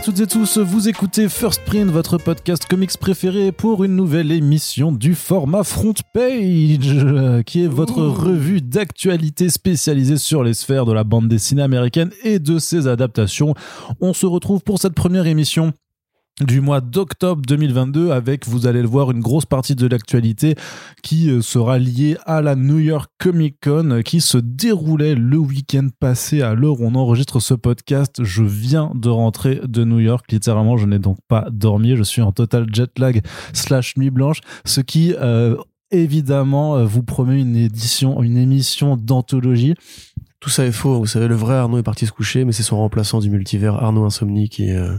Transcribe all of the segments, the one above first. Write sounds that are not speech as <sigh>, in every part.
À toutes et tous, vous écoutez First Print, votre podcast comics préféré pour une nouvelle émission du format Front Page, euh, qui est votre revue d'actualité spécialisée sur les sphères de la bande dessinée américaine et de ses adaptations. On se retrouve pour cette première émission du mois d'octobre 2022 avec, vous allez le voir, une grosse partie de l'actualité qui euh, sera liée à la New York Comic Con euh, qui se déroulait le week-end passé à l'heure où on enregistre ce podcast. Je viens de rentrer de New York, littéralement, je n'ai donc pas dormi, je suis en total jet lag slash nuit blanche, ce qui euh, évidemment vous promet une édition, une émission d'anthologie. Tout ça est faux, vous savez, le vrai Arnaud est parti se coucher, mais c'est son remplaçant du multivers, Arnaud Insomnie, qui... Euh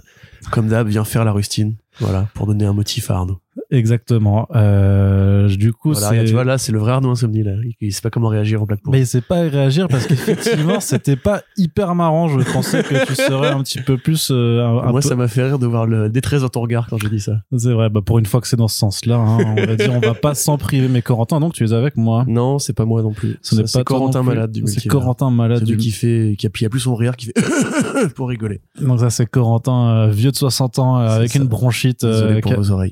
comme d'hab, vient faire la rustine. Voilà, pour donner un motif à Arnaud. Exactement. Euh, du coup, voilà, tu vois là, c'est le vrai Arnaud insomnie là. Il, sait pas comment réagir en plaque. Mais il sait pas réagir parce qu'effectivement, <laughs> c'était pas hyper marrant. Je pensais que tu serais un petit peu plus. Euh, Moi, ça m'a fait rire de voir le détresse dans ton regard quand je dis ça. C'est vrai. Bah pour une fois que c'est dans ce sens-là, hein, on va dire, on va pas s'en priver. Mais Corentin, donc tu es avec moi Non, c'est pas moi non plus. Ce n'est pas Corentin malade du C'est Corentin malade du qui fait, qui appuie plus son rire, qui fait <laughs> pour rigoler. Donc ça, c'est Corentin euh, vieux de 60 ans avec une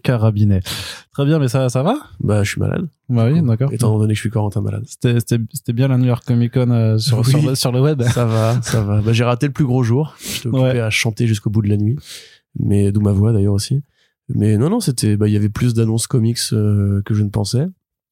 carabinée. Très bien, mais ça, ça va? Bah, je suis malade. Bah oui, d'accord. Étant donné que je suis Corentin malade. C'était bien la New York Comic Con euh, sur, sur, le web. Ça va, ça va. Bah, j'ai raté le plus gros jour. J'étais occupé à chanter jusqu'au bout de la nuit. Mais d'où ma voix d'ailleurs aussi. Mais non, non, c'était, bah, il y avait plus d'annonces comics euh, que je ne pensais.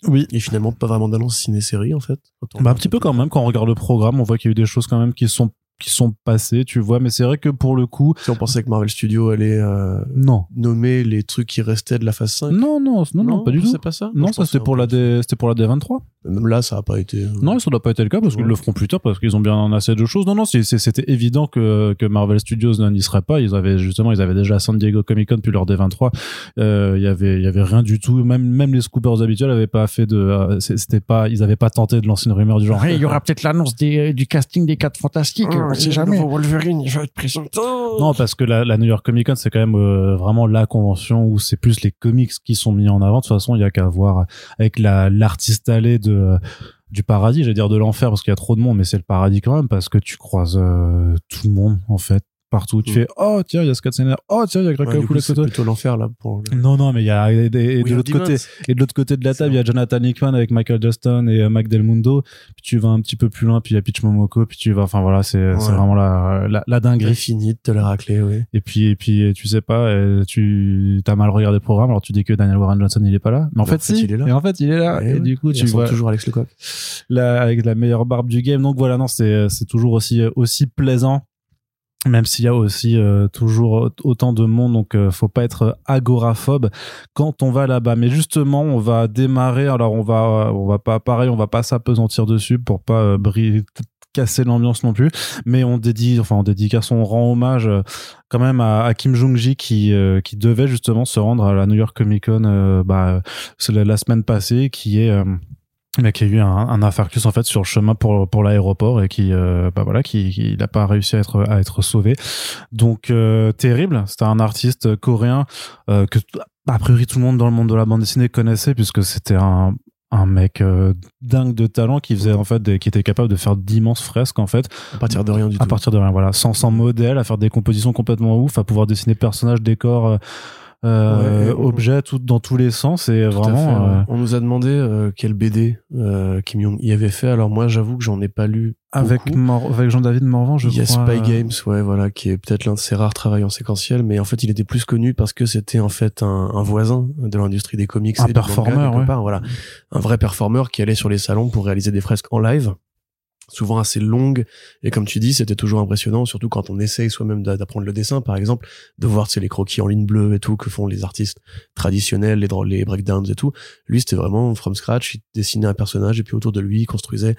Oui. Et finalement, pas vraiment d'annonces ciné-série, en fait. Bah, un petit peu quand même, quand on regarde le programme, on voit qu'il y a eu des choses quand même qui sont qui sont passés, tu vois. Mais c'est vrai que pour le coup, si on pensait que Marvel Studios allait euh, non nommer les trucs qui restaient de la phase 5. Non, non, non, non, pas du tout. C'est pas ça. Non, ça c'était pour la D, c'était pour la D23. Même là, ça a pas été. Euh, non, ça doit pas été le cas parce qu'ils le feront plus tard parce qu'ils ont bien assez de choses. Non, non, c'était évident que que Marvel Studios n'y serait pas. Ils avaient justement, ils avaient déjà San Diego Comic Con puis leur D23. Euh, il y avait, il y avait rien du tout. Même même les scoopers habituels avaient pas fait de. Euh, c'était pas, ils avaient pas tenté de lancer une rumeur du genre. il y aura peut-être l'annonce du casting des quatre fantastiques. On sait jamais. Wolverine, il va être présenté. Non, parce que la, la New York Comic Con, c'est quand même euh, vraiment la convention où c'est plus les comics qui sont mis en avant. De toute façon, il y a qu'à voir avec la l'artiste allée de du paradis, j'allais dire de l'enfer parce qu'il y a trop de monde, mais c'est le paradis quand même parce que tu croises euh, tout le monde en fait partout. Tu mm. fais oh tiens il y a Scott Snyder, oh tiens il y a Greg ouais, C'est plutôt l'enfer là pour. Non non mais il y a et, de l'autre côté et de l'autre côté de la table il y a Jonathan Hickman avec Michael Justin et euh, Mac Del Mundo. Puis tu vas un petit peu plus loin puis il y a Pitch Momoko puis tu vas enfin voilà c'est c'est vraiment la la, la dinguerie. finie de te la racler oui. Et puis et puis tu sais pas tu t'as mal regardé le programme alors tu dis que Daniel Warren Johnson il est pas là mais en, fait, si il est là. et en fait il est là et, du coup tu vois toujours Alex Lecoq là avec la meilleure barbe du game donc voilà non c'est c'est toujours aussi aussi plaisant même s'il y a aussi euh, toujours autant de monde, donc euh, faut pas être agoraphobe quand on va là-bas. Mais justement, on va démarrer. Alors on va, on va pas pareil, on va pas s'apesantir dessus pour pas euh, casser l'ambiance non plus mais on dédie enfin on dédicace on rend hommage quand même à, Kim Jong-ji qui qui devait justement se rendre à la New York Comic Con bah la, la, semaine passée qui est mais qui a eu un, un infarctus en fait sur le chemin pour pour l'aéroport et qui euh, bah voilà qui il n'a pas réussi à être à être sauvé. Donc euh, terrible. C'était un artiste coréen euh, que a priori tout le monde dans le monde de la bande dessinée connaissait puisque c'était un un mec dingue de talent qui faisait en fait des, qui était capable de faire d'immenses fresques en fait. À partir de rien du tout. à partir de rien voilà. Sans sans modèle à faire des compositions complètement ouf à pouvoir dessiner personnages décors euh, objet tout, dans tous les sens et vraiment euh, on nous a demandé euh, quel BD euh, Kim Jong y avait fait. Alors moi j'avoue que j'en ai pas lu avec avec Jean-David Morvan je il y a Spy Games ouais voilà qui est peut-être l'un de ses rares travails en séquentiel mais en fait il était plus connu parce que c'était en fait un, un voisin de l'industrie des comics un performeur ouais. voilà. Un vrai performeur qui allait sur les salons pour réaliser des fresques en live souvent assez longue et comme tu dis c'était toujours impressionnant surtout quand on essaye soi-même d'apprendre le dessin par exemple de voir les croquis en ligne bleue et tout que font les artistes traditionnels les les breakdowns et tout lui c'était vraiment from scratch il dessinait un personnage et puis autour de lui il construisait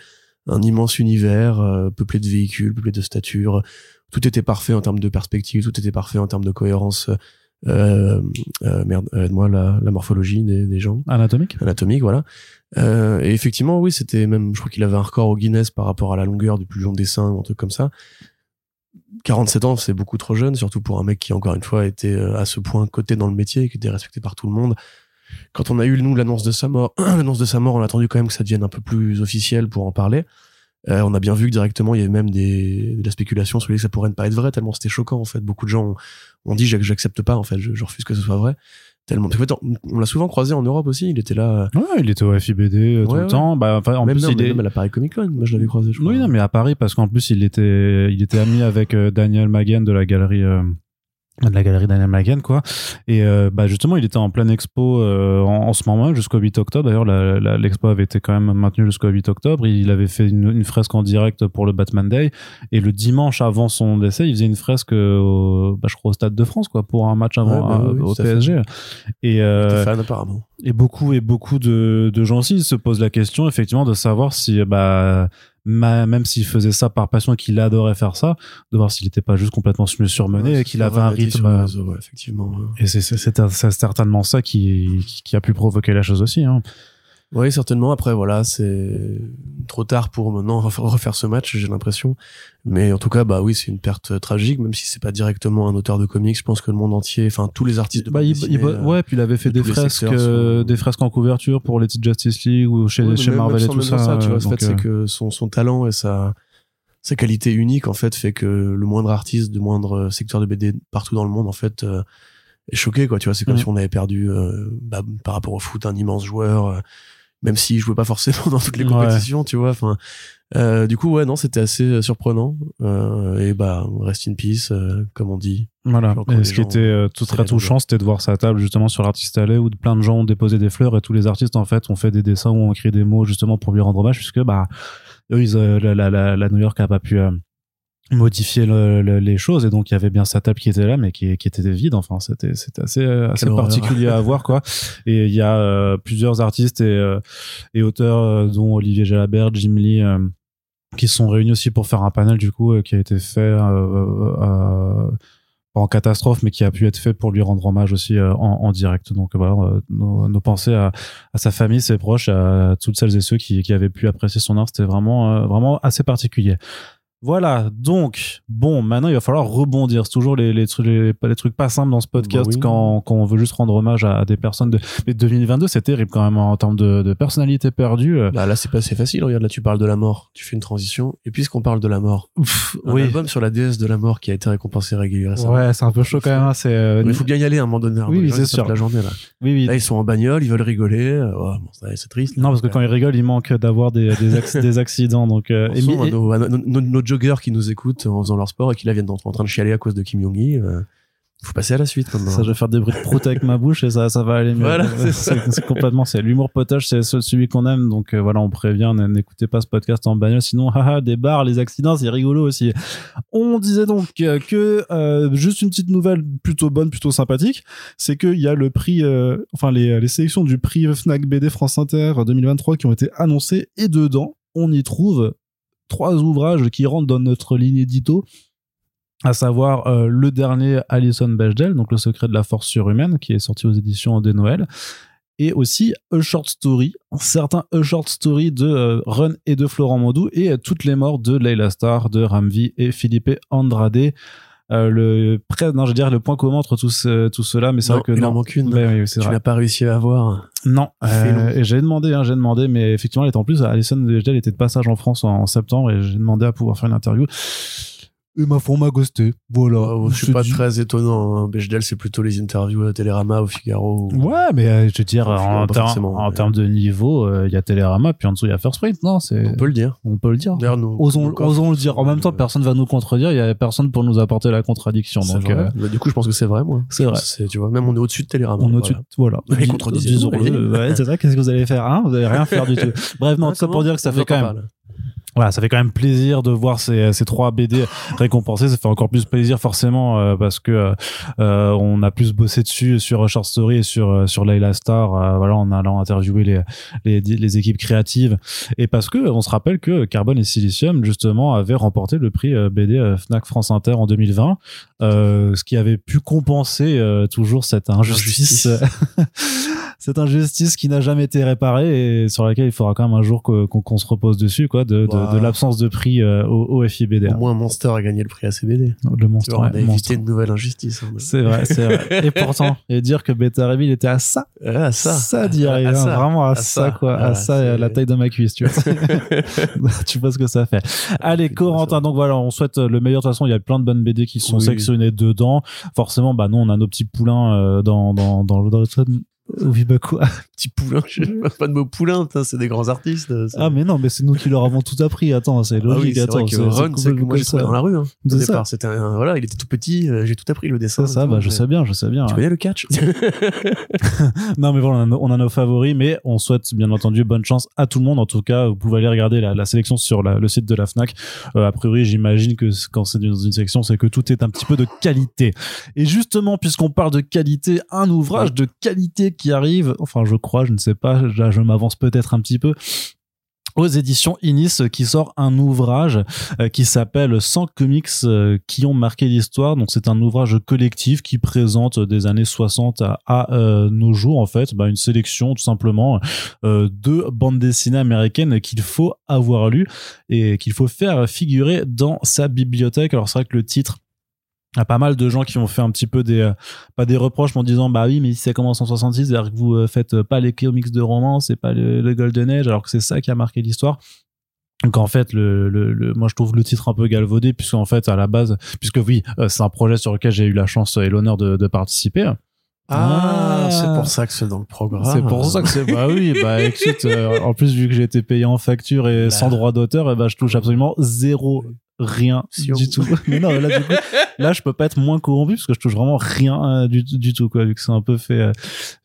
un immense univers euh, peuplé de véhicules peuplé de statures tout était parfait en termes de perspective tout était parfait en termes de cohérence euh, euh, merde, moi la, la morphologie des, des gens. Anatomique? Anatomique, voilà. Euh, et effectivement, oui, c'était même, je crois qu'il avait un record au Guinness par rapport à la longueur du plus long dessin, un truc comme ça. 47 ans, c'est beaucoup trop jeune, surtout pour un mec qui, encore une fois, était euh, à ce point coté dans le métier, qui était respecté par tout le monde. Quand on a eu, nous, l'annonce de sa mort, <clears throat> l'annonce de sa mort, on a attendu quand même que ça devienne un peu plus officiel pour en parler. Euh, on a bien vu que directement, il y avait même des, de la spéculation sur les ça pourrait ne pas être vrai, tellement c'était choquant, en fait. Beaucoup de gens ont, ont dit, j'ac- j'accepte pas, en fait, je refuse que ce soit vrai. Tellement. Parce qu'en fait, on, on l'a souvent croisé en Europe aussi, il était là. Ouais, il était au FIBD euh, tout Ouais, le temps. Bah, enfin, en même plus, non, il mais est. même à la Paris Comic Con, moi je l'avais croisé, je crois. Oui, non, mais à Paris, parce qu'en plus, il était, il était ami avec euh, Daniel Magen de la galerie, euh, de la galerie Daniel Magen, quoi. Et euh, bah, justement, il était en pleine expo euh, en, en ce moment, jusqu'au 8 octobre. D'ailleurs, l'expo avait été quand même maintenue jusqu'au 8 octobre. Il avait fait une, une fresque en direct pour le Batman Day. Et le dimanche avant son décès, il faisait une fresque, au, bah, je crois, au Stade de France, quoi, pour un match avant, Ouais, bah euh, oui, au. PSG. Et, euh, fan apparemment. et beaucoup et beaucoup de, de gens aussi se posent la question effectivement de savoir si bah même s'il faisait ça par passion et qu'il adorait faire ça de voir s'il n'était pas juste complètement sur- surmené Ouais, et qu'il avait un rythme ouais, effectivement. et c'est certainement ça qui a pu provoquer la chose aussi hein. Oui, certainement. Après, voilà, c'est trop tard pour maintenant refaire ce match, j'ai l'impression. Mais en tout cas, bah oui, c'est une perte tragique, même si c'est pas directement un auteur de comics. Je pense que le monde entier, enfin tous les artistes de Bah, il- il- euh, ouais puis il avait fait de des fresques euh, sont- des fresques en couverture pour les Justice League ou chez Ouais, chez même- Marvel même et tout même ça, tu vois, euh, fait, donc, c'est euh, que son, son talent et sa, sa qualité unique, en fait, fait que le moindre artiste de moindre secteur de BD partout dans le monde, en fait, euh, est choqué, quoi. Tu vois, c'est comme Mm. si on avait perdu, euh, bah, par rapport au foot, un immense joueur, euh, même s'il jouait pas forcément <laughs> dans toutes les Ouais. compétitions, tu vois. Enfin, euh, du coup, ouais, non, c'était assez euh, surprenant. Euh, et bah, rest in peace, euh, comme on dit. Voilà. Et ce qui était euh, tout très touchant, c'était de voir sa table justement sur l'artiste allée où plein de gens ont déposé des fleurs et tous les artistes en fait ont fait des dessins ou ont écrit des mots justement pour lui rendre hommage puisque bah eux ils, euh, la, la, la, la New York a pas pu euh, modifier le- le- les choses. Et donc il y avait bien sa table qui était là mais qui, qui était vide. Enfin c'était c'était assez euh, assez Quelle horreur. particulier à voir quoi. Et il y a euh, plusieurs artistes et, euh, et auteurs euh, dont Olivier Jalabert Jim Lee euh, qui se sont réunis aussi pour faire un panel du coup euh, qui a été fait euh, euh, en catastrophe mais qui a pu être fait pour lui rendre hommage aussi euh, en, en direct. Donc voilà nos, nos pensées à, à sa famille ses proches à toutes celles et ceux qui, qui avaient pu apprécier son art. C'était vraiment euh, vraiment assez particulier voilà, donc, bon, maintenant il va falloir rebondir. C'est toujours les, les, trucs, les, les trucs pas simples dans ce podcast Bah oui. quand, quand on veut juste rendre hommage à, à des personnes de. Mais 2022, c'est terrible quand même en termes de, de personnalité perdue. euh, Bah, là, c'est pas assez facile. Regarde, là, tu parles de la mort. Tu fais une transition. Et puisqu'on parle de la mort, pff, un oui, album sur la déesse de la mort qui a été récompensé régulièrement. ouais, c'est un peu chaud quand même. hein, C'est, euh, il faut bien y aller à un moment donné. hein. Oui, c'est sûr. La journée, là. oui, oui. Là, ils sont en bagnole, ils veulent rigoler. Bon, ça, c'est triste. Non, parce que quand ils rigolent, il manque d'avoir des, des, acc- <laughs> des accidents. Donc, euh, et- Attention à et- nos, à nos, nos- nos joggers qui nous écoutent en faisant leur sport et qui là viennent d'être en train de chialer à cause de Kim Jong-il. euh, faut passer à la suite maintenant. ça, je vais faire des bruits de prout avec ma bouche et ça, ça va aller mieux. Voilà, c'est complètement, c'est l'humour potage, c'est ce- celui qu'on aime. Donc euh, voilà, on prévient, n'écoutez pas ce podcast en bagnole, sinon, <laughs> haha, des bars, les accidents, c'est rigolo aussi. On disait donc euh, que euh, juste une petite nouvelle plutôt bonne, plutôt sympathique, c'est qu'il y a le prix, euh, enfin les, les sélections du prix Fnac BD France Inter 2023 qui ont été annoncées et dedans, on y trouve trois ouvrages qui rentrent dans notre ligne édito à savoir euh, le dernier Alison Bechdel, donc Le secret de la force surhumaine, qui est sorti aux éditions des Noël, et aussi A Short Story, un certain A Short Story de euh, Run et de Florent Maudou, et euh, toutes les morts de Leila Star, de Ramvi et Philippe Andrade. Euh, le près, non, je veux dire le point commun entre tous euh, tout cela, mais c'est vrai que il non. en manque une. Oui, Tu n'as pas réussi à avoir. Non, euh, j'ai demandé, hein, j'ai demandé, mais effectivement, elle était en plus, Alison Bechdel était de passage en France en, septembre, et j'ai demandé à pouvoir faire une interview. Et ma foi, on m'a ghosté. Voilà. Oh, je Je suis pas très étonnant. Hein. Bechdel, c'est plutôt les interviews à Télérama, au Figaro. ou- Ouais, mais euh, je veux dire, en, pas ter- forcément, en mais- termes de niveau, euh, il y a Télérama, puis en dessous, il y a First Print. Non, c'est, On peut le dire. on peut le dire. Nous. Osons, osons le dire. En même temps, sont- personne va nous contredire. Il y a personne pour nous apporter la contradiction. Donc, vrai. euh, Bah, du coup, je pense que c'est vrai, moi. c'est vrai. C'est, tu vois, même on est au-dessus de Télérama. On est au-dessus. voilà. de- Voilà. Disons-le. Ouais, c'est ça. Qu'est-ce que vous allez faire hein? Vous allez rien faire du tout. <laughs> Bref, non, tout ça pour dire que ça fait quand même. Voilà, ça fait quand même plaisir de voir ces, ces trois BD récompensés. Ça fait encore plus plaisir forcément euh, parce que euh, euh, on a plus bossé dessus sur Short Story et sur euh, sur Layla Star. euh, voilà, en allant interviewer les, les les équipes créatives et parce que on se rappelle que Carbone et Silicium justement avaient remporté le prix euh, BD Fnac France Inter en 2020, euh, ce qui avait pu compenser euh, toujours cette injustice. <laughs> cette injustice qui n'a jamais été réparée et sur laquelle il faudra quand même un jour qu'on qu'on se repose dessus, quoi, de, de. De l'absence de prix euh, au, au FIBD. Au moins, Monster a gagné le prix ACBD. Le vois, on ouais, a évité une nouvelle injustice. hein. C'est vrai, c'est vrai. <laughs> Et pourtant, et dire que Beta Bill était à ça, Ah, ça. ça, dirait, À hein, vraiment à, À ça, ça. quoi, à ça, la taille de ma cuisse, tu vois. <laughs> <laughs> tu vois ce que ça fait. Allez, Corentin, donc voilà, on souhaite le meilleur. De toute façon, il y a plein de bonnes BD qui sont Oui. sélectionnées dedans. Forcément, bah, nous, on a nos petits poulains euh, dans, dans, dans, le- dans le oui, bah quoi Petit poulain. Je sais pas, pas de mots poulain, putain, c'est des grands artistes. c'est- Ah, mais non, mais c'est nous qui leur avons tout appris. Attends, c'est Ah oui, logique. c'est attends, vrai que Ron, c'est que complètement moi j'ai trouvé ça. dans la rue. Hein, au C'est ça. départ, c'était un, voilà, il était tout petit, euh, j'ai tout appris le dessin. C'est ça, et tout, bah, je j'ai- sais bien, je sais bien. Tu connais le catch <laughs> Non, mais voilà, on a, nos- on a nos favoris, mais on souhaite bien entendu bonne chance à tout le monde. En tout cas, vous pouvez aller regarder la, la sélection sur la- le site de la Fnac. Euh, a priori, j'imagine que c- quand c'est dans une sélection, c'est que tout est un petit peu de qualité. Et justement, puisqu'on parle de qualité, un ouvrage de qualité qui arrive, enfin, je crois, je ne sais pas, là, je m'avance peut-être un petit peu aux éditions Inis qui sort un ouvrage euh, qui s'appelle 100 comics euh, qui ont marqué l'histoire. Donc c'est un ouvrage collectif qui présente des années 60 à, euh, nos jours en fait, bah, une sélection tout simplement euh, de bandes dessinées américaines qu'il faut avoir lu et qu'il faut faire figurer dans sa bibliothèque. Alors c'est vrai que le titre il y a pas mal de gens qui ont fait un petit peu des euh, pas des reproches mais en disant bah oui mais si ça commence en 66 c'est-à-dire que vous euh, faites euh, pas les comics de romance et pas le, le Golden Age alors que c'est ça qui a marqué l'histoire donc en fait le, le, le- moi je trouve le titre un peu galvaudé puisque en fait à la base puisque oui c'est un projet sur lequel j'ai eu la chance et l'honneur de, de participer Ah, Ah. c'est pour ça que c'est dans le programme. c'est pour ça que c'est bah oui bah <laughs> écoute euh, en plus vu que j'ai été payé en facture et Là. sans droit d'auteur et bah je touche absolument zéro rien Si du tout. <laughs> Mais non là du coup là je peux pas être moins corrompu parce que je touche vraiment rien euh, du, du tout quoi vu que c'est un peu fait euh,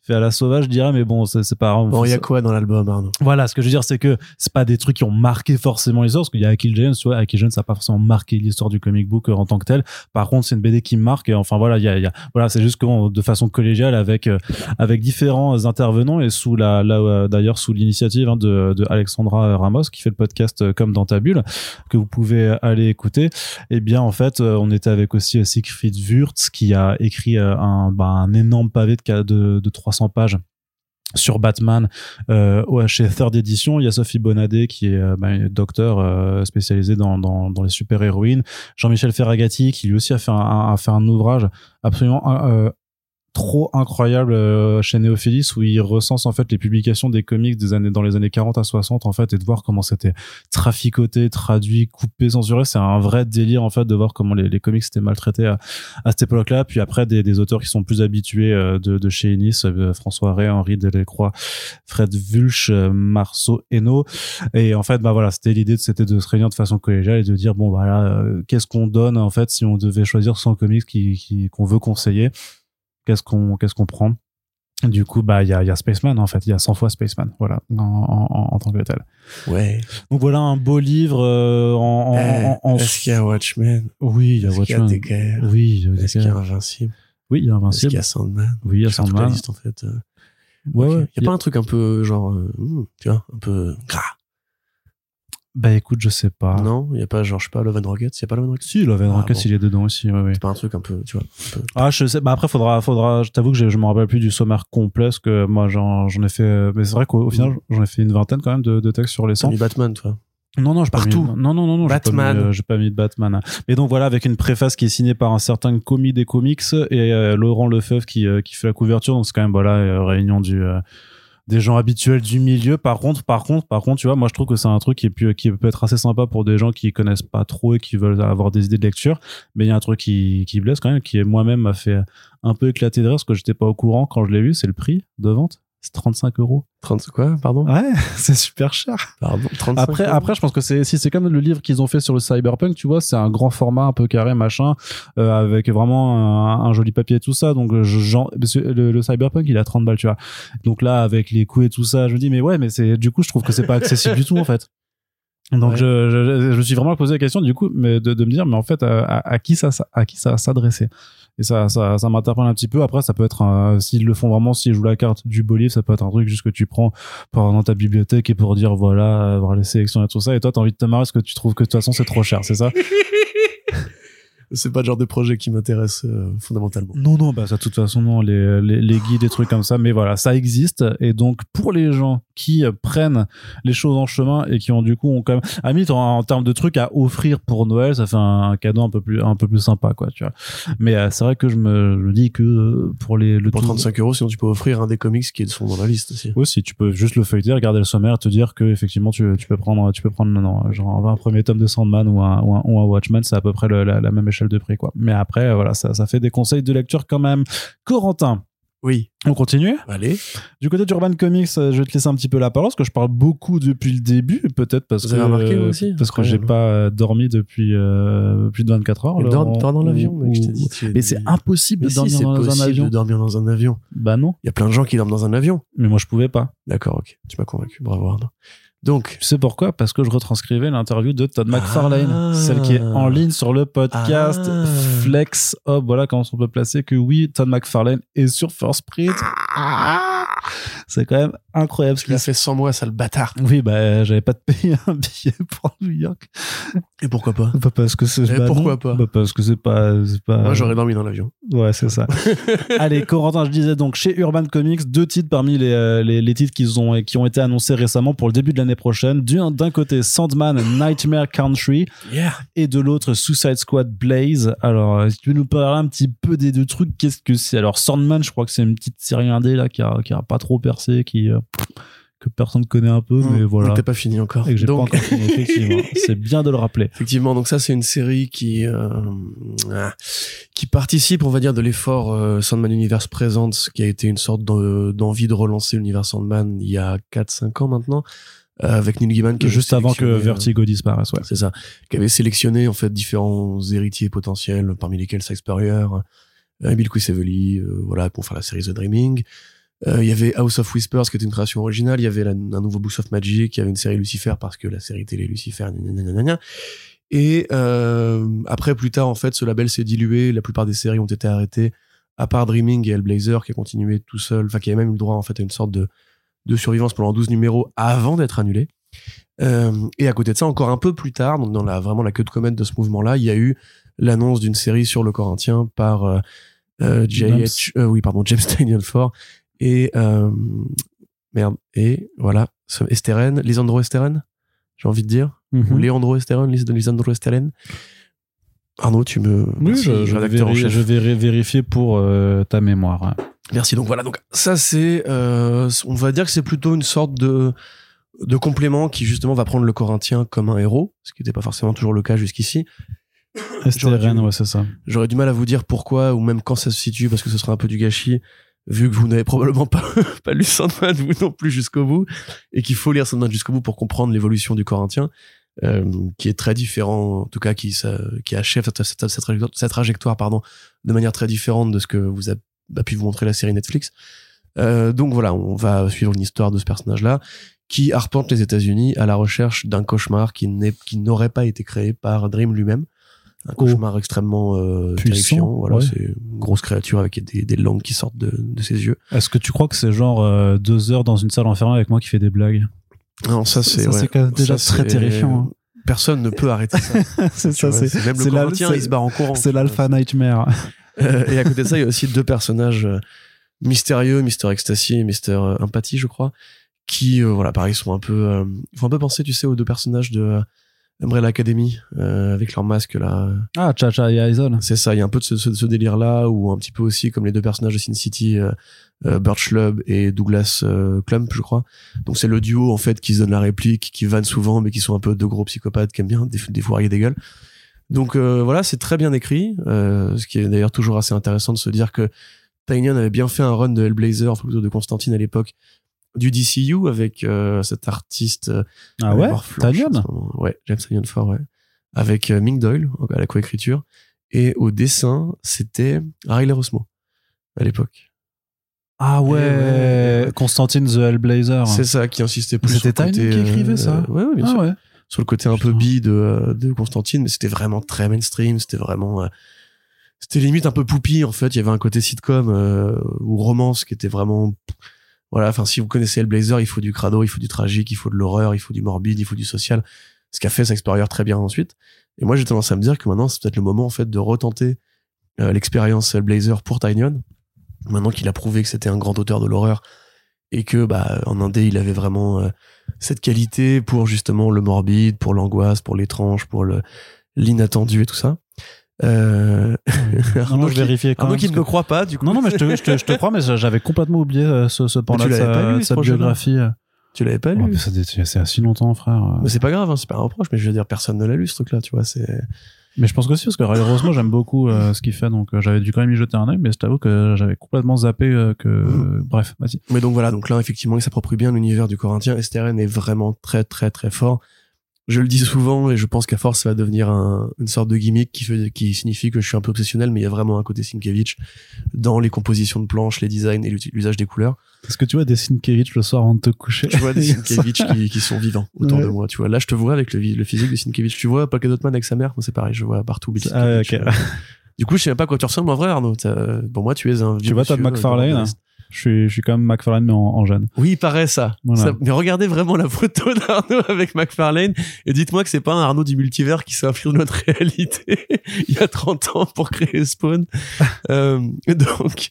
fait à la sauvage je dirais mais bon c'est c'est pas grave. Bon, il y a quoi dans l'album, Arnaud? Voilà, ce que je veux dire, c'est que c'est pas des trucs qui ont marqué forcément l'histoire, parce qu'il y a Kill James, tu vois, Kill James, ça n'a pas forcément marqué l'histoire du comic book euh, en tant que tel. Par contre, c'est une BD qui me marque, et enfin voilà, il y a, y a voilà, c'est juste que de façon collégiale avec euh, avec différents intervenants et sous la, la d'ailleurs sous l'initiative hein, de, de Alexandra Ramos qui fait le podcast comme dans ta bulle que vous pouvez aller écouter. Et bien en fait, euh, on était avec aussi euh, Siegfried Wurtz qui a écrit euh, un bah, un énorme pavé de de, de 300 pages sur Batman euh, chez Third Edition. Il y a Sophie Bonadé qui est bah, docteur euh, spécialisée dans, les super-héroïnes. Jean-Michel Ferragati qui lui aussi a fait un, a fait un ouvrage absolument trop incroyable euh, chez Néophilis où il recense en fait les publications des comics des années dans les années 40 à 60 en fait et de voir comment c'était traficoté, traduit, coupé, censuré, c'est un vrai délire en fait de voir comment les, les comics étaient maltraités à, à cette époque-là. Puis après des, des auteurs qui sont plus habitués euh, de, de chez Ennis, euh, François Ray, Henri Delacroix, Fred Vulch, Marceau Hainaut. Et en fait, bah voilà, c'était l'idée, c'était de se réunir de façon collégiale et de dire bon voilà, qu'est-ce qu'on donne en fait si on devait choisir 100 comics qui- qu'on veut conseiller, qu'est-ce qu'on qu'est-ce qu'on prend. Du coup, bah il y a, y a Spaceman en fait, il y a 100 fois Spaceman, voilà, en, en, en- tant que tel. Ouais. Donc voilà un beau livre euh, en, Eh, Est-ce qu'il y a Watchmen oui, il y a Est-ce qu'il y a Watchmen. Oui, il y a des Est-ce qu'il y a. Invincible Oui, il y a Est-ce qu'il Invincible. y a Sandman Oui, il y a Sandman. liste, en fait. euh. Ouais, ouais. Il y a pas un truc un peu genre, euh, hmm, tu vois, un peu gras. Bah écoute, je sais pas. Non, il y a pas genre, je sais pas, Love and Rockets. Il y a pas Love and Rockets? Si, Love and Ah, Rockets, bon. il est dedans aussi, ouais, ouais. C'est pas un truc un peu, tu vois. un peu- Ah, je sais. Bah après, faudra, faudra. Je t'avoue que je, je me rappelle plus du sommaire complet, parce que moi, j'en, j'en ai fait. Mais c'est vrai qu'au au final, j'en ai fait une vingtaine quand même de, de textes sur les T'as 100. mis Batman, toi. Non, non, pas Partout. mis- Non, non, non, non. j'ai pas mis, Batman. euh, J'ai pas mis de Batman. Et donc voilà, avec une préface qui est signée par un certain commis des comics et euh, Laurent Lefebvre qui, euh, qui fait la couverture. Donc c'est quand même voilà, euh, réunion du. Des gens habituels du milieu. Par contre par contre par contre tu vois moi je trouve que c'est un truc qui peut être assez sympa pour des gens qui connaissent pas trop et qui veulent avoir des idées de lecture. Mais il y a un truc qui qui blesse quand même qui moi-même m'a fait un peu éclater de rire parce que j'étais pas au courant quand je l'ai vu c'est le prix de vente c'est 35 euros 30, quoi, pardon? ouais <laughs> c'est super cher Pardon, 35 après, euros. après, je pense que c'est si c'est comme le livre qu'ils ont fait sur le cyberpunk, tu vois, c'est un grand format, un peu carré, machin, euh, avec vraiment un, un joli papier et tout ça. Donc, je- genre, le, le cyberpunk, il a 30 balles, tu vois. Donc là, avec les coûts et tout ça, je me dis, mais ouais, mais c'est du coup, je trouve que c'est pas accessible du tout, en fait. Donc, Ouais. je, je, je me suis vraiment posé la question, du coup, mais de, de me dire, mais en fait, à, à- à qui ça, à qui ça va s'adresser? Et ça, ça, ça m'interpelle un petit peu. Après, ça peut être, un- s'ils le font vraiment, s'ils jouent la carte du beau ça peut être un truc juste que tu prends dans ta bibliothèque et pour dire, voilà, voir les sélections et tout ça. Et toi, t'as envie de te marrer parce que tu trouves que de toute façon, c'est trop cher, c'est ça? <laughs> c'est pas le genre de projet qui m'intéresse euh, fondamentalement. Non, non, bah ça, de toute façon, non, les, les, les guides, des trucs comme ça. Mais voilà, ça existe. Et donc, pour les gens qui prennent les choses en chemin et qui ont du coup, ont quand même, à limite, en, en termes de trucs à offrir pour Noël, ça fait un, cadeau un peu plus, un peu plus sympa, quoi, tu vois. Mais euh, c'est vrai que je me, je me dis que euh, pour les, le Pour tout- 35 euros, sinon tu peux offrir un des comics qui sont dans la liste aussi. aussi, tu peux juste le feuilleter, regarder le sommaire, te dire que effectivement tu, tu peux prendre, tu peux prendre non, genre un premier tome de Sandman ou un, ou un, ou un Watchmen, c'est à peu près le- la, la même échelle de prix, quoi. Mais après, voilà, ça, ça fait des conseils de lecture quand même. Corentin, Oui. on continue? Allez. Du côté d'Urban Comics, euh, je vais te laisser un petit peu la parole parce que je parle beaucoup depuis le début, peut-être parce Vous que remarqué, aussi? parce que j'ai pas euh, dormi depuis euh, plus de 24 heures. Dors, dans l'avion, mec, je t'ai dit. tu Mais c'est impossible Mais de si, dormir c'est dans un possible avion. de dormir dans un avion. Bah non, Il y a plein de gens qui dorment dans un avion. mais moi je pouvais pas. D'accord, ok. Tu m'as convaincu. Bravo, Arnaud. Donc, sais pourquoi? Parce que je retranscrivais l'interview de Todd McFarlane, Ah. celle qui est en ligne sur le podcast Ah. Flex Hub. Voilà comment on peut placer que oui, Todd McFarlane est sur First Print. <laughs> C'est quand même incroyable a a fait 100 mois, sale bâtard. Oui, bah j'avais pas de payer un billet pour New York. Et pourquoi pas Bah, parce que c'est. Et bah, pourquoi non. pas Bah, Parce que c'est pas. Moi, j'aurais dormi dans l'avion. Ouais, c'est ça. <laughs> Allez, Corentin, je disais donc chez Urban Comics, deux titres parmi les, euh, les, les titres qui ont, qui ont été annoncés récemment pour le début de l'année prochaine. D'un côté, Sandman Nightmare Country Yeah. et de l'autre, Suicide Squad Blaze. Alors, euh, si tu veux nous parler un petit peu des deux trucs, qu'est-ce que c'est? Alors, Sandman, je crois que c'est une petite série indé là qui a, qui a pas trop percé, qui, euh, que personne connaît un peu, mais voilà. T'as pas fini encore. Et que j'ai pas Donc, encore fini, effectivement. <laughs> c'est bien de le rappeler. Effectivement, donc ça c'est une série qui euh, ah, qui participe, on va dire, de l'effort euh, Sandman Universe Presents, qui a été une sorte d'en- d'envie de relancer l'univers Sandman il y a 4-5 ans maintenant, euh, avec Neil Gaiman qui Juste avant que Vertigo disparaisse, ouais. c'est ça, qui avait sélectionné en fait différents héritiers potentiels, parmi lesquels Sykes Spurrier, euh, Bill Quisevely, voilà, pour faire la série The Dreaming. Euh, Il y avait House of Whispers, qui était une création originale. Il y avait la- un nouveau Books of Magic. Il y avait une série Lucifer, parce que la série télé Lucifer, gna. Et euh, après, plus tard, en fait, ce label s'est dilué. La plupart des séries ont été arrêtées, à part Dreaming et Hellblazer, qui a continué tout seul, enfin, qui avait même eu le droit, en fait, à une sorte de, de survivance pendant 12 numéros avant d'être annulé. Euh, et à côté de ça, encore un peu plus tard, donc dans la, vraiment la queue de comète de ce mouvement-là, il y a eu l'annonce d'une série sur le Corinthien par euh, J.H. oui, pardon, James Tynion Ford et euh, merde et voilà Esteren, Lisandro Esteren, j'ai envie de dire, Mhm. ou Leandro Esteren, Lis- Lisandro Esteren. Arnaud, tu me Oui, merci, je, je vais, je vérifier pour euh, ta mémoire. hein. Merci. Donc voilà. Donc ça c'est, euh, on va dire que c'est plutôt une sorte de de complément qui justement va prendre le Corinthien comme un héros, ce qui n'était pas forcément toujours le cas jusqu'ici. Dû- ouais, c'est ça. J'aurais du mal à vous dire pourquoi ou même quand ça se situe parce que ce serait un peu du gâchis vu que vous n'avez probablement pas, <laughs> pas lu Sandman vous non plus jusqu'au bout et qu'il faut lire Sandman jusqu'au bout pour comprendre l'évolution du Corinthien euh, qui est très différent en tout cas qui, ça, qui achève cette, trajectoire, pardon, de manière très différente de ce que vous a, a pu vous montrer la série Netflix. Euh, donc voilà, on va suivre une histoire de ce personnage-là qui arpente les États-Unis à la recherche d'un cauchemar qui qui n'aurait pas été créé par Dream lui-même. Un Oh. cauchemar extrêmement euh, terrifiant. Voilà, ouais. c'est une grosse créature avec des, des langues qui sortent de, de ses yeux. Est-ce que tu crois que c'est genre euh, deux heures dans une salle enfermée avec moi qui fait des blagues? Non, ça c'est Ça, ouais. c'est quand même déjà Ça, très c'est- terrifiant, Personne ne peut arrêter ça. <laughs> C'est Tu vois, même le c'est Corinthien, c'est- il se barre en courant. C'est l'alpha nightmare. Euh, et à côté de ça, il y a aussi deux <laughs> personnages euh, mystérieux, Mister Ecstasy et Mister euh, Empathie, je crois, qui, euh, voilà, pareil, sont un peu, euh, font un peu penser, tu sais, aux deux personnages de euh, Umbrella Academy euh, avec leur masque là. Ah, Cha-Cha et Aizen. C'est ça, il y a un peu de ce, ce- ce délire-là, ou un petit peu aussi comme les deux personnages de Sin City, euh, euh, Birch Lub et Douglas euh, Clump, je crois. Donc c'est le duo en fait qui se donne la réplique, qui vanne souvent, mais qui sont un peu deux gros psychopathes qui aiment bien déf- défourailler des gueules. Donc euh, voilà, c'est très bien écrit, euh, ce qui est d'ailleurs toujours assez intéressant de se dire que Tynion avait bien fait un run de Hellblazer, enfin plutôt de Constantine à l'époque, du DCU avec euh, cet artiste euh, Ah ouais. Ouais, James Tanyon Ford, ouais. Avec euh, Ming Doyle à la coécriture. Et au dessin, c'était Riley Rosmo à l'époque. Ah ouais. Constantine the Hellblazer. C'est ça qui insistait plus C'était qui écrivait ça? ouais, ouais, bien Ah sûr. ouais. Sur le côté un peu bi de, de Constantine, mais c'était vraiment très mainstream. C'était vraiment, c'était limite un peu poupie en fait. Il y avait un côté sitcom euh, ou romance qui était vraiment, voilà. Enfin, si vous connaissez Hellblazer, il faut du crado, il faut du tragique, il faut de l'horreur, il faut du morbide, il faut du social. ce qu'a fait Spurrier très bien ensuite. Et moi, j'ai tendance à me dire que maintenant, c'est peut-être le moment en fait de retenter euh, l'expérience Hellblazer pour Tynion. Maintenant qu'il a prouvé que c'était un grand auteur de l'horreur et que bah en indé il avait vraiment euh, cette qualité pour justement le morbide, pour l'angoisse, pour l'étrange, pour l'inattendu et tout ça. Euh... Non, <laughs> je vérifiais quand Arnaud même. qui ne parce me croit pas, du coup. que- Non, non, mais je te, je te, je te crois, mais j'avais complètement oublié euh, ce, ce tu de l'avais pas sa, sa biographie. Tu l'avais pas Ouais, lu. dé- c'est assez longtemps, frère. Mais c'est pas grave, hein, c'est pas un reproche, mais je veux dire, personne ne l'a lu, ce truc-là, tu vois, c'est... Mais je pense que si, parce que Rosemo, j'aime beaucoup euh, ce qu'il fait, donc euh, j'avais dû quand même y jeter un œil, mais je t'avoue que j'avais complètement zappé euh, que. Mhm. Bref, vas-y. Mais donc voilà, donc là, effectivement, il s'approprie bien l'univers du Corinthien. STRN est vraiment très, très, très fort. Je le dis souvent, et je pense qu'à force, ça va devenir un- une sorte de gimmick qui, fait, qui signifie que je suis un peu obsessionnel, mais il y a vraiment un côté Sienkiewicz dans les compositions de planches, les designs et l'usage des couleurs. Est-ce que tu vois des Sienkiewicz le soir avant de te coucher Je vois des <laughs> Sienkiewicz qui, qui sont vivants autour de moi, tu vois. Là, je te vois avec le, le physique de Sienkiewicz. Tu vois Polka Dot Man avec sa mère, moi c'est pareil, je vois partout Ah. Du coup, je sais même pas à quoi tu ressembles en vrai, Arnaud. Pour moi, tu es un vieux Tu vois, t'as monsieur, euh, McFarlane, hein? Je suis, je suis comme McFarlane, mais en, en jeune. Oui, il paraît ça. Voilà. Ça- Mais regardez vraiment la photo <laughs> d'Arnaud avec McFarlane et dites-moi que c'est pas un Arnaud du multivers qui s'est dans notre réalité <laughs> il y a 30 ans pour créer Spawn. <laughs> euh, donc,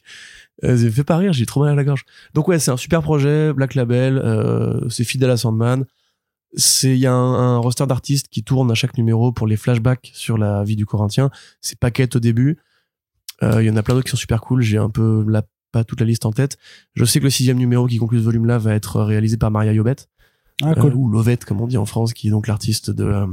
euh, ça fait pas rire, j'ai trop mal à la gorge. Donc ouais, c'est un super projet, Black Label, euh, c'est fidèle à Sandman. C'est il y a un, un roster d'artistes qui tourne à chaque numéro pour les flashbacks sur la vie du Corinthien. C'est paquet au début. Euh, Il y en a plein d'autres qui sont super cool. J'ai un peu la, pas toute la liste en tête. Je sais que le sixième numéro qui conclut ce volume-là va être réalisé par Maria Yobet, Ah, euh, ou Lovette comme on dit en France, qui est donc l'artiste de. euh,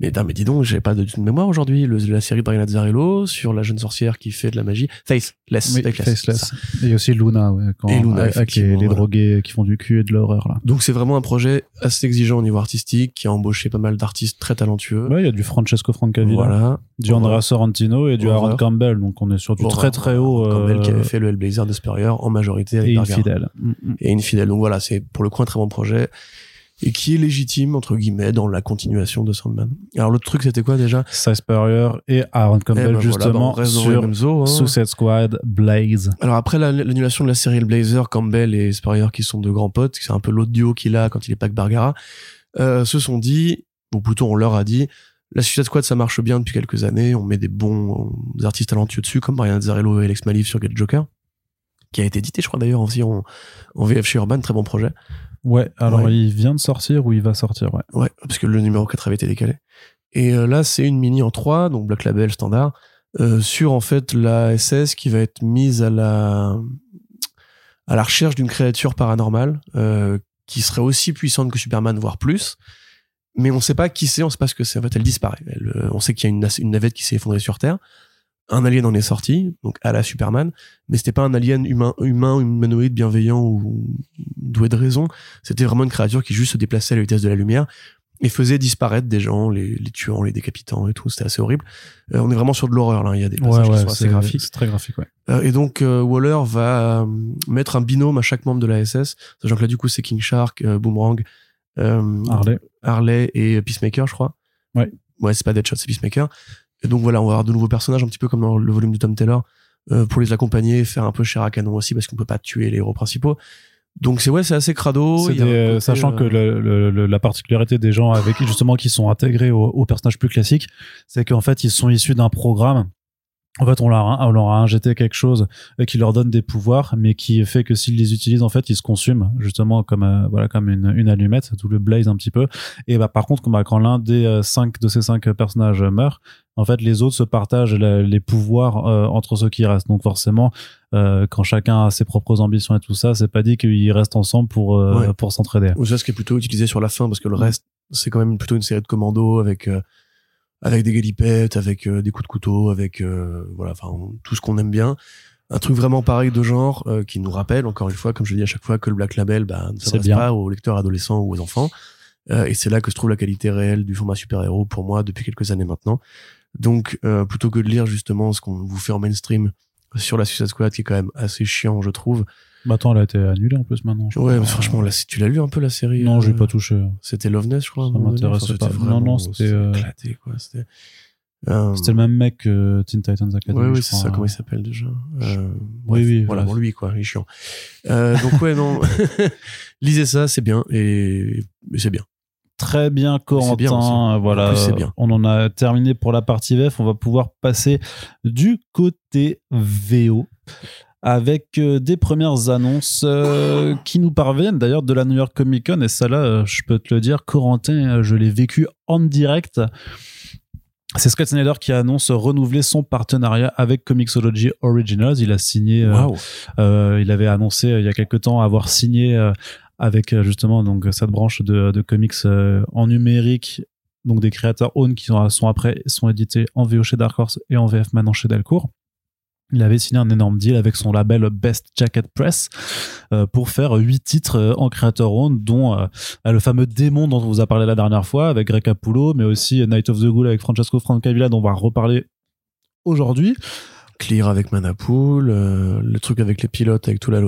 Mais, putain, mais dis donc, j'avais pas de, de mémoire aujourd'hui. Le- La série de Brian Azzarello sur la jeune sorcière qui fait de la magie. Faceless. Oui, Faceless. Faceless. Et aussi Luna, ouais, quand, Et Luna, avec les, les drogués qui font du cul et de l'horreur, là. Donc c'est vraiment un projet assez exigeant au niveau artistique, qui a embauché pas mal d'artistes très talentueux. Ouais, il y a du Francesco Francavilla, Voilà. du Andrea Sorrentino et du Horreur. Aaron Campbell, donc on est sur du Horreur. très très haut. euh, Campbell qui avait fait le Hellblazer de Spurrier en majorité avec et infidèle. Mm, mm. et Infidèle. Donc voilà, c'est pour le coup un très bon projet et qui est légitime entre guillemets dans la continuation de Sandman. Alors l'autre truc c'était quoi déjà? Cy Spurrier et Aaron Eh Campbell, ben voilà, bah, justement, les sur eaux, hein. Suicide Squad, Blaze. Alors après la- l'annulation de la série Hellblazer, Campbell et Spurrier qui sont de grands potes, c'est un peu l'autre duo qu'il a quand il est pas que Bargara, euh, se sont dit, ou plutôt on leur a dit, la Suicide Squad ça marche bien depuis quelques années, on met des bons euh, artistes talentueux dessus comme Brian Azzarello et Alex Malif sur Get Joker, qui a été édité je crois d'ailleurs aussi en, en VF chez Urban, très bon projet. Ouais, alors Ouais. il vient de sortir ou il va sortir, ouais. Ouais, parce que le numéro 4 avait été décalé. Et euh, là, c'est une mini en 3, donc Black Label standard, euh, sur en fait la SS qui va être mise à la à la recherche d'une créature paranormale euh, qui serait aussi puissante que Superman, voire plus. Mais on sait pas qui c'est, on sait pas ce que c'est. En fait, elle disparaît. Elle, euh, on sait qu'il y a une, une navette qui s'est effondrée sur Terre. Un alien en est sorti, donc à la Superman, mais c'était pas un alien humain, humain, humanoïde, bienveillant ou doué de raison. C'était vraiment une créature qui juste se déplaçait à la vitesse de la lumière et faisait disparaître des gens, les, les tuant, les décapitant et tout. C'était assez horrible. Euh, on est vraiment sur de l'horreur là. Il y a des passages qui sont assez graphiques. C'est très graphique, ouais. Euh, et donc euh, Waller va mettre un binôme à chaque membre de la SS, sachant que là du coup c'est King Shark, Boomerang, Harley. Harley et Peacemaker, je crois. Ouais. Ouais, c'est pas Deadshot, c'est Peacemaker. Et donc voilà, on va avoir de nouveaux personnages, un petit peu comme dans le volume de Tom Taylor, euh, pour les accompagner, faire un peu chair à canon aussi, parce qu'on peut pas tuer les héros principaux. Donc c'est ouais, c'est assez crado. Des- euh, côté, sachant euh, que le- le- le- la particularité des gens avec qui justement qui sont intégrés aux, aux personnages plus classiques, c'est qu'en fait ils sont issus d'un programme. En fait, on leur, a, on leur a injecté quelque chose euh, qui leur donne des pouvoirs, mais qui fait que s'ils les utilisent, en fait, ils se consument justement comme euh, voilà comme une, une allumette, tout le blaze un petit peu. Et bah par contre, bah, quand l'un des euh, cinq de ces cinq personnages meurt, en fait, les autres se partagent la- les pouvoirs euh, entre ceux qui restent. Donc forcément, euh, quand chacun a ses propres ambitions et tout ça, c'est pas dit qu'ils restent ensemble pour euh, Ouais. pour s'entraider. Ou ça, ce qui est plutôt utilisé sur la fin, parce que le reste, c'est quand même plutôt une série de commandos avec euh, avec des galipettes, avec euh, des coups de couteau, avec euh, voilà, enfin tout ce qu'on aime bien. Un truc vraiment pareil de genre euh, qui nous rappelle encore une fois, comme je le dis à chaque fois, que le Black Label, bah, ne s'adresse pas aux lecteurs adolescents ou aux enfants. Euh, et c'est là que se trouve la qualité réelle du format super-héros pour moi depuis quelques années maintenant. Donc euh, plutôt que de lire justement ce qu'on vous fait en mainstream sur la Suicide Squad, qui est quand même assez chiant, je trouve. Bah attends, elle a été annulée en plus maintenant. Ouais, mais franchement, là, si tu l'as lu un peu la série. Non, j'ai euh, pas touché. c'était Loveness, je crois. Ça m'intéressait pas. Non, non, c'était, euh, éclaté, quoi. C'était. Euh, C'était le même mec que Teen Titans Academy. Ouais, oui, je c'est ça. Comment il s'appelle déjà euh, Oui, bref, oui, Voilà, voilà. bon, lui, quoi. Il est chiant. Euh, donc, ouais, non. <laughs> Lisez ça, c'est bien. Et, et c'est bien. Très bien, Corentin. bien. Euh, Voilà, plus, c'est bien. on en a terminé pour la partie VF. On va pouvoir passer du côté VO avec euh, des premières annonces euh, qui nous parviennent d'ailleurs de la New York Comic Con. Et ça, là, euh, je peux te le dire, Corentin, je l'ai vécu en direct. C'est Scott Snyder qui annonce renouveler son partenariat avec Comixology Originals. Il a signé euh, euh, il avait annoncé il y a quelque temps avoir signé avec justement donc cette branche de, de comics en numérique, donc des créateurs own qui sont, sont après sont édités en VO chez Dark Horse et en VF maintenant chez Delcourt. Il avait signé un énorme deal avec son label Best Jacket Press euh, pour faire huit titres euh, en créateur own, dont euh, le fameux démon dont on vous a parlé la dernière fois avec Greg Capullo, mais aussi Night of the Ghoul avec Francesco Francavilla dont on va reparler aujourd'hui. Clear avec Manapool, le truc avec les pilotes avec tout la.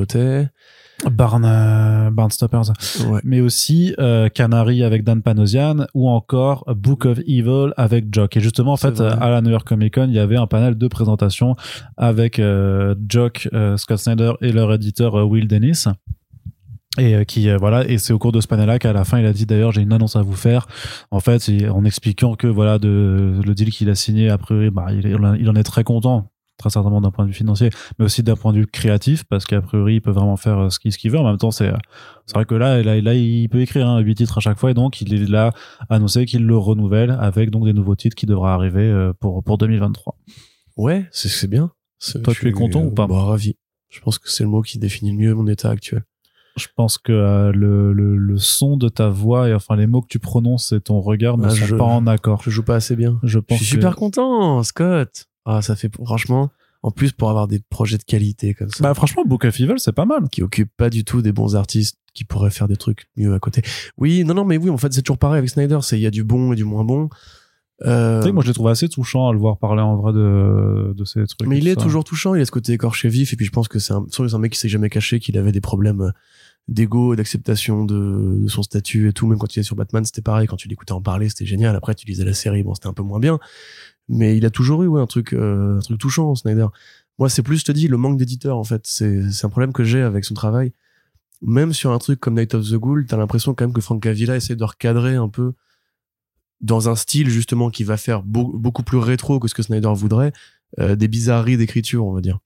Barn, euh, Barnstoppers. Ouais. mais aussi euh, Canary avec Dan Panosian ou encore Book of Evil avec Jock. Et justement, en fait, vrai. à la New York Comic Con, il y avait un panel de présentation avec euh, Jock, euh, Scott Snyder et leur éditeur euh, Will Dennis. Et euh, qui euh, voilà et c'est au cours de ce panel-là qu'à la fin il a dit d'ailleurs j'ai une annonce à vous faire en fait en expliquant que voilà de le deal qu'il a signé a priori bah, il, est- il en est très content très certainement d'un point de vue financier mais aussi d'un point de vue créatif parce qu'a priori il peut vraiment faire euh, ce qu'il veut en même temps c'est euh, c'est vrai que là, là, là, il peut écrire hein, 8 titres à chaque fois et donc il est là annoncé qu'il le renouvelle avec donc des nouveaux titres qui devraient arriver euh, pour, pour 2023. Ouais, c'est bien. C'est- Toi, je tu es suis, content euh, ou pas? Bah, Ravi. Je pense que c'est le mot qui définit le mieux mon état actuel. Je pense que euh, le, le, le son de ta voix et enfin les mots que tu prononces et ton regard ne Ah, sont je- pas en accord. Je joue pas assez bien. Je Je pense suis que- super content, Scott. Ah, ça fait franchement. En plus, pour avoir des projets de qualité comme ça, Bah franchement, Book of Evil, c'est pas mal. qui occupent pas du tout des bons artistes qui pourraient faire des trucs mieux à côté. Oui, non, non, mais oui, en fait, c'est toujours pareil avec Snyder. C'est il y a du bon et du moins bon. Euh, Tu sais moi je l'ai trouvé assez touchant à le voir parler en vrai de, de ces trucs. mais il et est ça. toujours touchant. Il a ce côté écorché vif. Et puis, je pense que c'est un, c'est un mec qui s'est jamais caché qu'il avait des problèmes d'ego, d'acceptation de, de son statut et tout. Même quand il est sur Batman, c'était pareil. Quand tu l'écoutais en parler, c'était génial. Après, tu lisais la série, bon, c'était un peu moins bien. Mais il a toujours eu ouais, un truc, euh, un truc touchant, Snyder. Moi, c'est plus, je te dis, le manque d'éditeur, en fait. C'est, c'est un problème que j'ai avec son travail. Même sur un truc comme Night of the Ghoul, t'as l'impression quand même que Frank Cavilla essaie de recadrer un peu dans un style, justement, qui va faire beau- beaucoup plus rétro que ce que Snyder voudrait, euh, des bizarreries d'écriture, on va dire.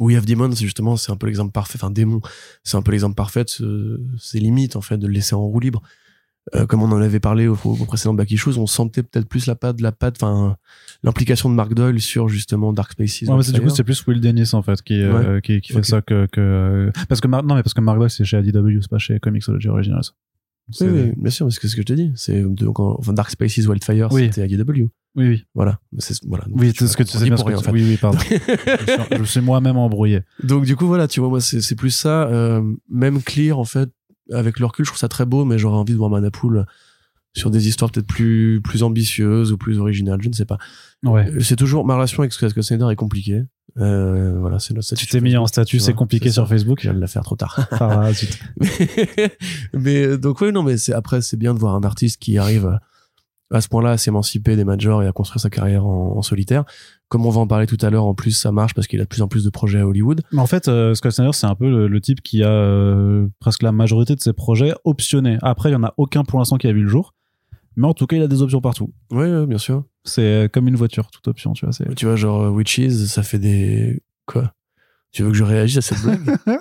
We Have Demon, c'est justement, c'est un peu l'exemple parfait, enfin, démon, c'est un peu l'exemple parfait de ses limites, en fait, de le laisser en roue libre. Euh, comme on en avait parlé au, au précédent Back Issues, on sentait peut-être plus la patte, la patte, enfin, l'implication de Mark Doyle sur, justement, Dark Spaces. Ouais, mais du coup, c'est plus Will Dennis en fait qui, euh, qui, qui fait ça que, que parce que Mar- non mais parce que Mark Doyle c'est chez ADW, c'est pas chez Comixology Originals. Oui, oui, bien sûr, parce que c'est ce que je te dis. C'est donc, en- enfin, Dark Spaces Wildfire, Oui. c'était IDW. oui, oui, Voilà. Donc, oui, c'est ce que tu sais bien. pour rien, en fait. Oui, oui, pardon. <laughs> je, suis, suis moi-même embrouillé. Donc du coup voilà, tu vois moi c'est c'est plus ça. Euh, même Clear en fait, avec le recul, je trouve ça très beau, mais j'aurais envie de voir Manapool sur des histoires peut-être plus plus ambitieuses ou plus originales, je ne sais pas. Ouais. Euh, C'est toujours ma relation avec Scott Snyder est compliquée. Euh, voilà, c'est notre Tu statut t'es mis en statut, tu c'est compliqué sur ça. Facebook. Je viens de la faire trop tard. <laughs> Ah, <laughs> zut. mais euh, donc oui, non, mais c'est après c'est bien de voir un artiste qui arrive à- à ce point-là à s'émanciper des majors et à construire sa carrière en, en solitaire. Comme on va en parler tout à l'heure, en plus ça marche parce qu'il a de plus en plus de projets à Hollywood. Mais en fait, euh, Scott Snyder, c'est un peu le, le type qui a euh, presque la majorité de ses projets optionnés. Après, il y en a aucun pour l'instant qui a vu le jour. Mais en tout cas, il a des options partout. Ouais, bien sûr. C'est euh, comme une voiture, toute option, tu vois. Tu vois, genre Witches, ça fait des. Quoi? Tu veux que je réagisse à cette blague? <laughs>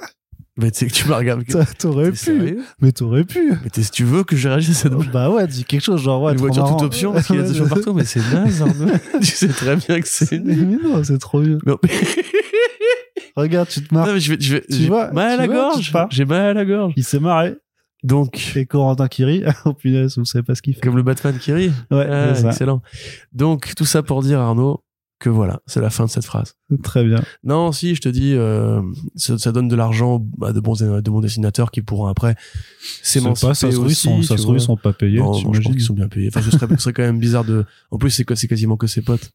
Mais tu sais que tu m'as regardé. T'aurais sérieux Mais t'aurais pu. Mais t'es- tu veux que je réagisse à cette blague Bah ouais, dis quelque chose, genre, ouais, Une voiture marrant. toute option parce qu'il y a <laughs> des options partout, mais c'est naze, Arnaud. <laughs> <laughs> tu sais très bien que c'est Mais non, c'est trop bien. Non, Regarde, tu te marres. non, mais je vais, je vais, Tu vois, mal à la gorge. J'ai mal à la gorge. Il s'est marré. Donc, Et Corentin qui rit. oh punaise, vous savez pas ce qu'il fait. comme le Batman qui rit. Ouais, Ah, excellent. Donc, tout ça pour dire, Arnaud, que voilà, c'est la fin de cette phrase. Très bien. Non, si, je te dis, euh, ça, ça donne de l'argent à de bons, de bons dessinateurs qui pourront après C'est s'émanciper ça se trouve, ils sont, pas payés. Non, non, je pense qu'ils sont bien payés. Enfin, ce serait, ce serait quand même bizarre de. En plus, c'est, quasiment que ses potes.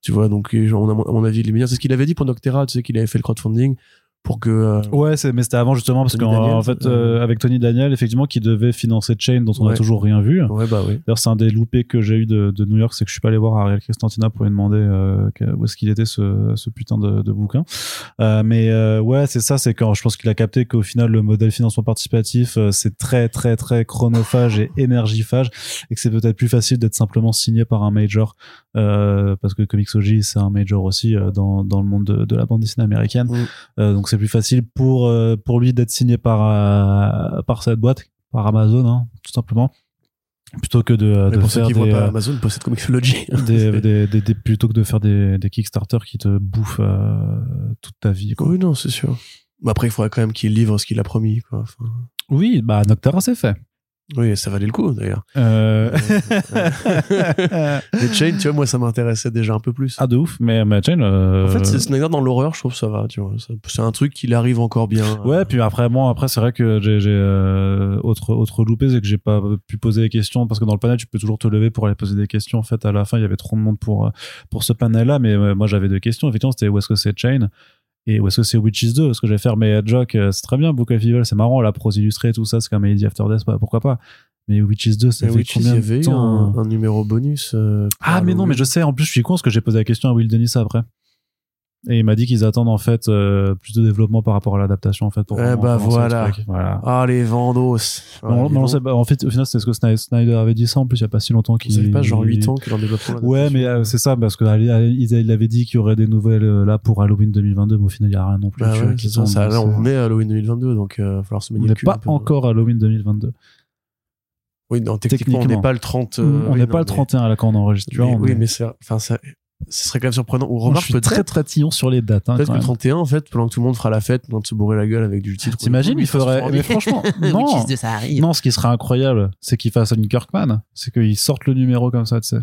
Tu vois, donc, on a, à mon avis, les médias, c'est ce qu'il avait dit pour Noctera, tu sais, qu'il avait fait le crowdfunding pour que. euh, Ouais, c'est, mais c'était avant justement parce qu'en en fait, euh, euh, avec Tony Daniel, effectivement, qui devait financer Chain, dont on Ouais. toujours rien vu. Ouais, bah oui. D'ailleurs, c'est un des loupés que j'ai eu de, de New York, c'est que je suis pas allé voir Ariel Constantina pour lui demander euh, où est-ce qu'il était ce, ce putain de, de bouquin. Euh, mais euh, ouais, c'est ça, c'est quand je pense qu'il a capté qu'au final le modèle financement participatif euh, c'est très très très chronophage et énergiphage et que c'est peut-être plus facile d'être simplement signé par un major euh, parce que Comixology c'est un major aussi euh, dans, dans le monde de, de la bande dessinée américaine. Mm. Euh, donc c'est plus facile pour euh, pour lui d'être signé par euh, par cette boîte, par Amazon, hein, tout simplement, plutôt que de, de pour ceux faire qui des, voient pas Amazon possède Comixology. des, des, des- plutôt que de faire des, des Kickstarter qui te bouffent euh, toute ta vie. Quoi. oui, non, c'est sûr. Mais après, il faudrait quand même qu'il livre ce qu'il a promis, quoi. Enfin, Oui, bah Noctera c'est fait. Oui, ça valait le coup, d'ailleurs. Euh... Les Chain, tu vois, moi, ça m'intéressait déjà un peu plus. ah de ouf, mais, mais Chain, euh, En fait, c'est Snyder dans l'horreur, je trouve ça va, tu vois. C'est un truc qui arrive encore bien. Ouais, puis après, bon, après, c'est vrai que j'ai, j'ai euh, autre, autre loupé, c'est que j'ai pas pu poser des questions parce que dans le panel, tu peux toujours te lever pour aller poser des questions. En fait, à la fin, il y avait trop de monde pour, euh, pour ce panel-là, mais euh, moi, j'avais deux questions. Effectivement, c'était où est-ce que c'est Chain et où est-ce que c'est Witches 2 Ce que je vais faire, mais Jock, euh, c'est très bien, Book of Evil, c'est marrant, la prose illustrée, tout ça, c'est comme Lady After Death, bah, pourquoi pas. Mais Witches 2, ça Mais fait Witches, combien il y de avait eu un, un numéro bonus. euh, Ah, mais non, mais je sais, en plus, je suis con parce que j'ai posé la question à Will Denis après. Et il m'a dit qu'ils attendent en fait euh, plus de développement par rapport à l'adaptation en fait pour Eh bah, voilà. voilà. Ah, les Vandos. Mais on- mais on sait pas- en fait, au final, c'est ce que Snyder, avait dit ça en plus il y a pas si longtemps qu'il savez pas, genre 8 ans qu'il en développe Ouais, mais euh, c'est ça parce que il avait dit qu'il y aurait des nouvelles euh, là pour Halloween 2022, mais au final il y a rien non plus. Bah tu vois, ouais, qui c'est ça, tourne, ça, donc là, c'est- on à Halloween 2022, donc il va falloir se on manier n'est pas peu. encore Halloween 2022. Oui, non, techniquement, on n'est pas le 30. euh, on n'est non, pas le mais- 31 là quand on enregistre. Vois, on oui, est- mais c'est, enfin, ça, ce serait quand même surprenant. Ou Moi, je remarque, suis très très tillon sur les dates. Hein, peut-être que le même. 31, en fait, pendant que tout le monde fera la fête, on de se bourrer la gueule avec du titre. T'imagines, il faudrait. Mais franchement, <laughs> non. Witches 2, ça arrive. Non, ce qui serait incroyable, c'est qu'il fasse une Kirkman. C'est qu'il sorte le numéro comme ça, tu sais.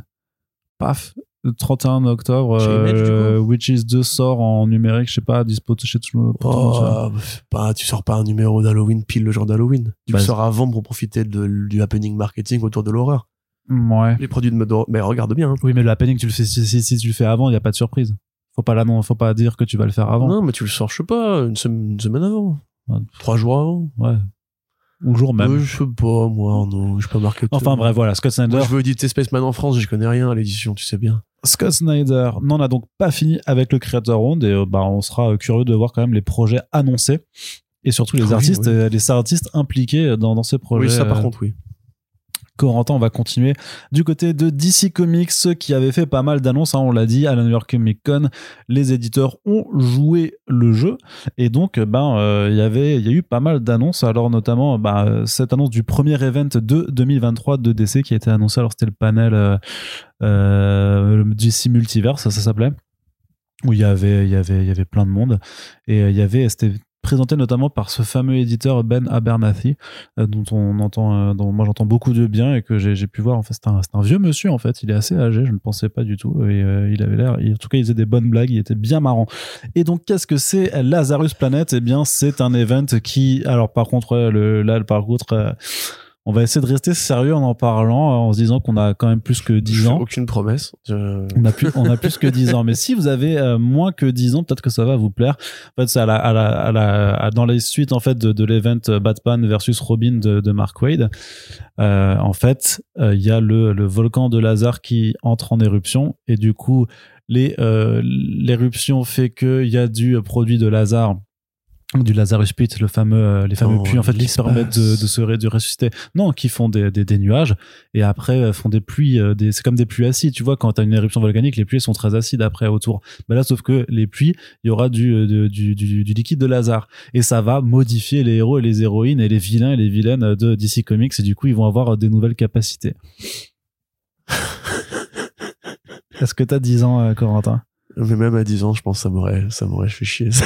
Paf. Le 31 octobre, euh, Witches 2 sort en numérique, je sais pas, dispo chez tout le monde. Oh, bah, tu sors pas un numéro d'Halloween pile le jour d'Halloween. Tu Bah, le sors avant pour profiter de, du happening marketing autour de l'horreur. Ouais. Les produits de mode Mais regarde bien. hein. Oui, mais le happening, tu le fais, si, si, si tu le fais avant, il n'y a pas de surprise. Faut pas là, non, faut pas dire que tu vas le faire avant. Non, mais tu le sors, je sais pas, une, sem- une semaine avant. Ouais. Trois jours avant. Ouais. Ou le jour même. Euh, je sais pas, moi, non, je suis pas. Enfin bref, voilà, Scott Snyder. Moi, je veux éditer Spaceman en France, je connais rien à l'édition, tu sais bien. Scott Snyder n'en a donc pas fini avec le Creator Round et euh, bah, on sera euh, curieux de voir quand même les projets annoncés et surtout les Oui, artistes, oui. euh, les artistes impliqués dans, dans ces projets. oui, ça par contre, oui. Corentin, on va continuer du côté de DC Comics qui avait fait pas mal d'annonces, hein, on l'a dit, à la New York Comic Con, les éditeurs ont joué le jeu. Et donc ben euh, il y avait il y a eu pas mal d'annonces. Alors notamment bah, cette annonce du premier event de 2023 de DC qui a été annoncé. Alors c'était le panel euh, euh, DC Multiverse ça, s'appelait où il y avait il y avait il y avait plein de monde. Et il y avait présenté notamment par ce fameux éditeur Ben Abernathy euh, dont on entend euh, dont moi j'entends beaucoup de bien et que j'ai pu voir. En fait c'est un, un vieux monsieur en fait. Il est assez âgé je ne pensais pas du tout. Et euh, il avait l'air en tout cas il faisait des bonnes blagues. Il était bien marrant. Et donc qu'est-ce que c'est Lazarus Planet? Eh bien c'est un event qui alors par contre là par contre on va essayer de rester sérieux en en parlant en se disant qu'on a quand même plus que 10 Je fais ans Aucune promesse. Je- on a plus, on a plus que 10 ans. Mais si vous avez euh, moins que 10 ans, peut-être que ça va vous plaire. En fait, c'est à la, à la, à la, à- dans les suites, en fait, de, de l'event Batman versus Robin de, de Mark Wade. Euh, en fait, euh, il y a le, le volcan de Lazare qui entre en éruption et du coup, euh, l'éruption fait qu'il y a du produit de Lazare du Lazarus Pit, le fameux, euh, les fameux Dans puits en fait qui permettent de, de se ré- de ressusciter. Non, qui font des, des, des nuages et après euh, font des pluies. euh, des, c'est comme des pluies acides. Tu vois, quand t'as une éruption volcanique, les pluies sont très acides après autour. Bah là, sauf que les pluies, il y aura du, du, du, du liquide de Lazare et ça va modifier les héros et les héroïnes et les vilains et les vilaines de DC Comics et du coup, ils vont avoir des nouvelles capacités. <laughs> Est-ce que t'as 10 ans, Corentin? Mais même à 10 ans, je pense que ça m'aurait, ça m'aurait fait chier. Ça.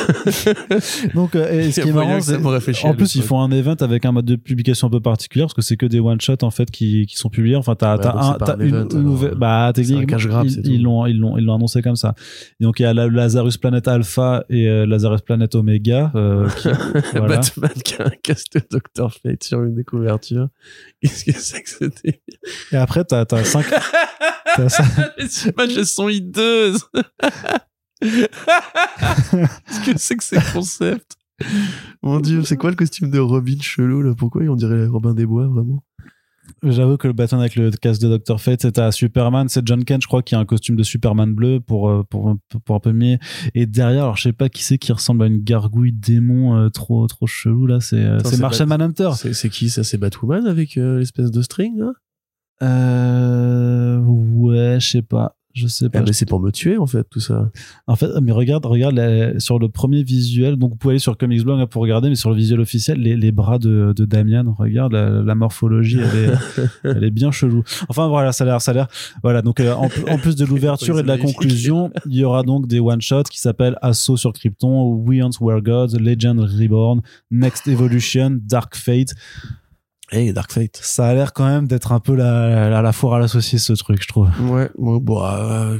<laughs> Donc, euh, et ce qui a est marrant, c'est m'aurait fait chier en plus ils font un event avec un mode de publication un peu particulier parce que c'est que des one shot en fait qui, qui sont publiés. Enfin, t'as Ouais, un, un une, event, une alors, euh, bah un techniquement cash grab, ils- l'ont ils l'ont ils l'ont annoncé comme ça. Et donc il y a la Lazarus Planet Alpha et euh, Lazarus Planet Omega euh, qui, <laughs> voilà. Batman qui a un casque de Dr. Fate sur une des couvertures. Qu'est-ce que c'est que c'était Et après t'as t'as cinq <laughs> Les images, <laughs> elles sont hideuses. <laughs> Qu'est-ce que c'est que ces concepts? Mon dieu, c'est quoi le costume de Robin chelou là? Pourquoi on dirait Robin des Bois vraiment? J'avoue que le Batman avec le casque de Dr. Fate, c'était à Superman. C'est John Kent, je crois, qui a un costume de Superman bleu pour, euh, pour, pour un peu mieux. Et derrière, alors je sais pas qui c'est qui ressemble à une gargouille démon euh, trop, trop chelou là. C'est euh, c'est c'est Martian Manhunter. C'est c'est qui ça? C'est Batwoman avec euh, l'espèce de string là? Euh, ouais, je sais pas. Je sais pas. Ah, mais c'est pour me tuer en fait tout ça. En fait, mais regarde, regarde la- sur le premier visuel. Donc, vous pouvez aller sur Comics Blog hein, pour regarder, mais sur le visuel officiel, les, les bras de, de Damian, regarde la, la morphologie, elle est, <laughs> elle est bien chelou. Enfin, voilà, ça a l'air, ça a l'air. Voilà. Donc, euh, en, pl- en plus de <laughs> l'ouverture et de la conclusion, il y aura donc des one shots qui s'appellent Assaut sur Krypton, We Once Were Gods, Legend Reborn, Next Evolution, Dark Fate. Hey, Dark Fate. Ça a l'air quand même d'être un peu la, la, la foire à la saucisse, ce truc, je trouve. Ouais, ouais, bon, euh,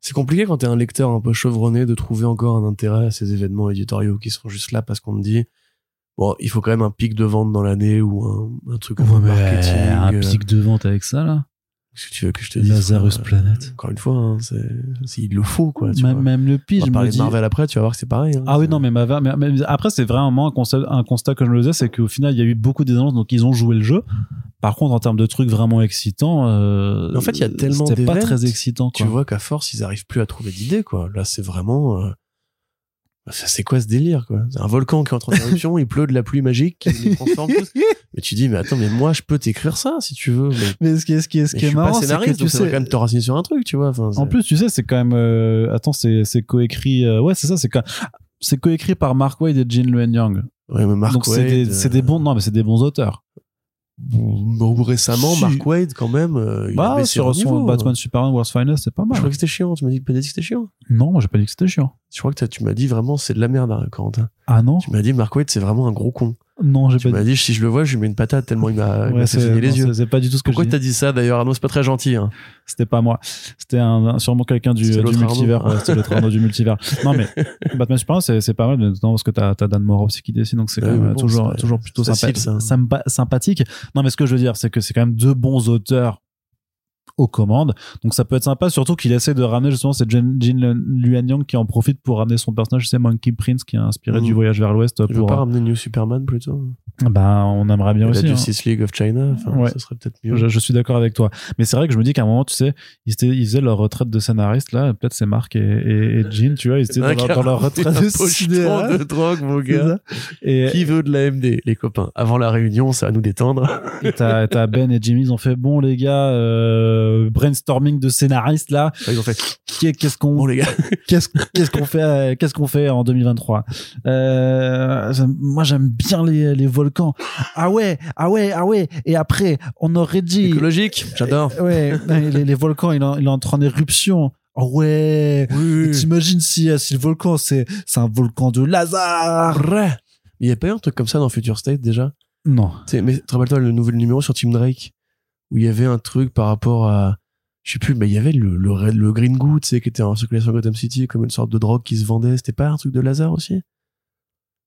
c'est compliqué quand t'es un lecteur un peu chevronné de trouver encore un intérêt à ces événements éditoriaux qui sont juste là parce qu'on te dit bon, il faut quand même un pic de vente dans l'année ou un, un truc un peu marketing. un euh, pic de vente avec ça, là. Qu'est-ce que tu veux que je te dise Lazarus quoi, Planet. Encore une fois, hein, c'est, il le faut quoi. Tu même, le va je me dis. de Marvel après, tu vas voir que c'est pareil. hein. Ah oui, non, mais, Marvel- mais, mais après, c'est vraiment un constat, un constat que je me faisais, c'est qu'au final, il y a eu beaucoup d'annonces, donc ils ont joué le jeu. Par contre, en termes de trucs vraiment excitants, euh, en fait, il y a tellement c'était pas très excitant, tu quoi. vois qu'à force, ils arrivent plus à trouver d'idées, quoi. Là, c'est vraiment. euh, C'est quoi ce délire, quoi? C'est un volcan qui entre en éruption, il pleut de la pluie magique, qui les transforme tous. <laughs> Mais tu dis, mais attends, mais moi, je peux t'écrire ça, si tu veux. Mais, Mais ce qui est, ce qui est, ce qui est marrant, c'est que tu sais, quand même te raciner sur un truc, tu vois. Enfin, en plus, tu sais, c'est quand même, euh, attends, c'est, c'est coécrit, euh, ouais, c'est ça, c'est quand c'est coécrit par Mark Wade et Gene Luen Yang. ouais, mais Mark Donc c'est Waid, des, euh, des bons, non, mais c'est des bons auteurs. Récemment, Si. Mark Wade, quand même, euh, il a Bah, baissé sur son niveau. Batman Superman World's Finest, c'est pas Je mal. crois que c'était chiant. Tu m'as dit, m'as dit que c'était chiant. Non, moi, j'ai pas dit que c'était chiant. Je crois que tu m'as dit vraiment, c'est de la merde, hein, Corentin. Ah non? Tu m'as dit, Mark Wade, c'est vraiment un gros con. Non, j'ai Tu pas m'as dit. si je le vois, je lui mets une patate tellement il m'a, il Ouais, saigner les non, yeux. c'est- pas du tout ce que Pourquoi je dis. t'as dit ça d'ailleurs? Arnaud C'est pas très gentil. Hein. C'était pas moi. C'était un, sûrement quelqu'un du, du multivers. Ouais, c'était l'autre Arnaud du multivers. <laughs> Non, mais Batman Superman, c'est, c'est pas mal, notamment parce que t'as, t'as Dan Mora aussi qui dessine, donc c'est quand Ouais, même mais bon, toujours, toujours plutôt c'est sympa, facile, ça. sympa- sympathique. Non, mais ce que je veux dire, c'est que c'est quand même deux bons auteurs aux commandes. Donc ça peut être sympa, surtout qu'il essaie de ramener justement, c'est Jin, Jin Luan Yang qui en profite pour ramener son personnage, c'est Monkey Prince qui est inspiré Mhm. du voyage vers l'ouest pour, pas ramener New Superman plutôt bah, on aimerait bien La aussi. hein. Justice League of China. Ouais. ça serait peut-être mieux. Je, je suis d'accord avec toi. Mais c'est vrai que je me dis qu'à un moment, tu sais, ils, étaient, ils faisaient leur retraite de scénariste, là. Peut-être c'est Marc et, et, et Jean, tu vois, ils étaient dans leur, dans leur retraite <laughs> de de cinéaste. de drogue, mon gars. Et Qui veut de la MD, les copains? Avant la réunion, ça va nous détendre. t'as Ben et Jimmy, ils ont fait, bon, les gars, euh, brainstorming de scénaristes, là. Ils ont fait Qu'est- Qu'est-ce qu'on bon les gars. <laughs> qu'est-ce qu'est-ce qu'on fait euh, qu'est-ce qu'on fait en 2023 euh, moi j'aime bien les, les volcans. Ah ouais ah ouais ah ouais. Et après on aurait dit Écologique, j'adore. ouais les, les volcans il, en- il en éruption Ah ouais. Et T'imagines si, euh, si le volcan, c'est, c'est un volcan de Lazare? Il y a pas eu un truc comme ça dans Future State déjà? Non. Mais te rappelles-toi le nouvel numéro sur Team Drake? Où il y avait un truc par rapport à je sais plus mais il y avait le le, Green Goo tu sais qui était en circulation à Gotham City comme une sorte de drogue qui se vendait c'était pas un truc de Lazare aussi?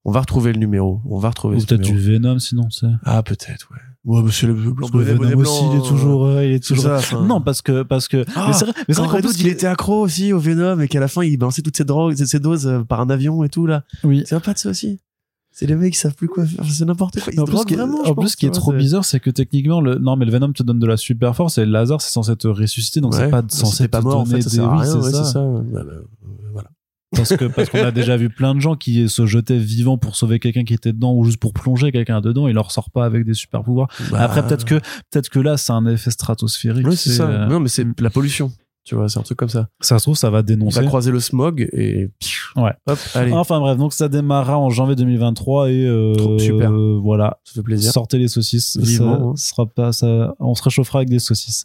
On va retrouver le numéro on va retrouver Ou peut-être numéro. du Venom, sinon, c'est. ah peut-être ouais ouais c'est le blanc Parce que bonnet, bonnet Venom blanc, aussi, il est toujours, euh, il est C'est toujours. ça. <laughs> Non, parce que, parce que. Ah, mais c'est vrai, mais vrai il était accro aussi au Venom et qu'à la fin il balançait toutes ses drogues ses doses euh, par un avion et tout là Oui. c'est un pas de ça aussi c'est les mecs qui savent plus quoi faire. C'est n'importe quoi. Ils en se plus, ce qui est, vraiment en je plus, pense, ce qui est tu vois, trop bizarre, c'est que techniquement, le, non, mais le Venom te donne de la super force et le laser, c'est censé te ressusciter, donc Ouais, c'est pas censé pas te mort en donner fait ça des- sert à oui, rien c'est ouais, ça. c'est ça. Bah, bah, euh, voilà. Parce que, parce qu'on a <laughs> déjà vu plein de gens qui se jetaient vivants pour sauver quelqu'un qui était dedans ou juste pour plonger quelqu'un dedans, il leur sort pas avec des super pouvoirs. Bah, Après, peut-être que, peut-être que là, c'est un effet stratosphérique. ouais c'est ça. euh, non mais c'est la pollution tu vois c'est un truc comme ça Ça se trouve, ça va on dénoncer. va croiser le smog et Ouais. hop allez Enfin bref, donc ça démarrera en janvier 2023 et euh, Trop super. euh, voilà, ça fait plaisir sortez les saucisses. Vivement, ça, hein. sera pas, ça, on se réchauffera avec des saucisses.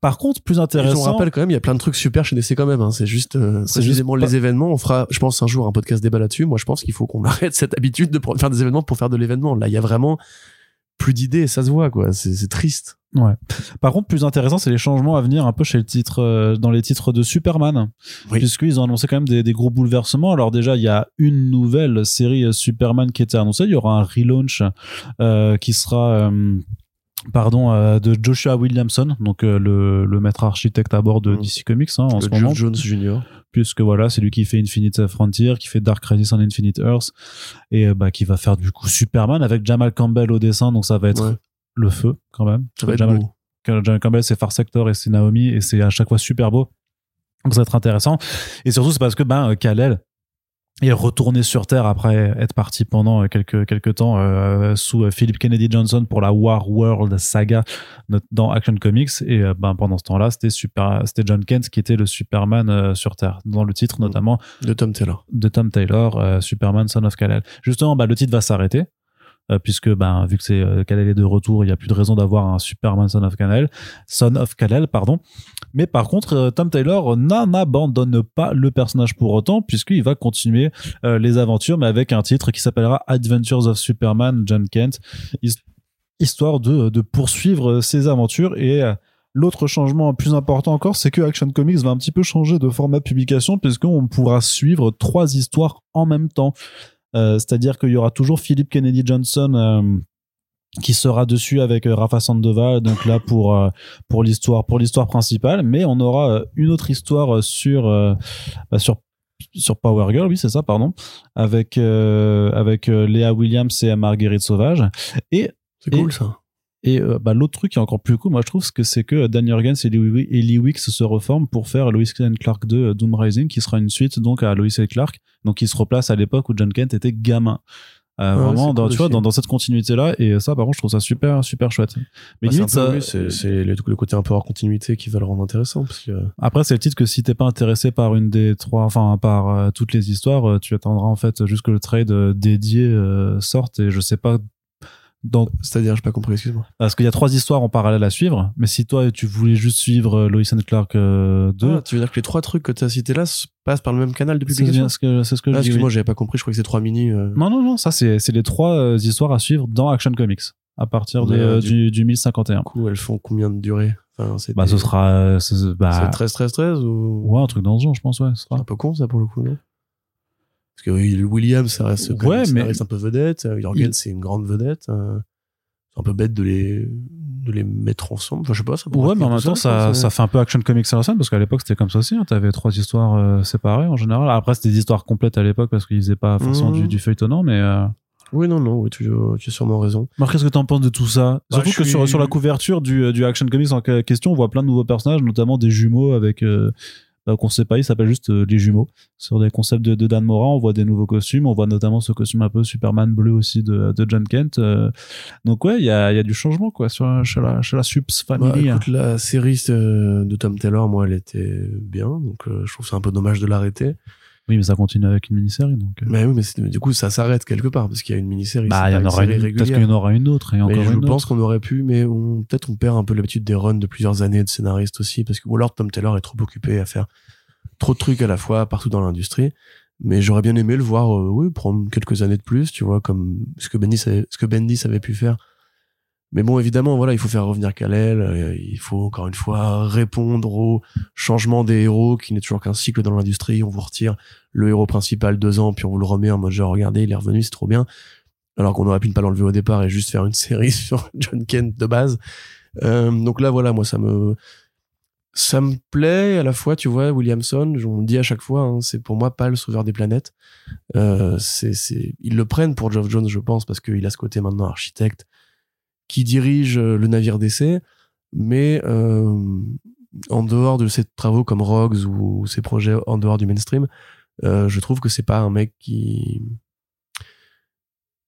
Par contre, plus Et je intéressant. vous rappelle quand même, il y a plein de trucs super chez DC quand même. Hein. C'est juste, euh, C'est précisément juste les événements. On fera, je pense, un jour un podcast débat là-dessus. Moi, je pense qu'il faut qu'on <laughs> arrête cette habitude de faire des événements pour faire de l'événement. Là, il y a vraiment plus d'idées, ça se voit, quoi. C'est triste. Ouais. Par contre, plus intéressant, c'est les changements à venir un peu chez le titre, euh, dans les titres de Superman. Oui. Puisqu'ils ont annoncé quand même des, des gros bouleversements. Alors déjà, il y a une nouvelle série Superman qui était annoncée. Il y aura un relaunch euh, qui sera euh, pardon, euh, de Joshua Williamson, donc euh, le, le maître architecte à bord de Mm. DC Comics hein, en Le ce moment, Geoff Jones Jr. puisque voilà, c'est lui qui fait Infinite Frontier, qui fait Dark Crisis on Infinite Earth, et euh, bah, qui va faire du coup Superman avec Jamal Campbell au dessin, donc ça va être Ouais. le feu quand même. Ça va être Jamal, beau. Jamal Campbell, c'est Far Sector et c'est Naomi, et c'est à chaque fois super beau. Donc ça va être intéressant. Et surtout, c'est parce que ben, Kal-El est retourné sur Terre après être parti pendant euh, quelques, quelques temps euh, sous euh, Philip Kennedy Johnson pour la War World saga dans Action Comics. Et euh, ben, pendant ce temps-là, c'était super, c'était John Kent qui était le Superman euh, sur Terre. Dans le titre, Mm. notamment, De Tom Taylor. de Tom Taylor, Superman Son of Kal-El. Justement, bah, le titre va s'arrêter. puisque ben vu que c'est Kal-El est de retour, il y a plus de raison d'avoir un Superman Son of Kal-El, Son of Kal-El pardon. Mais par contre, euh, Tom Taylor n'en abandonne pas le personnage pour autant, puisqu'il va continuer euh, les aventures, mais avec un titre qui s'appellera Adventures of Superman John Kent, his- histoire de, poursuivre ses aventures et euh, L'autre changement plus important encore, c'est que Action Comics va un petit peu changer de format publication puisqu'on pourra suivre trois histoires en même temps. Euh, C'est-à-dire qu'il y aura toujours Philip Kennedy Johnson euh, qui sera dessus avec euh, Rafa Sandoval, donc là pour euh, pour l'histoire pour l'histoire principale, mais on aura euh, une autre histoire sur bah, sur sur Power Girl, oui c'est ça, pardon, avec euh, avec Léa Williams et Marguerite Sauvage et C'est Et- cool ça. et euh, bah, l'autre truc qui est encore plus cool, moi je trouve, c'est que c'est que Dan Jurgens et Lee, et Lee Wicks se reforment pour faire Lois and Clark 2 euh, Doom Rising, qui sera une suite donc à Lois et Clark, donc qui se replace à l'époque où John Kent était gamin. Euh, Ouais, vraiment dans, cool tu vois dans, dans cette continuité là et ça par contre je trouve ça super super chouette. Mais Bah, limite ça oui, c'est c'est le, le côté un peu hors continuité qui va le rendre intéressant parce que après c'est le titre que si t'es pas intéressé par une des trois enfin par euh, toutes les histoires euh, tu attendras en fait jusque le trade euh, dédié euh, sorte et je sais pas dans c'est-à-dire j'ai pas compris excuse-moi. parce qu'il y a trois histoires en parallèle à suivre mais si toi tu voulais juste suivre euh, Lois and Clark euh, 2 Ah, tu veux dire que les trois trucs que tu as cités là se passent par le même canal de c'est publication? bien ce que c'est ce que Ah, oui. excuse-moi, j'avais pas compris, je crois que c'est trois mini euh, non non non ça c'est c'est les trois euh, histoires à suivre dans Action Comics à partir de, euh, du, du 1051 du coup, elles font combien de durée Enfin, c'est bah des- ce sera euh, c'est- c'est bah. 13 13 13 ou? Ouais un truc dans ce genre je pense ouais ce C'est sera un peu con ça pour le coup, non? Parce que William, ça reste quand Ouais, même, ça mais- reste un peu vedette. euh, Jorgen, Il- c'est une grande vedette. euh, C'est un peu bête de les, de les mettre ensemble. Enfin, je sais pas, ça Ouais, mais en même temps, seul, ça, fait un peu Action Comics à l'ancienne, parce qu'à l'époque, c'était comme ça aussi. Hein. T'avais trois histoires euh, séparées en général. Après, c'était des histoires complètes à l'époque, parce qu'ils faisaient pas forcément Mhm. du, du feuilletonnant, mais. Euh... Oui, non, non, oui, tu, tu as sûrement raison. Marc, qu'est-ce que t'en penses de tout ça? Bah, Surtout que suis- sur, sur la couverture du, du Action Comics en question, on voit plein de nouveaux personnages, notamment des jumeaux avec. Euh, qu'on sait pas, ils s'appellent juste euh, les jumeaux. Sur des concepts de, de Dan Mora, on voit des nouveaux costumes. On voit notamment ce costume un peu Superman bleu aussi de, de John Kent. euh. donc, ouais, il y a, il y a du changement, quoi, sur, chez, la, chez la Sups Bah, Family. hein. écoute, la série euh, de Tom Taylor, moi, elle était bien. Donc, je trouve c'est un peu dommage de l'arrêter. Oui, mais ça continue avec une mini-série. Donc, euh. Mais oui, mais du coup, ça s'arrête quelque part parce qu'il y a une mini-série. Bah, il y en aura une, peut-être qu'il y en aura une autre et encore mais je une pense qu'on aurait pu, mais on, peut-être on perd un peu l'habitude des runs de plusieurs années de scénaristes aussi, parce que ou alors Tom Taylor est trop occupé à faire trop de trucs à la fois partout dans l'industrie. Mais j'aurais bien aimé le voir, euh, oui, prendre quelques années de plus, tu vois, comme ce que Bendis avait, ce que Bendis avait pu faire. Mais bon, évidemment, voilà, il faut faire revenir Kal-El, euh, il faut encore une fois répondre au changement des héros, qui n'est toujours qu'un cycle dans l'industrie. On vous retire le héros principal deux ans, puis on vous le remet en mode genre, regardez, il est revenu, c'est trop bien alors qu'on aurait pu ne pas l'enlever au départ et juste faire une <laughs> série sur John Kent de base. Euh, donc là, voilà, moi, ça me, ça me plaît à la fois, tu vois, Williamson, on le dit à chaque fois, hein, c'est pour moi pas le sauveur des planètes. Euh, c'est, c'est, ils le prennent pour Geoff Jones, je pense, parce qu'il a ce côté maintenant architecte qui dirige euh, le navire d'essai, mais euh, en dehors de ses travaux comme Rogues ou ses projets en dehors du mainstream, euh, je trouve que c'est pas un mec qui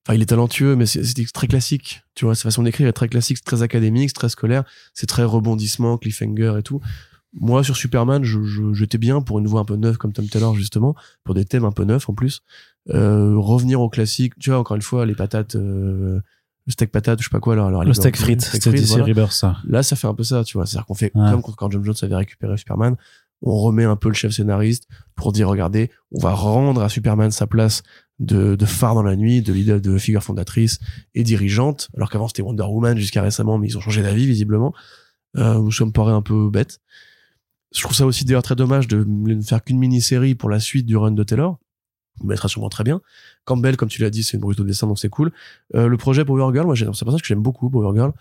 Enfin, il est talentueux, mais c'est très classique. Tu vois, sa façon d'écrire est très classique, c'est très académique, c'est très scolaire, c'est très rebondissement, cliffhanger et tout. Moi, sur Superman, je, je- j'étais bien pour une voix un peu neuve comme Tom Taylor, justement, pour des thèmes un peu neufs en plus. Euh, revenir au classique, tu vois, encore une fois, les patates, euh, le steak patate, je sais pas quoi, alors, alors Le steak frites, c'était DC voilà. Rebirth, ça. Là, ça fait un peu ça, tu vois. C'est-à-dire qu'on fait Ouais. comme quand- quand John Jones avait récupéré Superman, on remet un peu le chef scénariste pour dire, regardez, on va rendre à Superman sa place de, de phare dans la nuit, de leader, de figure fondatrice et dirigeante, alors qu'avant c'était Wonder Woman jusqu'à récemment, mais ils ont changé d'avis visiblement. Euh, ça me paraît un peu bête. Je trouve ça aussi d'ailleurs très dommage de ne faire qu'une mini-série pour la suite du run de Taylor. Mais elle sera sûrement très bien. Campbell, comme tu l'as dit, c'est une brute au dessin, donc c'est cool. Euh, le projet Power Girl, moi, j'ai- c'est pour ça que j'aime beaucoup Power Girl.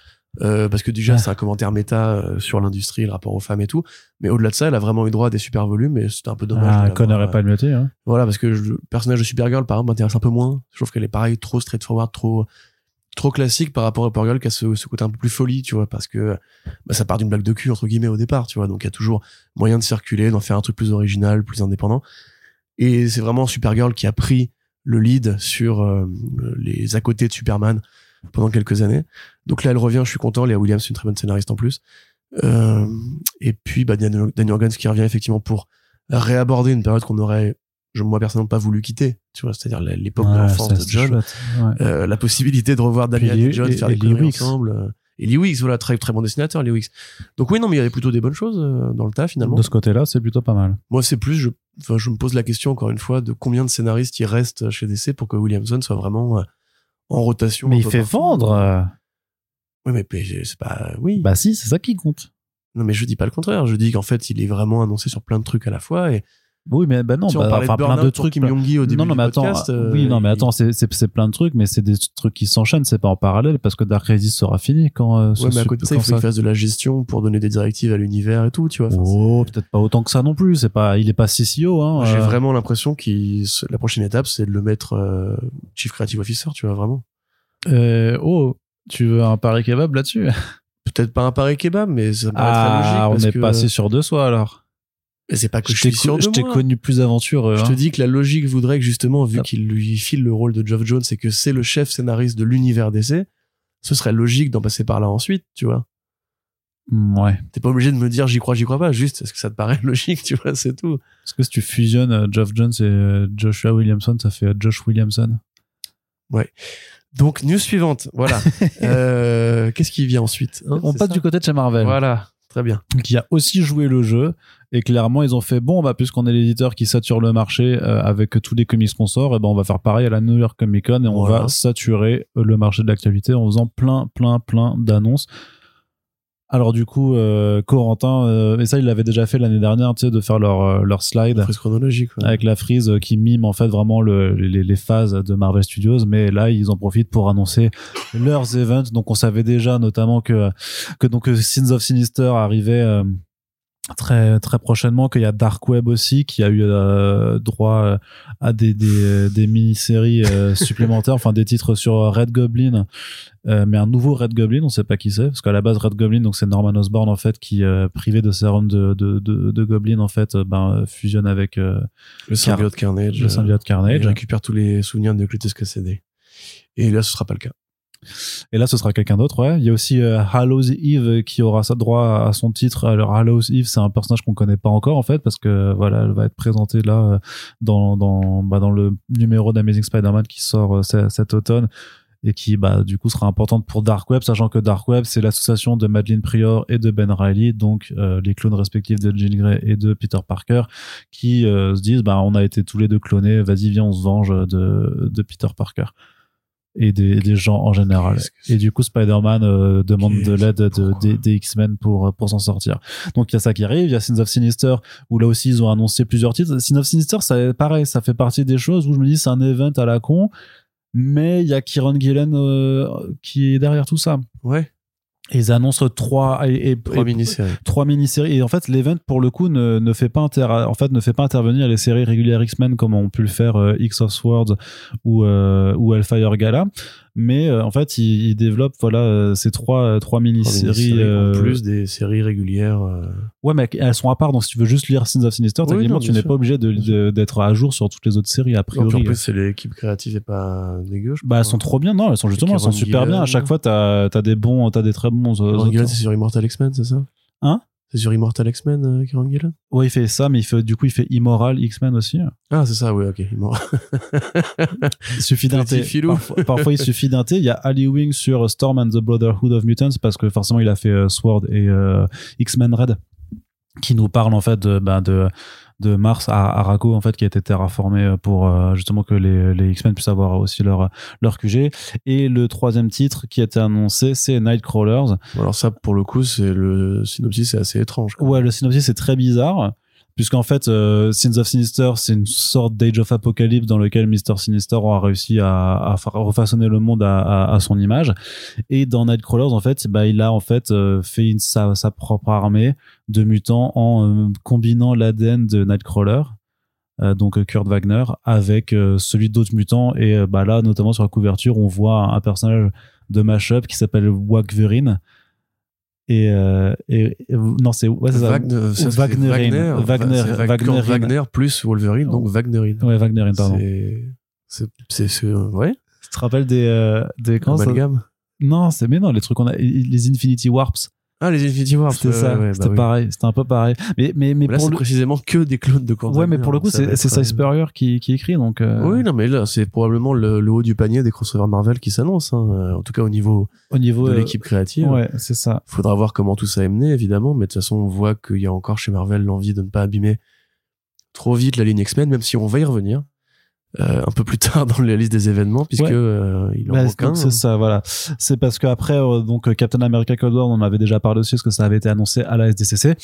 Euh, parce que déjà, Ouais. c'est un commentaire méta euh, sur l'industrie, le rapport aux femmes et tout. Mais au-delà de ça, elle a vraiment eu droit à des super volumes et c'était un peu dommage. Ah, Connor et Palmiotti, hein. Voilà, parce que le personnage de Supergirl, par exemple, m'intéresse un peu moins. Je trouve qu'elle est pareil, trop straightforward, trop trop classique par rapport à Supergirl qui a ce, ce côté un peu plus folie, tu vois, parce que bah, ça part d'une blague de cul, entre guillemets, au départ, tu vois. Donc il y a toujours moyen de circuler, d'en faire un truc plus original, plus indépendant. Et c'est vraiment Supergirl qui a pris le lead sur euh, les à côté de Superman pendant quelques années. Donc là, elle revient, je suis content. Léa Williams, c'est une très bonne scénariste en plus. Euh, et puis, bah, Daniel, Daniel Organs qui revient effectivement pour réaborder une période qu'on aurait, je, moi personnellement, pas voulu quitter. Tu vois, c'est-à-dire l'époque de l'enfance de John. Ouais. Euh, la possibilité de revoir Puis et Lee- John et- faire et des conneries ensemble. Et Lee Wicks, voilà, très, très bon dessinateur, Lee Wicks. Donc oui, non, mais il y avait plutôt des bonnes choses euh, dans le tas, finalement. De ce côté-là, c'est plutôt pas mal. Moi, c'est plus, je, enfin, je me pose la question, encore une fois, de combien de scénaristes il reste chez DC pour que Williamson soit vraiment euh, en rotation. Mais il fait partout. vendre. Oui, mais c'est pas, oui. Bah si, c'est ça qui compte. Non, mais je dis pas le contraire. Je dis qu'en fait, il est vraiment annoncé sur plein de trucs à la fois et Oui, mais bah non, si on bah, parlait enfin de plein de trucs. Kim au début non, non, du mais attends, podcast, euh, oui, non, mais attends, c'est, c'est, c'est plein de trucs, mais c'est des trucs qui s'enchaînent, c'est pas en parallèle, parce que Dark Crisis sera fini quand. euh, Ouais, mais à côté de ça, il faut qu'il fasse de la gestion pour donner des directives à l'univers et tout, tu vois. Enfin, Oh, peut-être pas autant que ça non plus. C'est pas, il est pas CCO, hein. J'ai euh, vraiment l'impression que la prochaine étape, c'est de le mettre euh, Chief Creative Officer, tu vois, vraiment. euh, oh, tu veux un pari kebab là-dessus? Peut-être pas un pareil kebab, mais ça me paraît très logique. Ah, on parce est que... passé sur deux soi alors. Mais c'est pas que je, Je t'ai, suis sûr de je t'ai moi. connu plus aventureux. Je hein. te dis que la logique voudrait que justement, vu Ah. qu'il lui file le rôle de Geoff Jones et que c'est le chef scénariste de l'univers DC, ce serait logique d'en passer par là ensuite, tu vois. Mm, Ouais. T'es pas obligé de me dire j'y crois, j'y crois pas, juste est-ce que ça te paraît <laughs> logique, tu vois, c'est tout. Parce que si tu fusionnes euh, Geoff Jones et euh, Joshua Williamson, ça fait euh, Josh Williamson? Donc, news suivante, voilà. <laughs> euh, Qu'est-ce qui vient ensuite hein, on passe ça? du côté de chez Marvel. Voilà, très bien. qui a aussi joué le jeu et clairement ils ont fait bon bah puisqu'on est l'éditeur qui sature le marché euh, avec tous les comics qu'on sort et ben on va faire pareil à la New York Comic Con et on Voilà. va saturer le marché de l'actualité en faisant plein plein plein d'annonces alors du coup euh, Corentin euh, et ça il l'avait déjà fait l'année dernière tu sais de faire leur euh, leur slide chronologique. ouais. avec la frise qui mime en fait vraiment le, les, les phases de Marvel Studios mais là ils en profitent pour annoncer leurs events donc on savait déjà notamment que que donc euh, Sins of Sinister arrivait euh, très très prochainement qu'il y a Dark Web aussi qui a eu euh, droit euh, à des des, des mini-séries euh, supplémentaires enfin des titres sur Red Goblin euh, mais un nouveau Red Goblin on sait pas qui c'est parce qu'à la base Red Goblin donc c'est Norman Osborn en fait qui euh, privé de sérum de de de, de Goblin en fait euh, ben fusionne avec euh, Le symbiote Carnage. le symbiote euh, Carnage et récupère tous les souvenirs de Cletus Cassidy. Et là, ce sera pas le cas. Et là, ce sera quelqu'un d'autre, ouais. Il y a aussi euh, Hallows Eve qui aura droit à son titre. Alors, Hallows Eve, c'est un personnage qu'on connaît pas encore, en fait, parce que, voilà, elle va être présentée là, euh, dans, bah, dans le numéro d'Amazing Spider-Man qui sort euh, cet automne et qui, bah, du coup, sera importante pour Dark Web, sachant que Dark Web, c'est l'association de Madeleine Prior et de Ben Reilly, donc, euh, les clones respectifs de Jean Grey et de Peter Parker, qui se disent, bah, on a été tous les deux clonés, vas-y, viens, on se venge de, de Peter Parker et des, des gens en général. Et du coup, Spider-Man euh, demande de l'aide de, des, des X-Men pour, pour s'en sortir. Donc il y a ça qui arrive, il y a Sins of Sinister, où là aussi ils ont annoncé plusieurs titres. Sins of Sinister, ça, pareil, ça fait partie des choses où je me dis c'est un event à la con, mais il y a Kieron Gillen euh, qui est derrière tout ça. Ouais. Et ils annoncent trois et, et- Trois mini-séries. trois mini-séries et en fait l'event pour le coup ne, ne fait pas inter en fait ne fait pas intervenir les séries régulières X-Men comme ont pu le faire euh, X of Swords ou euh, ou Hellfire Gala mais euh, en fait il, il développe voilà euh, ces trois euh, trois mini-séries En plus des séries régulières. ouais mais elles sont à part donc si tu veux juste lire Sins of Sinister Oui, techniquement non, tu n'es pas obligé d'être à jour sur toutes les autres séries a En priori. plus, c'est l'équipe créative et pas dégueu. bah elles sont trop bien. Non elles sont justement elles sont super bien. À chaque fois t'as as des bons t'as des très bons c'est sur Immortal X-Men, c'est ça? Hein? C'est sur Immortal X-Men, euh, Kieron Gillen? Ouais il fait ça mais il fait du coup il fait Immoral X-Men aussi Ah, c'est ça, oui, ok. <laughs> Il suffit d'un thé. Parfois, parfois, il suffit d'un thé. Il y a Ali Wing sur Storm and the Brotherhood of Mutants parce que forcément, il a fait euh, Sword et euh, X-Men Red qui nous parle en fait de, de, de Mars à Araco en fait qui a été terraformé pour euh, justement que les, les X-Men puissent avoir aussi leur, leur QG. Et le troisième titre qui a été annoncé, c'est Nightcrawlers. Alors ça, pour le coup, c'est le synopsis, c'est assez étrange. quoi. Ouais, le synopsis c'est très bizarre. Puisqu'en fait, euh, Sins of Sinister, c'est une sorte d'Age of Apocalypse dans lequel Mr. Sinister aura réussi à, refaçonner le monde à, son image. Et dans Nightcrawlers, en fait, bah, il a en fait euh, fait sa, propre armée de mutants en euh, combinant l'ADN de Nightcrawler. euh, donc Kurt Wagner avec celui d'autres mutants et bah là notamment sur la couverture on voit un personnage de mashup qui s'appelle Wagverine et, euh, et, et- non c'est ouais. Wagner, ça, c'est Wagnerine. Wagner, Wagner- Wagner, plus Wolverine, donc Wagnerine. ouais Wagnerine pardon C'est, c'est, c'est- ouais, tu te rappelles des euh, des comment ça- non c'est mais non les trucs qu'on a les Infinity Warps Ah, les Infinity Wars. c'était ça ouais, bah c'était oui. pareil c'était un peu pareil mais mais mais là, pour le... précisément que des clones de Kurt ouais mais pour le coup ça va c'est être, Cy euh, Spurrier qui qui écrit donc euh, Oui, non, mais là, c'est probablement le, le haut du panier des crossovers Marvel qui s'annonce, hein, euh, en tout cas au niveau au niveau de euh, l'équipe créative. ouais c'est ça Faudra voir comment tout ça est mené, évidemment, mais de toute façon, on voit qu'il y a encore chez Marvel l'envie de ne pas abîmer trop vite la ligne X-Men, même si on va y revenir euh, un peu plus tard dans la liste des événements, puisque Ouais. euh, il en Bah, manque c'est ça, voilà. C'est parce qu'après, euh, donc euh, Captain America Cold War, on en avait déjà parlé aussi, parce que ça avait été annoncé à la SDCC.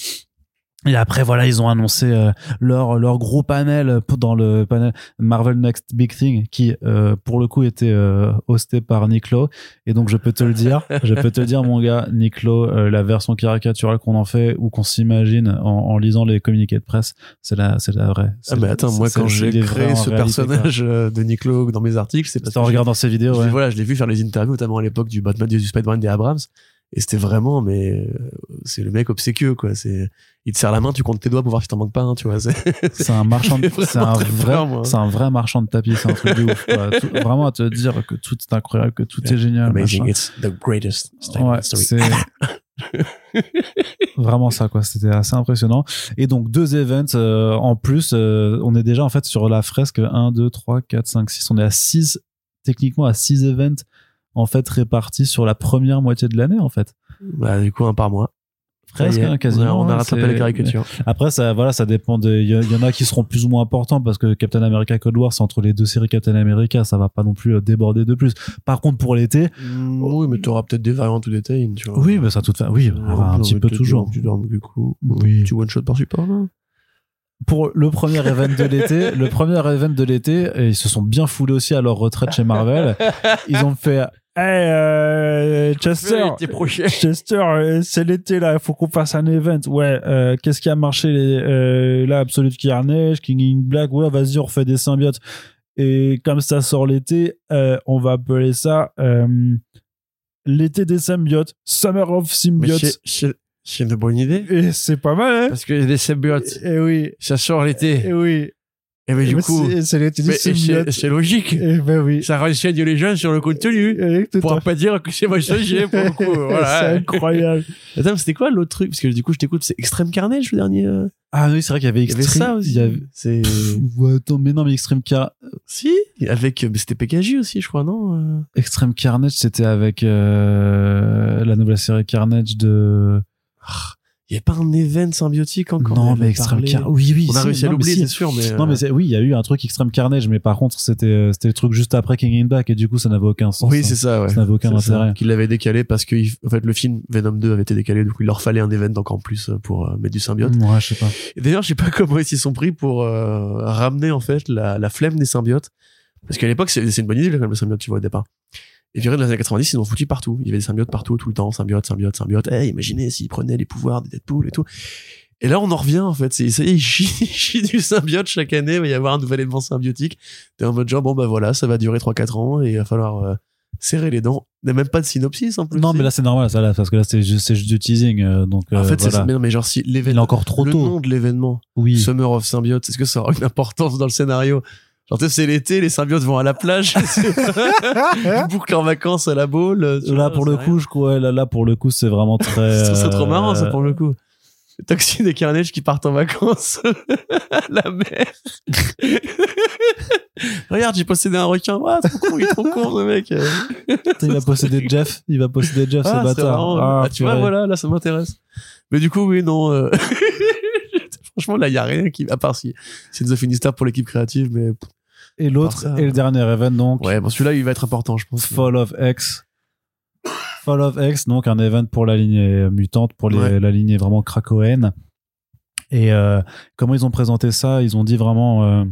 Et après, voilà, ils ont annoncé euh, leur leur gros panel dans le panel Marvel Next Big Thing, qui euh, pour le coup était euh, hosté par Nick Lowe. Et donc, je peux te le dire, je peux te le dire, mon gars, Nick Lowe, euh, la version caricaturale qu'on en fait ou qu'on s'imagine en, en lisant les communiqués de presse, c'est la c'est la vraie. Ah mais attends, moi quand j'ai créé en ce réalité, quoi. personnage euh, de Nick Lowe dans mes articles, c'est parce en que j'ai- regardant ces vidéos, ouais. voilà, je l'ai vu faire les interviews, notamment à l'époque du Batman du Spider-Man des Abrams, et c'était vraiment, mais euh, c'est le mec obséquieux quoi. C'est, il te serre la main, tu comptes tes doigts pour voir si t'en manques pas, hein, tu vois. C'est... C'est un <laughs> marchand, c'est un vrai, c'est un vrai marchand de tapis, c'est un truc de ouf. quoi. <laughs> Tout- vraiment à te dire que tout est incroyable, que tout est génial. Amazing, it's the greatest Ouais, c'est <laughs> vraiment ça quoi. C'était assez impressionnant. Et donc deux events euh, en plus. euh, on est déjà en fait sur la fresque 1, 2, 3, 4, 5, 6. On est à 6 techniquement à 6 events en fait répartis sur la première moitié de l'année en fait. Bah, du coup, un par mois. Presque, hein, quasiment. On a, hein, rattrapé la caricature. <laughs> Après, ça, voilà, ça dépend des. Il y, y en a qui seront plus ou moins importants parce que Captain America Cold War, c'est entre les deux séries Captain America, ça va pas non plus euh, déborder de plus. Par contre, pour l'été, Mm, oui, mais t'auras peut-être des variantes ou des tails, tu vois. oui, bah, ça tout fait. Oui, un petit peu toujours. Du, du, du coup, Oui. Tu one shot par support, là. Pour le premier event de l'été, le premier event de l'été, ils se sont bien foulés aussi à leur retraite chez Marvel. <laughs> Ils ont fait. Hey, euh, Chester, <laughs> Chester, euh, c'est l'été là, il faut qu'on fasse un event. Ouais, euh, qu'est-ce qui a marché les, euh, là Absolute Carnage, King in Black. Ouais, vas-y, on refait des symbiotes. Et comme ça sort l'été, euh, on va appeler ça euh, l'été des symbiotes, Summer of Symbiotes. c'est- une bonne idée. Et c'est pas mal, hein Parce a des symbiotes. Et oui, Ça sort l'été. et oui. Et mais du Mais coup, c'est- c'est l'été des mais c'est c'est logique. Et ben oui. Ça renseigne les gens sur le contenu. Et à pourra pas dire que c'est mensonger pour le coup. <laughs> C'est Voilà. incroyable. Attends, c'était quoi l'autre truc? Parce que du coup, je t'écoute, c'est Extreme Carnage le dernier. euh Ah oui, c'est vrai qu'il y avait Il y avait Extreme. ça aussi. il y avait- C'est. Ouais, attends, mais non, mais Extreme, Car... Si Avec. mais C'était PKJ aussi, je crois, non euh? Extreme Carnage, c'était avec euh, la nouvelle série Carnage de. Il y a pas un event symbiotique encore non, mais Extreme. Carnage. Oui, oui. On a si, réussi à l'oublier, c'est sûr, mais. Non, euh, mais c'est- oui, il y a eu un truc Extreme Carnage, mais par contre, c'était euh, c'était le truc juste après King in Black, et du coup, ça n'avait aucun sens. Oui, hein. c'est ça, ouais. Ça n'avait aucun intérêt. Qu'il l'avait décalé parce que, en fait, le film Venom 2 avait été décalé, du coup, il leur fallait un event encore plus euh, pour euh, mettre du symbiote. Ouais, je sais pas. Et d'ailleurs, je sais pas <laughs> comment ils s'y sont pris pour euh, ramener, en fait, la, la flemme des symbiotes. Parce qu'à l'époque, c'est c'est une bonne idée, quand même, le symbiote, tu vois, au départ. Et puis, dans les années 90, ils ont foutu partout. Il y avait des symbiotes partout, tout le temps, symbiote, symbiote, symbiote. Eh, imaginez s'ils prenaient les pouvoirs des Deadpool et tout. Et là, on en revient, en fait. C'est, ça y est, ils chient <laughs> du symbiote chaque année. Il va y avoir un nouvel élément symbiotique. T'es en mode genre, bon, bah voilà, ça va durer 3-4 ans et il va falloir euh, serrer les dents. Il n'y a même pas de synopsis, en plus. Non, mais là, c'est normal, ça, là, parce que là, c'est juste, c'est juste du teasing, euh, donc. en euh, fait, c'est voilà. ça. Mais mais genre, si Il est l'événement, encore trop le tôt. nom de l'événement, Oui. Summer of Symbiote, est-ce que ça aura une importance dans le scénario? Genre, tu sais, c'est l'été, les symbiotes vont à la plage, <laughs> ils bouclent leurs vacances à la boule. Là, vois, pour c'est le rien. coup, je crois, là, là, pour le coup, c'est vraiment <laughs> très. Ce serait trop marrant, ça, euh, pour le coup. Toxine et Carnage qui partent en vacances à <laughs> la mer. Regarde, j'ai possédé un requin. Ah, trop con, il est trop con, ce mec. Il va posséder Jeff. Il va posséder Jeff, ce Ah, c'est bâtard. Ah, Ah, tu vois, voilà, là, ça m'intéresse. Mais du coup, oui, non. euh, Franchement, là, il y a rien qui, à part si c'est The Finistar pour l'équipe créative, mais Et l'autre, et le dernier event, donc. ouais, bon, celui-là, il va être important, je pense. Fall of X. Fall of X, donc un event pour la lignée mutante, pour les- Ouais. la lignée vraiment krakoenne. Et euh, comment ils ont présenté ça? Ils ont dit vraiment. euh,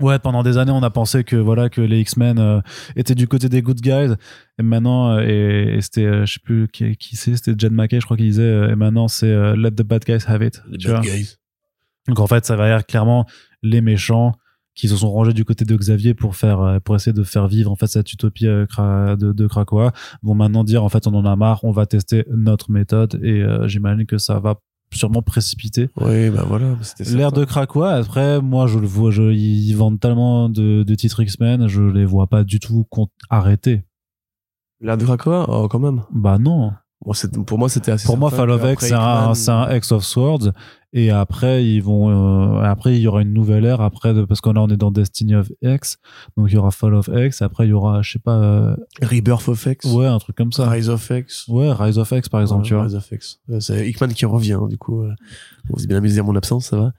Ouais, pendant des années, on a pensé que voilà que les X-Men euh, étaient du côté des good guys, et maintenant, et, et c'était, je sais plus qui, qui c'est, c'était Jen McKay, je crois qu'il disait, et maintenant c'est Let the bad guys have it. Les tu vois. bad guys. Donc en fait, ça va être clairement les méchants qui se sont rangés du côté de Xavier pour faire, euh, pour essayer de faire vivre en fait cette utopie euh, de, de Krakoa, vont maintenant dire en fait on en a marre, on va tester notre méthode, et euh, j'imagine que ça va sûrement précipiter Oui, bah voilà. C'était L'air de Krakoa, après, moi, je le vois, je, ils vendent tellement de, de titres X-Men, je les vois pas du tout arrêter. L'air de Krakoa? Oh, quand même. Bah non. Bon, pour moi, c'était assez Pour moi, Fall of X, c'est un, un X of Swords. Et après, ils vont, euh, après, il y aura une nouvelle ère après, de- parce que là, on est dans Destiny of X. Donc, il y aura Fall of X. Après, il y aura, je sais pas, euh, Rebirth of X. ouais, un truc comme ça. Rise of X. Ouais, Rise of X, par exemple, Ouais, tu vois. Rise of X. C'est Hickman qui revient, du coup. euh, Vous êtes bien amusé à mon absence, ça va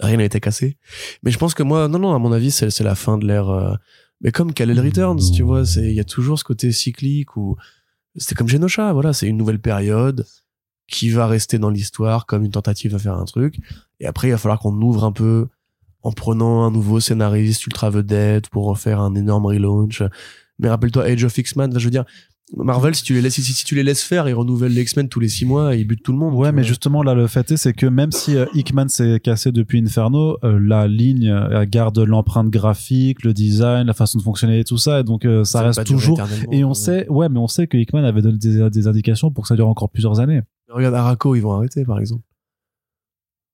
Rien n'a été cassé. Mais je pense que moi, non, non, à mon avis, c'est la fin de l'ère. euh, Mais comme Kal-El Returns, tu vois, il y a toujours ce côté cyclique où c'était comme Genosha, voilà, c'est une nouvelle période qui va rester dans l'histoire comme une tentative de faire un truc. Et après, il va falloir qu'on ouvre un peu en prenant un nouveau scénariste ultra vedette pour refaire un énorme relaunch. Mais rappelle-toi, Age of X-Men, je veux dire, Marvel, si tu les laisses, si, si tu les laisses faire, ils renouvellent les X-Men tous les six mois, et ils butent tout le monde. Ouais, mais vois. justement, là, le fait est, c'est que même si euh, Hickman s'est cassé depuis Inferno, euh, la ligne euh, garde l'empreinte graphique, le design, la façon de fonctionner et tout ça, et donc euh, ça, reste pas toujours. Et on ouais. sait, ouais, mais on sait que Hickman avait donné des, des indications pour que ça dure encore plusieurs années. Regarde Araco, ils vont arrêter, par exemple.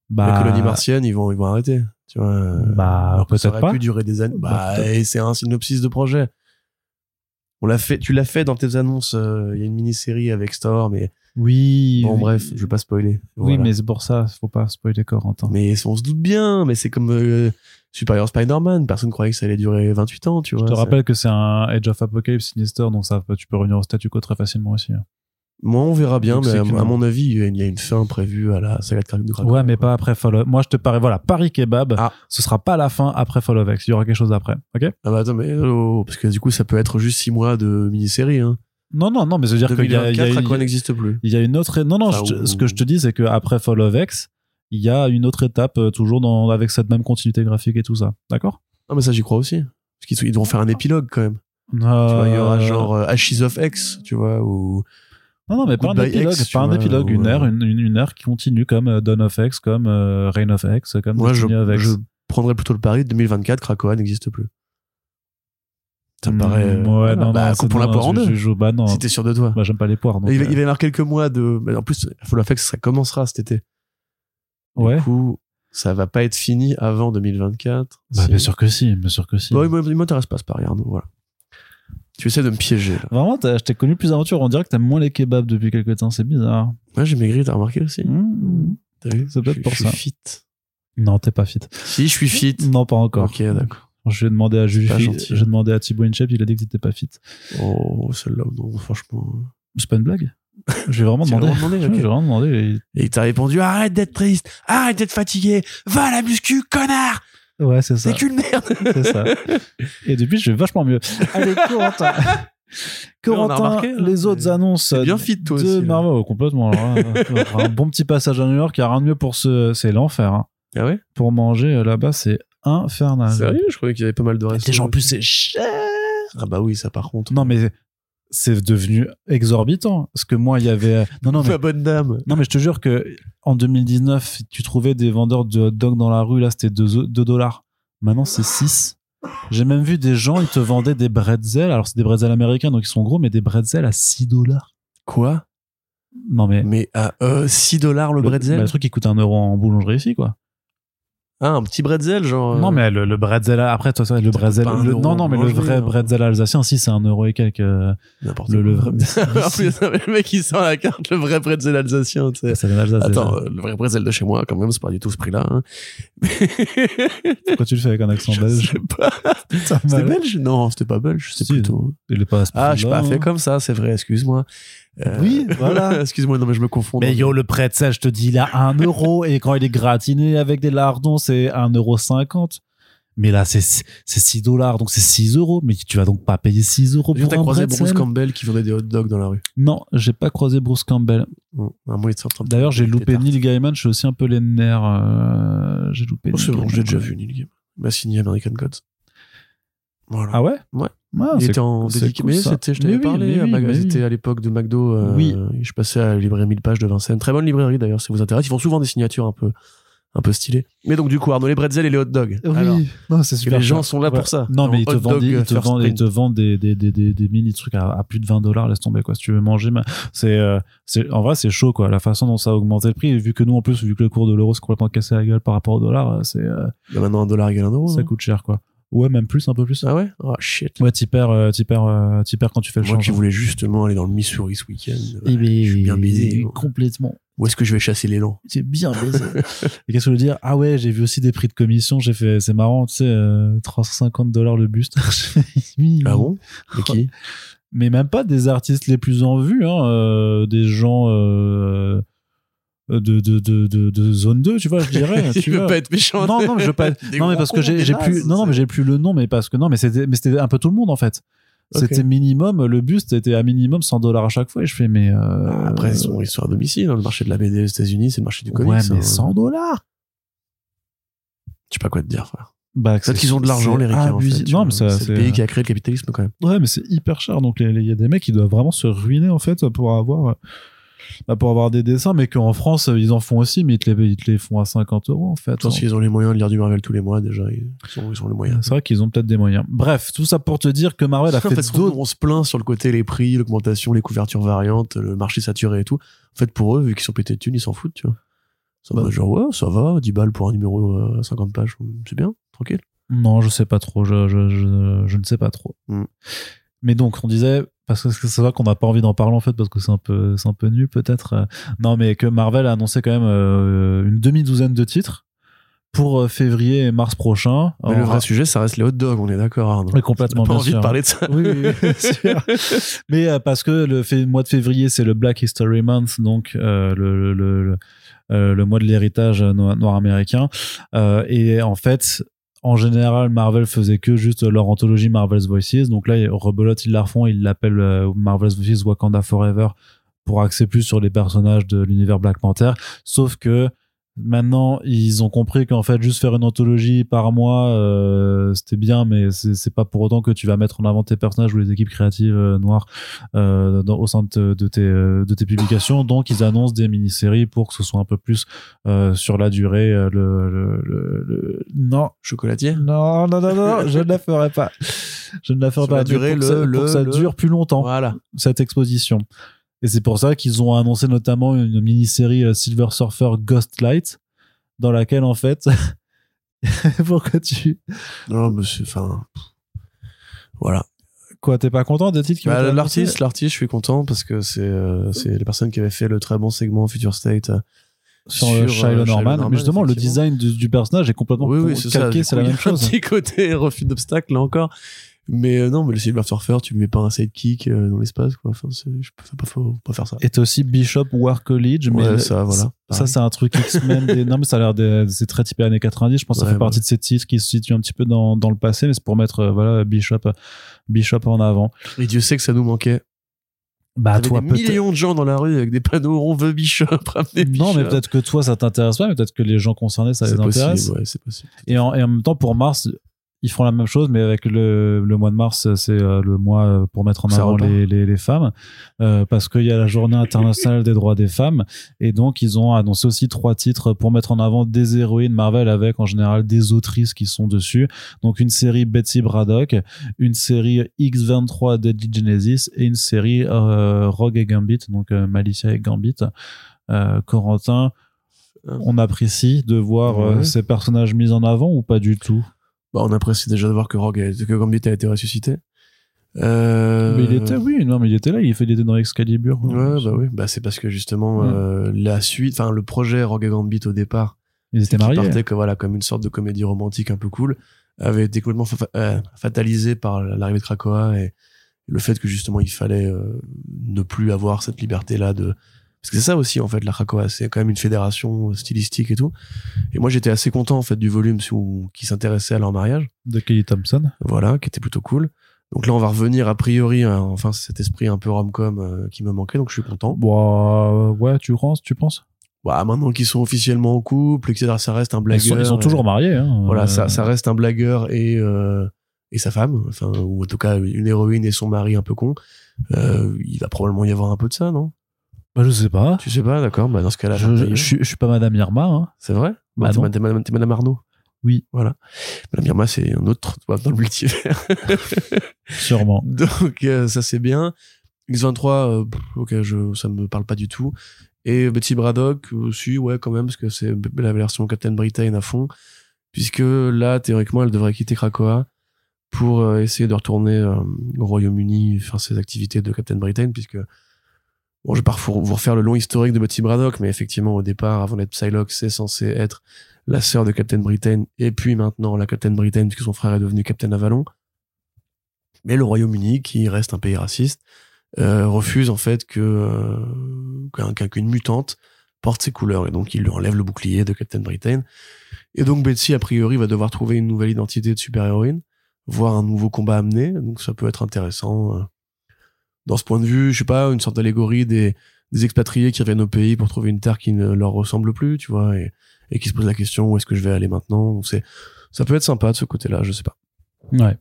Bah, La colonie martienne, ils vont, ils vont arrêter. Tu vois. Bah, alors que ça peut-être aurait pas. pu durer des années. Bah, Bah, et c'est un synopsis de projet. On l'a fait, tu l'as fait dans tes annonces. euh, Il y a une mini-série avec Storm, mais Oui. bon, oui. bref, je vais pas spoiler. Oui, mais c'est pour ça, faut pas spoiler Corentin. Mais on se doute bien, mais c'est comme euh, Superior Spider-Man. Personne croyait que ça allait durer 28 ans, tu vois. Je te rappelle que c'est un Age of Apocalypse Sinister, donc ça, tu peux revenir au statu quo très facilement aussi. hein. Moi, on verra bien, Donc, mais à, mon avis, il y a une- une fin prévue à la saga de Krakow. Ouais, mais pas après Fall of... Moi, je te parie, voilà, Paris Kebab, Ah. ce sera pas la fin après Fall of X. Il y aura quelque chose après. Ok? Ah bah attends, mais oh, parce que du coup, ça peut être juste 6 mois de mini-série. Hein. Non, non, non, mais je veux dire qu'il y a, il y a- 2024, il y a- Krakow n'existe plus. il y a une autre. Non, non, Enfin, je- ou- ce que je te dis, c'est qu'après Fall of X, il y a une autre étape, euh, toujours dans, avec cette même continuité graphique et tout ça. D'accord? Ah, mais ça, j'y crois aussi. Parce qu'ils ils devront faire un épilogue quand même. Euh, Tu vois, il y aura genre euh, Ashes of X, tu vois, ou. Non, non, mais pas un épilogue, X, tu pas un vois, épilogue, ou, une ère, une, ère qui continue comme euh, Dawn of X, comme euh, Reign of X, comme Moi, je, of X. je prendrais plutôt le pari de 2024, Krakoa n'existe plus. Ça me Mm, paraît. euh, ouais, voilà. non, bah, non, c'est- la poire en deux. bah non. Si t'es sûr de toi. Bah, j'aime pas les poires. donc, il, va, euh, il va y avoir quelques mois de. En plus, Fall of X, ça commencera cet été. Ouais. Du coup, ça va pas être fini avant 2024. Bah, Si- bien sûr que si, bien sûr que si. Bon, il m'intéresse pas ce pari, Arnaud, voilà. Tu essaies de me piéger, là. Vraiment, t'as- je t'ai connu plus aventure. On dirait que t'aimes moins les kebabs depuis quelques temps. C'est bizarre. Ouais, j'ai maigri, t'as remarqué aussi Mmh. T'as vu C'est peut-être pour je ça. suis fit. Non, t'es pas fit. Si, je suis fit. Non, pas encore. Ok, d'accord. Je vais demander à Juju, j'ai demandé à Thibaut Inchep, il a dit que t'étais pas fit. Oh, celle-là, non, franchement. C'est pas une blague? Je vais vraiment <laughs> demandé, Je ok. vais vraiment demander. Et il t'a répondu arrête d'être triste, arrête d'être fatigué, va à la muscu, connard, Ouais, c'est ça. c'est qu'une merde. C'est ça. Et depuis, je vais vachement mieux. Allez, Corentin. <laughs> Corentin, remarqué, hein, les autres annonces bien fit, toi de aussi, là. Marvel, oh, complètement. alors là, un bon petit passage à New York, il y a rien de mieux pour ce, c'est l'enfer. hein. Ah ouais? Pour manger euh, là-bas, c'est infernal. Sérieux? Je croyais qu'il y avait pas mal de restos. Déjà, en plus, c'est cher. Ah bah oui, ça par contre. Non, mais c'est devenu exorbitant. Parce que moi, il y avait. Non, non, mais, Ma bonne dame. non, mais je te jure que en 2019, tu trouvais des vendeurs de hot dogs dans la rue, là, c'était 2 dollars. Maintenant, c'est 6. J'ai même vu des gens, ils te vendaient des bretzels. Alors, c'est des bretzels américains, donc ils sont gros, mais des bretzels à 6 dollars. Quoi? Non, mais. Mais à euh, 6 dollars le bretzel? bah, le truc qui coûte un euro en boulangerie ici, quoi. Ah, un petit bretzel, genre. euh, Non, mais le, le bretzel, après, toi, ça, le bretzel. le- non, non, mais le vrai hein. bretzel alsacien, si, c'est un euro et quelques. euh, N'importe le- le quoi. vrai- <laughs> en plus, le mec, il sort la carte, le vrai bretzel alsacien, tu sais. C'est l'Alsace. Attends, déjà. euh, le vrai bretzel de chez moi, quand même, c'est pas du tout ce prix-là. Hein. <laughs> Pourquoi tu le fais avec un accent Je belge? sais pas. <laughs> C'était belge? Non, c'était pas belge, c'était Si. plutôt. Il est pas à ce Ah, je suis pas fait hein. comme ça, c'est vrai, excuse-moi. Euh, Oui, <laughs> voilà. excuse-moi, non, mais je me confonds. Mais yo, le pretzel, je te dis, il a 1 euro et quand il est gratiné avec des lardons, c'est 1 euro 50. Mais là, c'est c'est 6 dollars, donc c'est 6 euros. Mais tu vas donc pas payer 6 euros Tu pour as un croisé. Bruce Campbell qui vendait des hot dogs dans la rue. Non, j'ai pas croisé Bruce Campbell. D'ailleurs, j'ai loupé. Neil Gaiman. Je suis aussi un peu les nerfs. euh, J'ai loupé. Oh, Neil c'est bon, j'ai déjà vu Neil Gaiman. Il m'a signé American Gods. Voilà. Ah ouais? Ouais. Ah, il était en cool, mais ça. c'était, je t'avais oui, parlé, à oui, oui. à l'époque de McDo. euh, Oui. Je passais à la librairie 1000 pages de Vincennes. Très bonne librairie d'ailleurs, si ça vous intéresse. Ils font souvent des signatures un peu, un peu stylées. Mais donc, du coup, Arnaud, les bretzels et les hot dogs. Oui, Alors, non, c'est super. les gens sont là Ouais. pour ça. Non, mais ils te vendent, ils te vendent, ils te vendent des, des, des, des, des mini trucs à, à plus de 20 dollars, laisse tomber, quoi. Si tu veux manger, c'est, euh, c'est, en vrai, c'est chaud, quoi. La façon dont ça a augmenté le prix, et vu que nous, en plus, vu que le cours de l'euro s'est complètement cassé la gueule par rapport au dollar, euh, c'est, euh, Il y a maintenant un dollar égale un euro. ça hein. coûte cher, quoi. Ouais, même plus, un peu plus. Ah ouais? Oh shit. Ouais, t'y perds, euh, t'y perds, euh, t'y perds quand tu fais le Moi qui change. voulais justement aller dans le Missouri ce week-end. Eh je suis bien baisé. Complètement. Où est-ce que je vais chasser l'élan? C'est bien <laughs> baisé. et qu'est-ce que je veux dire? Ah ouais, j'ai vu aussi des prix de commission. J'ai fait, c'est marrant, tu sais, euh, 350 dollars le buste. <laughs> Ah bon? Et qui? mais même pas des artistes les plus en vue, hein, euh, des gens euh, de, de, de, de, de zone 2, tu vois, je dirais. <laughs> Tu veux vois. pas être méchant? non, non, je veux pas. <laughs> Des non, mais parce que j'ai plus. Non, non, mais j'ai plus le nom, mais parce que non, mais c'était, mais c'était un peu tout le monde en fait. C'était minimum, le buste était à minimum 100 dollars à chaque fois. Et je fais, mais. euh, Ah, Après, ils sont, ils sont à domicile. hein. Le marché de la BD aux États-Unis, c'est le marché du comics. Ouais, mais hein. 100 dollars. Je sais pas quoi te dire, frère. Bah, Peut-être qu'ils ont de l'argent, les ricains, en fait. Non, mais c'est le pays qui a créé le capitalisme, quand même. Ouais, mais c'est hyper cher. Donc, il y a des mecs qui doivent vraiment se ruiner, en fait, pour avoir, euh, bah, pour avoir des dessins, mais qu'en France, euh, ils en font aussi, mais ils te les, ils te les font à 50 euros, en fait. Je pense qu'ils ont les moyens de lire du Marvel tous les mois, déjà. Ils ont, ils ont les moyens. C'est vrai qu'ils ont peut-être des moyens. Bref, tout ça pour te dire que Marvel a En fait, fait, on, d'autres. on se plaint sur le côté les prix, l'augmentation, les couvertures variantes, le marché saturé et tout. En fait, pour eux, vu qu'ils sont pétés de thunes, ils s'en foutent, tu vois. Ça Bah. va, genre, ouais, ça va, 10 balles pour un numéro euh, 50 pages, c'est bien, tranquille. Non, je sais pas trop. Je, je, je, je ne sais pas trop. Hmm. Mais donc, on disait, parce que c'est vrai qu'on n'a pas envie d'en parler en fait, parce que c'est un peu, c'est un peu nul peut-être. Euh, Non, mais que Marvel a annoncé quand même euh, une demi-douzaine de titres pour euh, février et mars prochain. Mais le vrai sujet, ça reste les hot dogs, on est d'accord, Arnaud. Oui, complètement, pas bien envie sûr. de parler de ça. oui, oui, oui, sûr. <laughs> Mais euh, parce que le fait- mois de février, c'est le Black History Month, donc euh, le, le, le, le mois de l'héritage noir, noir américain. Euh, et en fait, en général, Marvel faisait que juste leur anthologie Marvel's Voices. Donc là, rebelote, ils la refont, ils l'appellent euh, Marvel's Voices Wakanda Forever pour axer plus sur les personnages de l'univers Black Panther. Sauf que maintenant, ils ont compris qu'en fait, juste faire une anthologie par mois, euh, c'était bien, mais c'est pas pour autant que tu vas mettre en avant tes personnages ou les équipes créatives euh, noires euh, dans- au sein de, te- de tes, de tes publications. Donc, ils annoncent des mini-séries pour que ce soit un peu plus euh, sur la durée. euh, le, le, le, le- Non, Chocolatier non, non, non, non, je ne la ferai pas. Je ne la ferai Sur pas. la durée, pour que ça, pour que ça dure plus longtemps Voilà. cette exposition. Et c'est pour ça qu'ils ont annoncé notamment une mini-série euh, Silver Surfer Ghostlight, dans laquelle en fait, <laughs> pourquoi tu, Non, mais c'est, enfin. Voilà. quoi, t'es pas content des titres qui Bah, l'artiste, l'artiste, je suis content parce que c'est, euh, c'est les personnes qui avaient fait le très bon segment Future State. euh, sur, euh, Shiloh Norman. Mais justement, le design du, du personnage est complètement Oui, oui, c'est calqué, la même chose. Un petit côté refus d'obstacle, là encore. Mais euh, non, mais le Silver Surfer, tu lui mets pas un sidekick euh, dans l'espace, quoi. Enfin, je peux pas, faut pas faire ça. Et t'as aussi Bishop War College, mais Ouais, ça, voilà. Ça, c'est un truc X-Men. des- Non, mais ça a l'air de... c'est très typé années 90. Je pense que ça Ouais, fait partie de ces titres qui se situent un petit peu dans, dans le passé, mais c'est pour mettre, euh, voilà, Bishop, Bishop en avant. Et Dieu sait que ça nous manquait. Bah, toi, des millions de gens dans la rue avec des panneaux on veut Bishop, <laughs> ramenez Non, mais Bishop. peut-être que toi, ça t'intéresse pas, mais peut-être que les gens concernés, ça les c'est intéresse. possible, ouais, c'est possible. Et en, et en même temps, pour mars, ils feront la même chose, mais avec le, le mois de mars, c'est euh, le mois pour mettre en Ça avant les, les, les femmes, euh, parce qu'il y a la journée internationale des droits des femmes, et donc ils ont annoncé aussi trois titres pour mettre en avant des héroïnes Marvel avec en général des autrices qui sont dessus. Donc une série Betsy Braddock, une série X23 Deadly Genesis et une série euh, Rogue et Gambit, donc euh, Malicia et Gambit. Corentin, on apprécie de voir Ouais. ces personnages mis en avant ou pas du tout? Bah, on apprécie déjà de voir que Rogue, a- que Gambit a été ressuscité. Euh, Mais il était, oui, non, mais il était là, il fait était dans Excalibur. Ouais, bah oui. Bah, c'est parce que justement, Ouais. euh, la suite, enfin, le projet Rogue et Gambit au départ, Ils étaient mariés. partait que, voilà, comme une sorte de comédie romantique un peu cool, avait été complètement fa- euh, fatalisé par l'arrivée de Krakoa et le fait que justement il fallait ne plus avoir cette liberté là de Parce que c'est ça aussi, en fait, la Krakoa. C'est quand même une fédération stylistique et tout. Et moi, j'étais assez content, en fait, du volume sous- qui s'intéressait à leur mariage. De Kelly Thompson. Voilà, qui était plutôt cool. Donc là, on va revenir, a priori, enfin, cet esprit un peu rom-com euh, qui me manquait, donc je suis content. Bon, euh, ouais, tu penses, tu penses? Bah, maintenant qu'ils sont officiellement en couple, etc., ça reste un ils blagueur. sont, ils sont toujours mariés. Hein. Voilà, Euh, ça, ça reste un blagueur et, euh, et sa femme, enfin, ou en tout cas une héroïne et son mari un peu con. Euh, il va probablement y avoir un peu de ça, non? Bah, je sais pas. Tu sais pas, d'accord Bah dans ce cas-là, Je, je, je suis- je suis pas Madame Irma. Hein. c'est vrai? Bah T'es ma- t'es madame, madame Arnaud Oui. Voilà. Madame Irma, c'est un autre toi, dans le multivers. <laughs> Sûrement. Donc euh, ça c'est bien. X23, euh, ok, je, ça me parle pas du tout. Et Betty Braddock aussi, ouais, quand même, parce que c'est la version Captain Britain à fond. Puisque là, théoriquement, elle devrait quitter Krakoa pour euh, essayer de retourner euh, au Royaume-Uni, faire ses activités de Captain Britain, puisque bon, je vais pas vous refaire le long historique de Betty Braddock, mais effectivement, au départ, avant d'être Psylocke, c'est censé être la sœur de Captain Britain, et puis maintenant la Captain Britain, puisque son frère est devenu Captain Avalon. Mais le Royaume-Uni, qui reste un pays raciste, euh, refuse en fait que euh, qu'un- qu'un- qu'une mutante porte ses couleurs et donc il lui enlève le bouclier de Captain Britain et donc Betsy a priori va devoir trouver une nouvelle identité de super-héroïne voir un nouveau combat amené donc ça peut être intéressant euh. Dans ce point de vue je sais pas une sorte d'allégorie des, des expatriés qui reviennent au pays pour trouver une terre qui ne leur ressemble plus tu vois et, et qui se posent la question où est-ce que je vais aller maintenant? Donc c'est ça peut être sympa de ce côté-là je sais pas Ouais.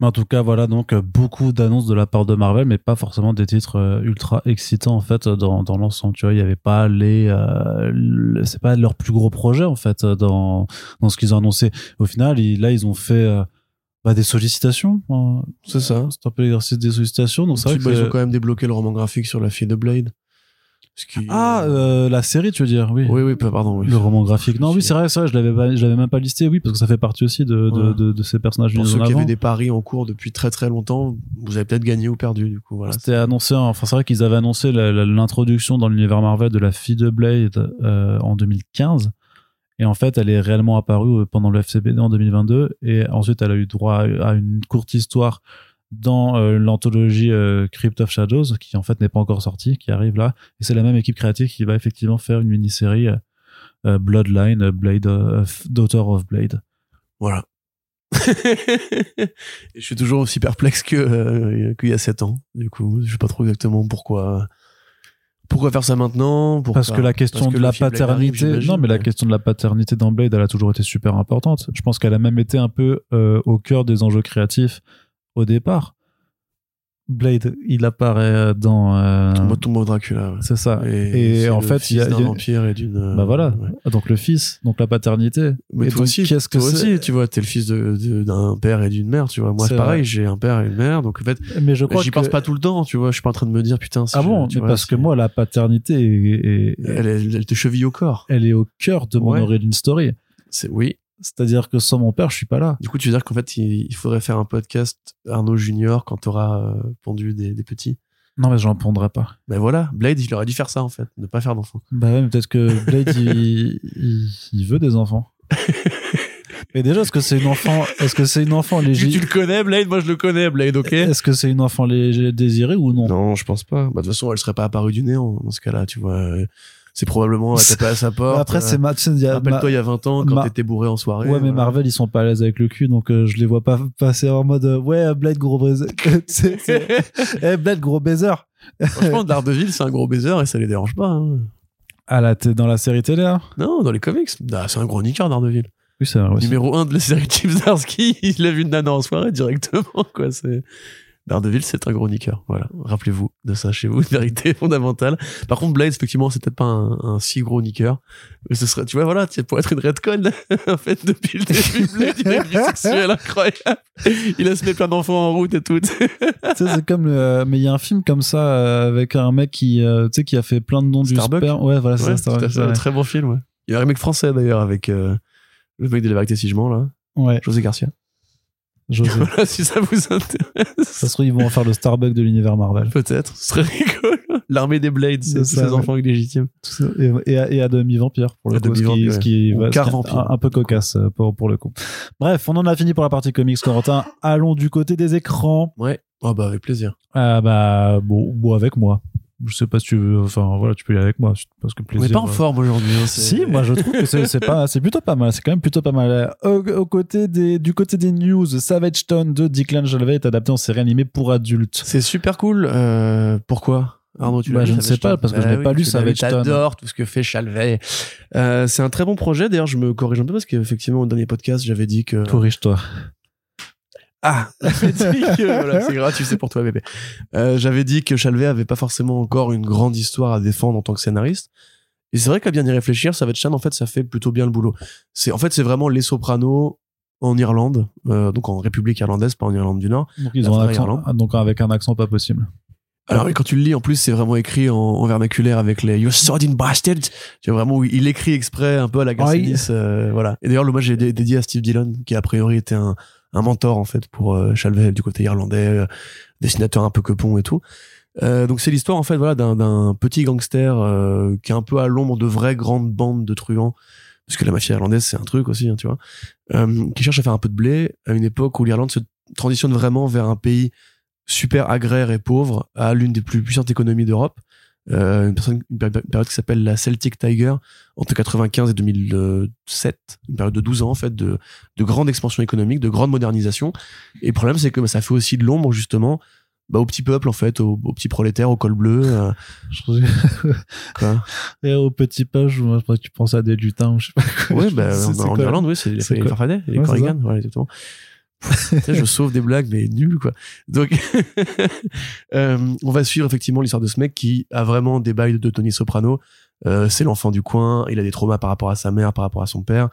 Mais en tout cas, voilà, donc euh, beaucoup d'annonces de la part de Marvel, mais pas forcément des titres euh, ultra excitants en fait dans, dans l'ensemble. Tu vois, il y avait pas les, euh, c'est pas leur plus gros projet en fait euh, dans dans ce qu'ils ont annoncé. Au final, ils- là, ils ont fait euh, bah, des sollicitations. hein. c'est ça C'est un peu l'exercice des sollicitations. Donc c'est vrai Ensuite, bah, ils ont quand même débloqué le roman graphique sur la fille de Blade qui- ah, euh, la série, tu veux dire, oui. oui oui pardon oui. Le roman graphique. Non, oui, c'est vrai, c'est vrai, je l'avais pas, je l'avais même pas listé, oui, parce que ça fait partie aussi de, de, Voilà. de, de ces personnages pour ceux qui avaient des paris en cours depuis très très longtemps, vous avez peut-être gagné ou perdu du coup. Voilà. C'était annoncé, enfin c'est vrai qu'ils avaient annoncé l'introduction dans l'univers Marvel de la fille de Blade euh, en 2015. Et en fait, elle est réellement apparue euh, pendant le FCBD en 2022. Et ensuite, elle a eu droit à une courte histoire dans euh, l'anthologie euh, Crypt of Shadows, qui en fait n'est pas encore sortie, qui arrive là. Et c'est la même équipe créative qui va effectivement faire une mini-série Bloodline, Blade, euh, Daughter of Blade. Voilà. <laughs> Je suis toujours aussi perplexe qu'il y a 7 ans. Du coup, je sais pas trop exactement pourquoi. Pourquoi faire ça maintenant? Pourquoi- Parce que la question que de la arrive, paternité, non, mais la question de la paternité dans Blade, elle a toujours été super importante. Je pense qu'elle a même été un peu euh, au cœur des enjeux créatifs au départ. Blade, il apparaît dans. euh, Tombeau, Tombeau Dracula. ouais. c'est ça. Et, Et, en le fait, fils il y a. d'un vampire et d'une. euh, bah voilà. ouais. Donc le fils, donc la paternité. Mais Et toi donc, aussi, qu'est-ce que toi aussi, tu vois, t'es le fils de- de- d'un père et d'une mère, tu vois. Moi, C'est pareil, vrai. j'ai un père et une mère, donc en fait, Mais je crois j'y que. pense pas tout le temps, tu vois. Je suis pas en train de me dire, putain, si Ah je- bon tu Mais vois, parce que moi, la paternité est, est- elle, elle, elle te cheville au corps. elle est au cœur de mon Ouais. origin story. C'est oui. C'est-à-dire que sans mon père, je suis pas là. Du coup, tu veux dire qu'en fait, il, il faudrait faire un podcast Arnaud Junior quand t'auras euh, pondu des, des petits? Non, mais j'en pondrai pas. Ben voilà, Blade, il aurait dû faire ça en fait, ne pas faire d'enfants. Bah ouais, peut-être que Blade, il, il, il veut des enfants. <laughs> Mais déjà, est-ce que c'est une enfant, est-ce que c'est une enfant Tu, tu légitime le connais, Blade? Moi, je le connais, Blade, ok? Est-ce que c'est une enfant désirée ou non? Non, je pense pas. Bah, de toute façon, elle serait pas apparue du néant dans ce cas-là, tu vois. Euh, C'est probablement elle tapait à sa <laughs> porte. Bah Après, c'est ma, tu sais, il y a- Rappelle-toi, il y a 20 ans, quand t'étais bourré en soirée. Ouais, mais voilà. Marvel, ils sont pas à l'aise avec le cul, donc euh, je les vois pas <laughs> passer en mode euh, ouais, Blade gros baiser. <laughs> Eh, Blade gros baiser. Franchement, Daredevil, c'est un gros baiser et ça les dérange pas. hein. Ah là, t'es dans la série télé, hein? Non, dans les comics, ah, c'est un gros niqueur, Daredevil. Oui, c'est vrai. Numéro 1 de la série Chip Zdarsky, il a vu une nana en soirée directement, quoi. C'est. Daredevil, c'est un gros niqueur. Voilà. Rappelez-vous de ça chez vous, une vérité <laughs> fondamentale. Par contre, Blade, effectivement, c'est peut-être pas un, un si gros niqueur. Mais ce serait, tu vois, voilà, pour être une redcon, <laughs> en fait, depuis le début, Blade, il a une vie sexuelle incroyable. Il a se met plein d'enfants en route et tout. <laughs> Tu sais, c'est comme le- mais il y a un film comme ça euh, avec un mec qui euh, tu sais qui a fait plein de noms du sperme ouais voilà c'est Ouais, ça un très bon film, ouais. Il y a un remake français, d'ailleurs, avec, euh, le mec de la vérité si je mens, là. ouais José Garcia. José Voilà, si ça vous intéresse. ça se trouve ils vont en faire le Starbuck de l'univers Marvel Peut-être, ce serait rigolo. L'armée des Blades, c'est ces ouais. enfants illégitimes. Et, et à, et à demi-vampire pour le À coup ce qui, ce qui, ouais. Ou va- ce quart qui est vampire. un, un peu cocasse euh, pour, pour le coup bref on en a fini pour la partie comics Corentin allons du côté des écrans Ouais. Oh bah avec plaisir. ah bah bon, bon avec moi Je sais pas si tu veux. Enfin, voilà, tu peux y aller avec moi. Parce que On plaisir. n'est pas en euh, forme aujourd'hui. hein, Si, moi je trouve que c'est pas, c'est plutôt pas mal. C'est quand même plutôt pas mal. Au, au côté des, du côté des news, Savage Town de Declan Jalvey est adapté en série animée pour adultes. C'est super cool. Euh, pourquoi Arnaud, tu l'as Bah, je ne sais pas, parce que je Bah l'ai pas oui, lu, Savage Town. T'adores tout ce que fait Chalvet. Euh, c'est un très bon projet. D'ailleurs, je me corrige un peu parce qu'effectivement, au dernier podcast, j'avais dit que. Corrige-toi. Ah, <laughs> j'avais dit que- voilà, c'est gratuit, c'est pour toi, bébé. Euh, j'avais dit que Chalvet avait pas forcément encore une grande histoire à défendre en tant que scénariste. Et c'est vrai qu'à bien y réfléchir, Savage Chan, en fait, ça fait plutôt bien le boulot. C'est, en fait, c'est vraiment les sopranos en Irlande, euh, donc en République irlandaise, pas en Irlande du Nord. Donc, ils ont un accent, ah, donc avec un accent pas possible. Alors, quand tu le lis, en plus, c'est vraiment écrit en, en vernaculaire avec les You sordid bastard. Tu vois vraiment où il écrit exprès un peu à la Garcenis, euh, voilà. Et d'ailleurs, l'hommage est dé- dédié à Steve Dillon, qui a priori était un, un mentor, en fait, pour euh, Chalvet du côté irlandais, euh, dessinateur un peu quepon et tout. Euh, donc c'est l'histoire en fait voilà d'un, d'un petit gangster euh, qui est un peu à l'ombre de vraies grandes bandes de truands parce que la mafia irlandaise c'est un truc aussi hein, tu vois euh, qui cherche à faire un peu de blé à une époque où l'Irlande se transitionne vraiment vers un pays super agraire et pauvre à l'une des plus puissantes économies d'Europe euh, une, personne, une péri- période qui s'appelle la Celtic Tiger entre 95 et 2007 une période de 12 ans en fait de, de grande expansion économique de grande modernisation et le problème c'est que bah, ça fait aussi de l'ombre justement bah, au petit peuple en fait au, au petit prolétaire au col bleu euh, <laughs> quoi. Et au petit page, moi, je tu penses à des lutins ou je sais pas quoi. ouais bah, <laughs> en, Irlande oui c'est les, Farfadet les Ouais, Corrigan voilà exactement <laughs> je sauve des blagues mais nul quoi donc <laughs> euh, on va suivre effectivement l'histoire de ce mec qui a vraiment des bails de Tony Soprano Euh, c'est l'enfant du coin il a des traumas par rapport à sa mère par rapport à son père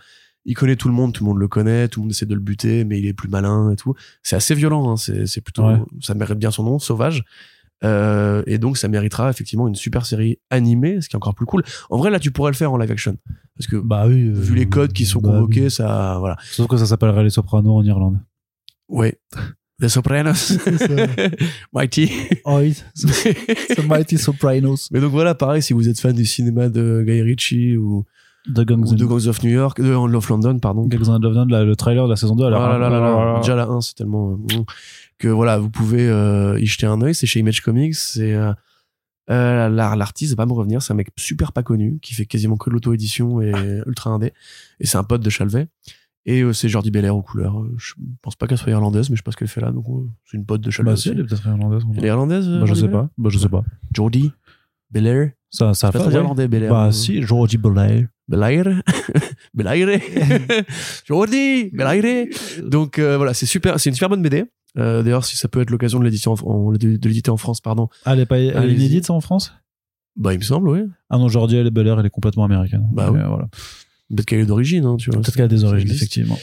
il connaît tout le monde tout le monde le connaît tout le monde essaie de le buter mais il est plus malin et tout c'est assez violent hein, c'est plutôt Ouais. ça mérite bien son nom sauvage Euh, et donc ça méritera effectivement une super série animée ce qui est encore plus cool en vrai là tu pourrais le faire en live action parce que Bah oui. euh, vu les codes qui sont bah convoqués oui. ça voilà Sauf que ça s'appellerait les Sopranos en Irlande. Ouais The Sopranos <laughs> Mighty Oh oui, <laughs> The Mighty Sopranos. mais donc voilà pareil si vous êtes fan du cinéma de Guy Ritchie ou, The Gangs, ou de Gangs of New York de of London pardon Gangs of London, la- le trailer de la saison 2. Oh Alors, là là là là. Déjà la 1, c'est tellement euh, que voilà, vous pouvez euh, y jeter un œil. C'est chez Image Comics. C'est euh, euh, l'ar- l'artiste va pas me revenir. C'est un mec super pas connu qui fait quasiment que de l'auto-édition et ultra indé. Et c'est un pote de Chalvet. Et euh, c'est Jordi Belair aux couleurs. Euh, Je pense pas qu'elle soit irlandaise, mais je ce qu'elle fait là. Donc euh, c'est une pote de Chalvet. Bah si, elle est peut-être irlandaise. Elle est irlandaise euh, Bah, je Jordi sais pas. Bah je sais pas. Jordi Belair. Ça, ça pas fait, très ouais. irlandais Belair. Bah si, Georgie Belair. Belair. <laughs> Belair. <laughs> Jordi Belair. Donc euh, voilà, c'est super, c'est une super bonne BD. Euh, D'ailleurs, si ça peut être l'occasion de l'éditer en, France, pardon. Ah, elle est pas elle est inédite ça en France? Bah, il me semble, oui. Ah non, est Belair, elle est complètement américaine. Bah oui. euh, voilà. Peut-être qu'elle est d'origine, hein, tu vois. Peut-être qu'elle a des origines, effectivement.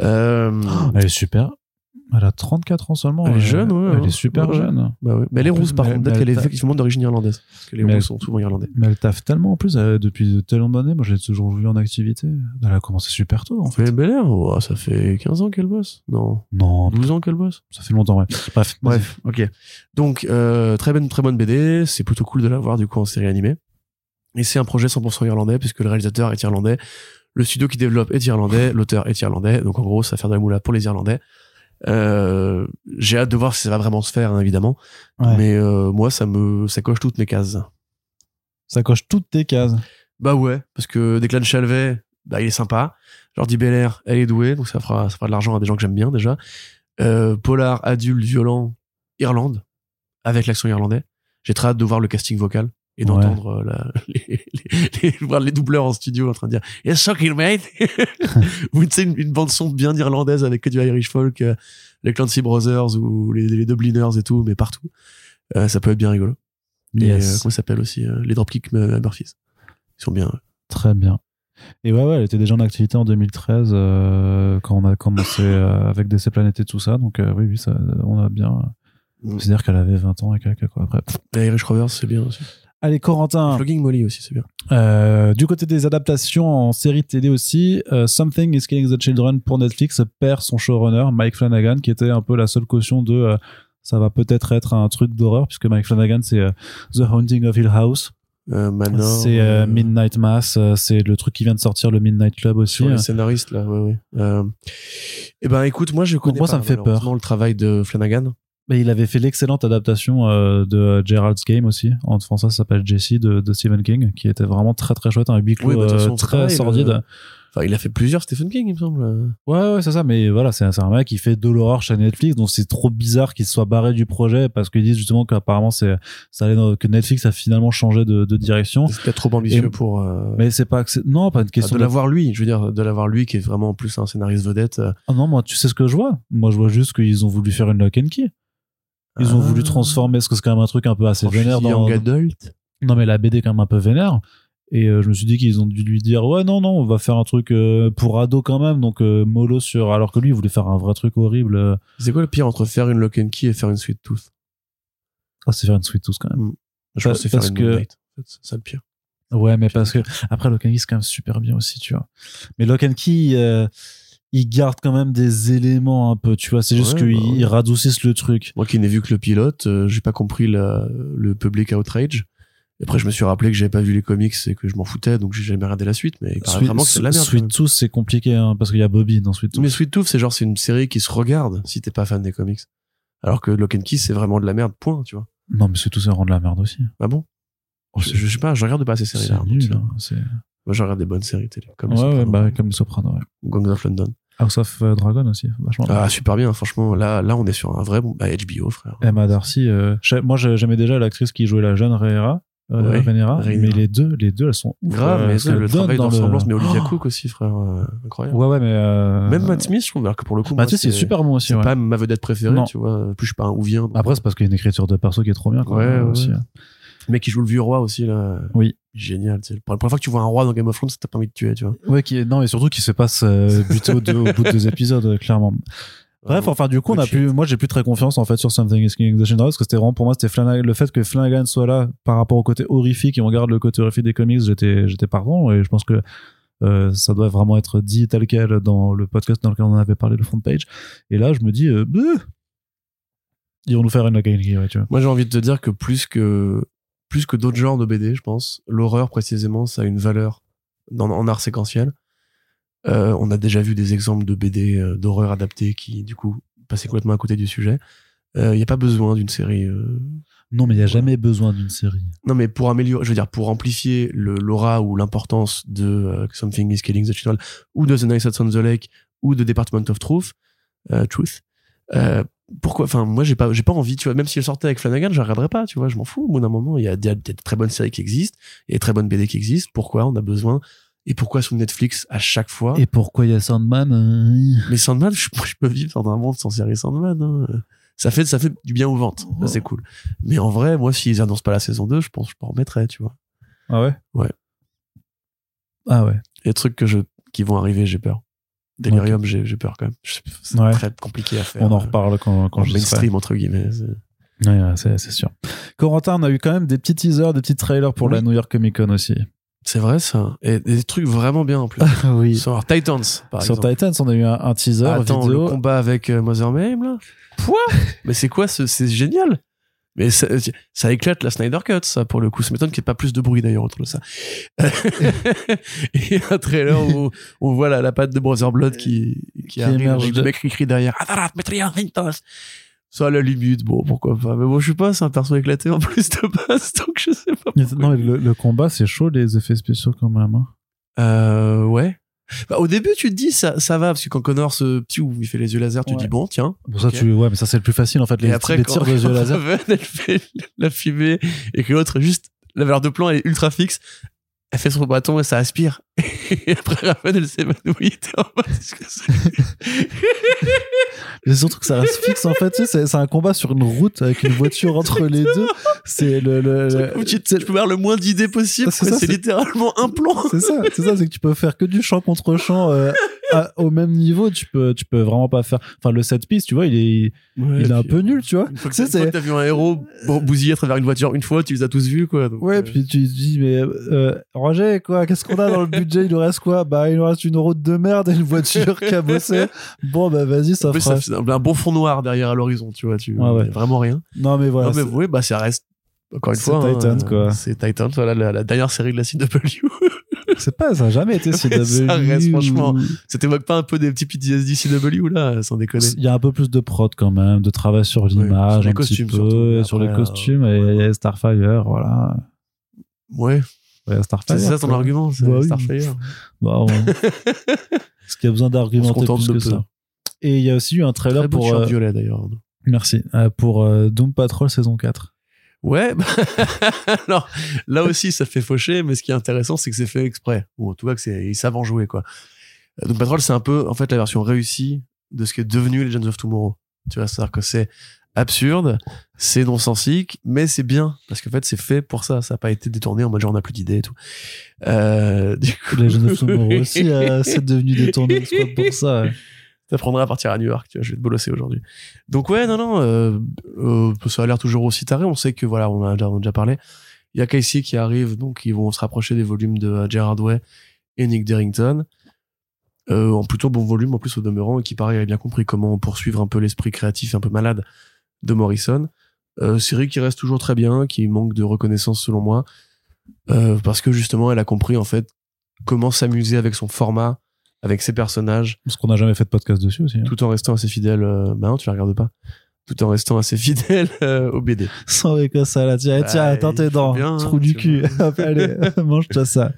Euh, Elle est super. Elle a 34 ans seulement. Elle est jeune, ouais, Elle est super Ouais, jeune. bah ouais. Mais elle est rousse, par contre. Peut-être qu'elle est effectivement d'origine irlandaise. Parce que les rousses sont souvent irlandais. Mais elle taffe tellement en plus euh, depuis de tellement d'années. Moi, je l'ai toujours vu en activité. Elle a commencé super tôt, en fait. Mais Bel Air, oh, ça fait 15 ans qu'elle bosse. Non. Non, 12 ans qu'elle bosse. ça fait longtemps, ouais. Bref. Bref, ok. Donc, euh, très bonne, très bonne BD. C'est plutôt cool de la voir, du coup, en série animée. Et c'est un projet 100% irlandais, puisque le réalisateur est irlandais. Le studio qui développe est irlandais. L'auteur est irlandais. Donc, en gros, ça va faire de la moula pour les Irlandais. Euh, j'ai hâte de voir si ça va vraiment se faire, hein, évidemment. Ouais. Mais euh, moi, ça me, ça coche toutes mes cases. Ça coche toutes tes cases. Bah ouais, parce que Declan Chalvet, bah il est sympa. Jordi Belair, elle est douée, donc ça fera, ça fera de l'argent à des gens que j'aime bien déjà. Euh, Polar, adulte, violent, Irlande, avec l'accent irlandais. J'ai très hâte de voir le casting vocal et d'entendre euh, la- <laughs> les, les, les- voir les doubleurs en studio en train de dire Yes, shocking, mate! <laughs> Ou tu sais, une, une bande-son bien irlandaise avec que du Irish folk, euh, les Clancy Brothers ou les, les Dubliners et tout, mais partout. Euh, ça peut être bien rigolo. Euh, Yes. comment ça s'appelle aussi euh, Les Dropkick euh, Murphys. Ils sont bien. ouais. Très bien. Et ouais, ouais, elle était déjà en activité en 2013 euh, quand on a commencé <coughs> euh, avec DC Planet et tout ça. Donc euh, oui, oui, ça, on a bien. Mm. C'est-à-dire qu'elle avait 20 ans et quelques quoi après. Les Irish Rovers, c'est bien aussi. Allez, Corentin. Flogging Molly aussi, c'est bien. Euh, du côté des adaptations en série télé aussi, euh, Something is Killing the Children pour Netflix perd son showrunner Mike Flanagan, qui était un peu la seule caution de euh, ça va peut-être être un truc d'horreur, puisque Mike Flanagan c'est euh, The Haunting of Hill House, Euh, c'est Midnight Mass, euh, c'est le truc qui vient de sortir, le Midnight Club aussi. Sur les scénaristes, là, ouais, ouais. Euh, eh ben, écoute, moi, je connais moi, pas, ça me fait peur. le travail de Flanagan. Mais il avait fait l'excellente adaptation euh, de Gerald's Game aussi. En français, ça s'appelle Jesse de, de Stephen King, qui était vraiment très très chouette, un huis clos Oui, bah, euh, façon, très sordide. le- Enfin, il a fait plusieurs Stephen King, il me semble. Ouais, ouais, c'est ça. Mais voilà, c'est c'est un mec qui fait de l'horreur chez Netflix, donc c'est trop bizarre qu'il soit barré du projet parce qu'ils disent justement qu'apparemment c'est ça allait dans- que Netflix a finalement changé de, de direction. C'est peut-être trop ambitieux Et- pour. euh, Mais c'est pas non, pas une question de de l'avoir lui, je veux dire, de l'avoir lui qui est vraiment en plus un scénariste vedette. euh, Ah non, moi, tu sais ce que je vois? Moi, je vois juste qu'ils ont voulu faire une lock and key. Ils ont Ah. voulu transformer, parce que c'est quand même un truc un peu assez vénère dans. young adult. Non, mais la BD est quand même un peu vénère. Et euh, je me suis dit qu'ils ont dû lui dire ouais non non on va faire un truc euh, pour ado quand même donc euh, mollo sur alors que lui il voulait faire un vrai truc horrible euh. C'est quoi le pire entre faire une lock and key et faire une sweet tooth? Ah c'est faire une sweet tooth quand même Je Pa- pense que c'est faire une que- C'est ça le pire. ouais mais parce que après Lock and Key c'est quand même super bien aussi tu vois mais Lock and Key euh, il garde quand même des éléments un peu tu vois c'est juste Ouais, qu'ils bah ils radoucissent le truc Moi qui n'ai vu que le pilote, euh, j'ai pas compris la- le public outrage. Et après, je me suis rappelé que j'avais pas vu les comics et que je m'en foutais, donc j'ai jamais regardé la suite. Mais il Sweet, vraiment que c'est la merde. Sweet. Tooth c'est compliqué hein, parce qu'il y a Bobby dans Sweet Tooth Mais Sweet Tooth, c'est genre, c'est une série qui se regarde si t'es pas fan des comics. Alors que Lock and Key, c'est vraiment de la merde, point, tu vois. non mais Sweet Tooth ça rend de la merde aussi Ah bon? Oh, je, je sais pas, je regarde pas ces c'est séries-là. donc nul c'est- hein, c'est Moi, je regarde des bonnes séries télé, comme ouais, Les ouais, bah, comme les Sopranos ouais. Gangs of London. House of euh, Dragon aussi vachement. Ah, super bien, franchement. Là, là, on est sur un vrai bon, bah, HBO, frère. Emma Darcy euh, moi j'ai- j'aimais déjà l'actrice qui jouait la jeune Rhaenyra euh, Ouais, mais les deux les deux elles sont ouf, Grave, euh, mais le travail de dans le- mais Olivia Oh Cook aussi, frère. euh, incroyable. ouais ouais mais euh, Même Matt Smith, je trouve, que pour le coup, moi, Mathieu c'est super bon aussi C'est ouais. pas ma vedette préférée, Non. tu vois. Plus je suis pas un ouvien. donc- après c'est parce qu'il y a une écriture de perso qui est trop bien quoi, Ouais, ouais, aussi, ouais. hein. Le mec qui joue le vieux roi aussi, là. Oui. Génial. C'est la première fois que tu vois un roi dans Game of Thrones, t'as pas envie de tuer, tu vois. ouais qui est, non et surtout qui se passe euh, <laughs> buté au, deux- au bout de deux épisodes euh, clairement Bref, enfin, du coup, on a plus, moi, j'ai plus très confiance, en fait, sur Something is Killing the Children, parce que c'était vraiment, pour moi, c'était Flanagan, le fait que Flanagan soit là par rapport au côté horrifique et on regarde le côté horrifique des comics, j'étais, j'étais partant et je pense que, euh, ça doit vraiment être dit tel quel dans le podcast dans lequel on en avait parlé, le front page. Et là, je me dis, euh, Bleh ils vont nous faire une ouais, tu vois. Moi, j'ai envie de te dire que plus que, plus que d'autres genres de BD, je pense, l'horreur, précisément, ça a une valeur dans, en art séquentiel. Euh, on a déjà vu des exemples de BD euh, d'horreur adaptés qui, du coup, passaient complètement à côté du sujet. Il n'y a pas besoin d'une série euh, Non, mais il y a Voilà. jamais besoin d'une série. Non, mais pour améliorer, je veux dire, pour amplifier le l'aura ou l'importance de euh, Something is Killing the Children ou de The Night on the Lake ou de Department of Truth, euh, Truth. Pourquoi Enfin, moi, j'ai pas, j'ai pas envie, tu vois. Même si elle sortait avec Flanagan, je regarderais pas, tu vois. Je m'en fous. Au bout d'un moment, il y a des, des très bonnes séries qui existent et des très bonnes BD qui existent. Pourquoi on a besoin Et pourquoi sur Netflix à chaque fois Et pourquoi il y a Sandman euh, Mais Sandman, <laughs> je, je peux vivre dans un monde sans série Sandman. hein. Ça fait, ça fait du bien aux ventes. C'est cool. Mais en vrai, moi, s'ils annoncent pas la saison 2, je pense que je m'en remettrais, tu vois. Ah ouais? Ouais. Ah ouais. Il y a des trucs que je, qui vont arriver, j'ai peur. Delirium, j'ai, j'ai peur quand même. C'est Ouais. très compliqué à faire. On en euh, reparle quand, quand en je serai. mainstream, entre guillemets. Ouais, ouais, c'est, sûr. Corentin, on a eu quand même des petits teasers, des petits trailers pour Oui. la New York Comic Con aussi. C'est vrai, ça. Et des trucs vraiment bien, en plus. <laughs> oui. Sur Titans, par Sur exemple. Titans, on a eu un, un teaser Attends, vidéo. le combat avec euh, Mother Mayhem, là? Quoi? Mais c'est quoi ce... C'est génial? Mais ça, ça éclate la Snyder Cut, ça, pour le coup. Ça m'étonne qu'il n'y ait pas plus de bruit, d'ailleurs, autour de ça. <laughs> Et un trailer où on voit la, la patte de Brother Blood qui, qui, Qui arrive émerge de- le mec qui crie derrière. Ça, à la limite, bon, pourquoi pas. Mais bon, je sais pas, c'est un perso éclaté en plus de base, <laughs> donc je sais pas pourquoi. Non, mais le, le combat, c'est chaud, les effets spéciaux quand même. hein. Euh, ouais. Bah, au début, tu te dis, ça, ça va, parce que quand Connor se, piou, il fait les yeux laser, tu te Ouais. dis, bon, tiens. Pour ça, tu, ouais, mais ça, c'est le plus facile, en fait. Les, et après, les tirs de yeux <laughs> laser. Elle fait la fumée, et que l'autre, juste, la valeur de plan, elle est ultra fixe, elle fait son bâton et ça aspire. <laughs> Et après, Raven, elle s'évanouit. <laughs> C'est surtout que ça reste fixe, en fait. C'est, un combat sur une route avec une voiture entre les deux. C'est le, le, le- tu, tu peux avoir le moins d'idées possible. C'est- littéralement un plan. c'est ça, c'est ça, c'est que tu peux faire que du champ contre champ euh, à- au même niveau. Tu peux, tu peux vraiment pas faire. Enfin, le set piece, tu vois, il est, il est un peu nul, tu vois. Une fois que Tu sais, t'as- fois vu un héros bousiller à travers une voiture une fois, tu les as tous vus, quoi. donc, Ouais, euh, puis tu te dis, mais euh, Roger, quoi, qu'est-ce qu'on a dans le budget? Il nous reste quoi? Bah, il nous reste une route de merde et une voiture cabossée. Bon, bah, vas-y, ça en plus, fera. ça un, bon fond noir derrière à l'horizon, tu vois. Tu, Ouais, ouais. Vraiment rien. Non, mais voilà. non, mais oui, bah, ça reste. Encore une c'est fois. hein, quoi. C'est Titans, voilà, la, la dernière série de la CW. <laughs> C'est pas, ça a jamais été CW. <laughs> ça reste, franchement. Ça t'évoque pas un peu des petits PTSD CW là, sans déconner? Il y a un peu plus de prod quand même, de travail sur l'image, sur les un costumes petit peu, sur les Après, costumes, et, Starfire, voilà. Ouais, Ouais, Starfire. c'est ça ton argument, Bah. Starfire. Bah. Est-ce <laughs> qu'il y a besoin d'argumenter plus que ça Et il y a aussi eu un trailer pour. euh, violet d'ailleurs. merci. euh, pour euh, Doom Patrol saison 4. Ouais, <laughs> bah, alors là aussi ça fait faucher, mais ce qui est intéressant c'est que c'est fait exprès, ou en tout cas que c'est ils savent en jouer quoi. Donc Patrol c'est un peu en fait la version réussie de ce qui est devenu Legends of Tomorrow. Tu vois, c'est-à-dire que c'est absurde, c'est non-sensique, mais c'est bien parce qu'en fait c'est fait pour ça, ça n'a pas été détourné en mode genre on n'a plus d'idées et tout. Euh, <laughs> du coup, Les jeunes of Tomorrow aussi, <laughs> euh, c'est devenu détourné pour ça. ouais. T'apprendras à partir à New York, je vais te bolosser aujourd'hui. Donc ouais, non, non, euh, euh, ça a l'air toujours aussi taré. On sait que voilà, on a a déjà parlé. Il y a Casey qui arrive, donc ils vont se rapprocher des volumes de euh, Gerard Way et Nick Derrington. Euh, en plutôt bon volume en plus au demeurant, et qui pareil avait bien compris comment poursuivre un peu l'esprit créatif un peu malade de Morrison. Euh, série qui reste toujours très bien, qui manque de reconnaissance selon moi, euh, parce que justement elle a compris en fait comment s'amuser avec son format, avec ses personnages, Parce qu'on n'a jamais fait de podcast dessus aussi. hein. tout en restant assez fidèle. euh, bah non, tu la regardes pas. Tout en restant assez fidèle <laughs> euh, au BD. Sans avec ça là. Tiens, Bah, tiens, attends il tes dents. bien, Trou du cul. <laughs> Allez, <laughs> mange-toi ça.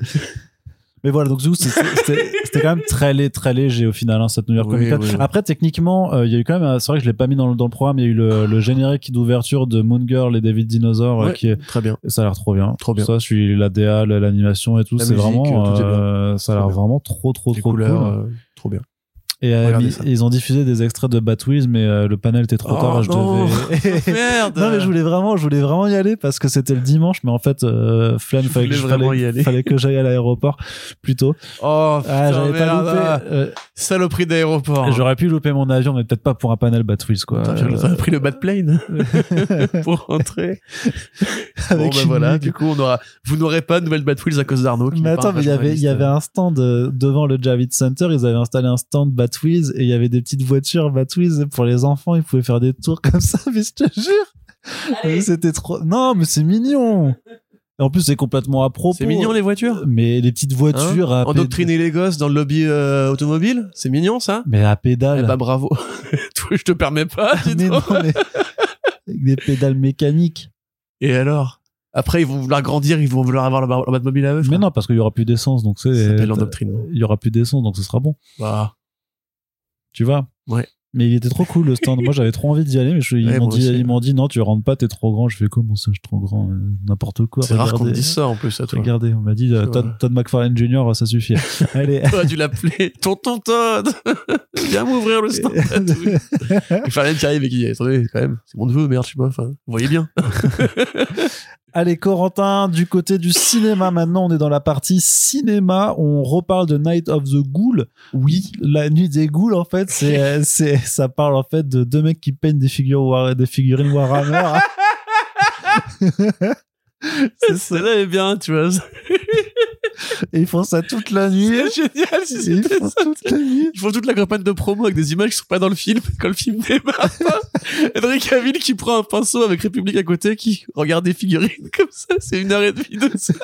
Mais voilà, donc coup, c'était quand même très, lé- très léger au final, hein, cette New York Oui, Comic Con. oui, oui. Après, techniquement, euh, il y a eu quand même, c'est vrai que je l'ai pas mis dans le, dans le programme, il y a eu le, le générique d'ouverture de Moon Girl et David Dinosaur, euh, Ouais, qui est, Très bien. ça a l'air trop bien. Trop bien. Ça, je suis la DA, la- l'animation et tout, c'est vraiment, euh, ça a l'air vraiment trop, trop, Les trop couleurs, cool. euh, trop bien. Et euh, ils, ont diffusé des extraits de Batwheels, mais euh, le panel était trop Oh tard. et je non. devais. <laughs> Merde non mais je voulais vraiment, je voulais vraiment y aller parce que c'était le dimanche, mais en fait, euh, flemme, fallait, que voulais je- vraiment fallait- y aller. fallait que j'aille à l'aéroport plus tôt. Oh, putain, Ah, j'avais pas loupé. ah. euh, Saloperie d'aéroport. J'aurais pu louper mon avion, mais peut-être pas pour un panel Batwheels quoi. J'aurais pris le bad plane <laughs> pour rentrer. bon, avec ben une voilà, du coup, on aura, vous n'aurez pas de nouvelle Batwheels à cause d'Arnaud. Mais attends, mais il y avait, il y journaliste. avait un stand devant le Javid Center. Ils avaient installé un stand Batwheels et il y avait des petites voitures Batwheels pour les enfants. Ils pouvaient faire des tours comme ça. <laughs> Mais je te jure, Mais c'était trop. Non, mais c'est mignon. Et en plus, c'est complètement à propos. C'est mignon les voitures? Mais les petites voitures Hein à Endoctriner les gosses dans le lobby euh, automobile? C'est mignon ça? Mais à Eh pédales. bah bravo. <laughs> Je te permets pas, <laughs> dis mais non, mais avec des pédales mécaniques. Et alors? Après, ils vont vouloir grandir, ils vont vouloir avoir leur, Batmobile à eux. Mais non, parce qu'il y aura plus d'essence, donc Ça c'est. s'appelle l'endoctrinement. Il y aura plus d'essence, donc ce sera bon. Bah, Tu vois Ouais. Mais il était trop cool le stand. Moi, j'avais trop envie d'y aller, mais je- ils Ouais, m'ont dit, aussi. ils m'ont dit non, tu rentres pas, t'es trop grand. Je fais comment ça, je suis trop grand, euh, n'importe quoi. c'est rare qu'on dise ça en plus à toi. Regardez, on m'a dit euh, Todd, McFarlane Jr. ça suffit. <laughs> Allez. T'aurais dû l'appeler <laughs> Tonton Todd <laughs> Viens m'ouvrir le stand. Il fallait qu'il arrive et qu'il dit Attendez, quand même, c'est mon neveu, merde, je sais pas. Enfin, vous voyez bien. Allez, Corentin, du côté du cinéma maintenant, on est dans la partie cinéma. On reparle de Night of the Ghoul. Oui, la nuit des ghouls, en fait, c'est, <laughs> euh, c'est, ça parle en fait de deux mecs qui peignent des figures, War- des figurines Warhammer. <laughs> <laughs> c'est ça. Celle-là est bien, tu vois. Et ils font ça toute la nuit. C'est génial si Et ils font ça. toute la nuit. Ils font toute la campagne de promo avec des images qui sont pas dans le film <laughs> quand le film démarre. Henry <laughs> Cavill qui prend un pinceau avec République à côté qui regarde des figurines <laughs> comme ça. C'est une heure et demie de ça.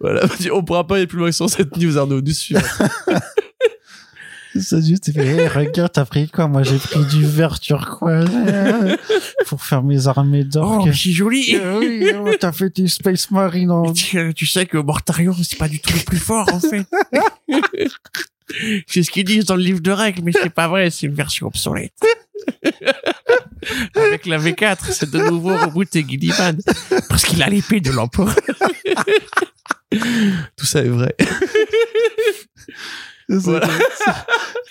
voilà. On pourra pas aller plus loin sur cette news, Arnaud. Du suivant. <laughs> Ça juste, il fait, Hey, regarde, t'as pris quoi? Moi, j'ai pris du vert turquoise, euh, <laughs> pour faire mes armées d'or. Oh, c'est joli. Euh, oui, oh, t'as fait tes Space Marine en... Tu, tu sais que Mortarion, c'est pas du tout le plus fort, en fait. <laughs> c'est ce qu'ils disent dans le livre de règles, mais c'est pas vrai, c'est une version obsolète. Avec la V4, c'est de nouveau rebooté Gilliman. Parce qu'il a l'épée de l'empereur. Tout ça est vrai. C'est- Voilà. <laughs>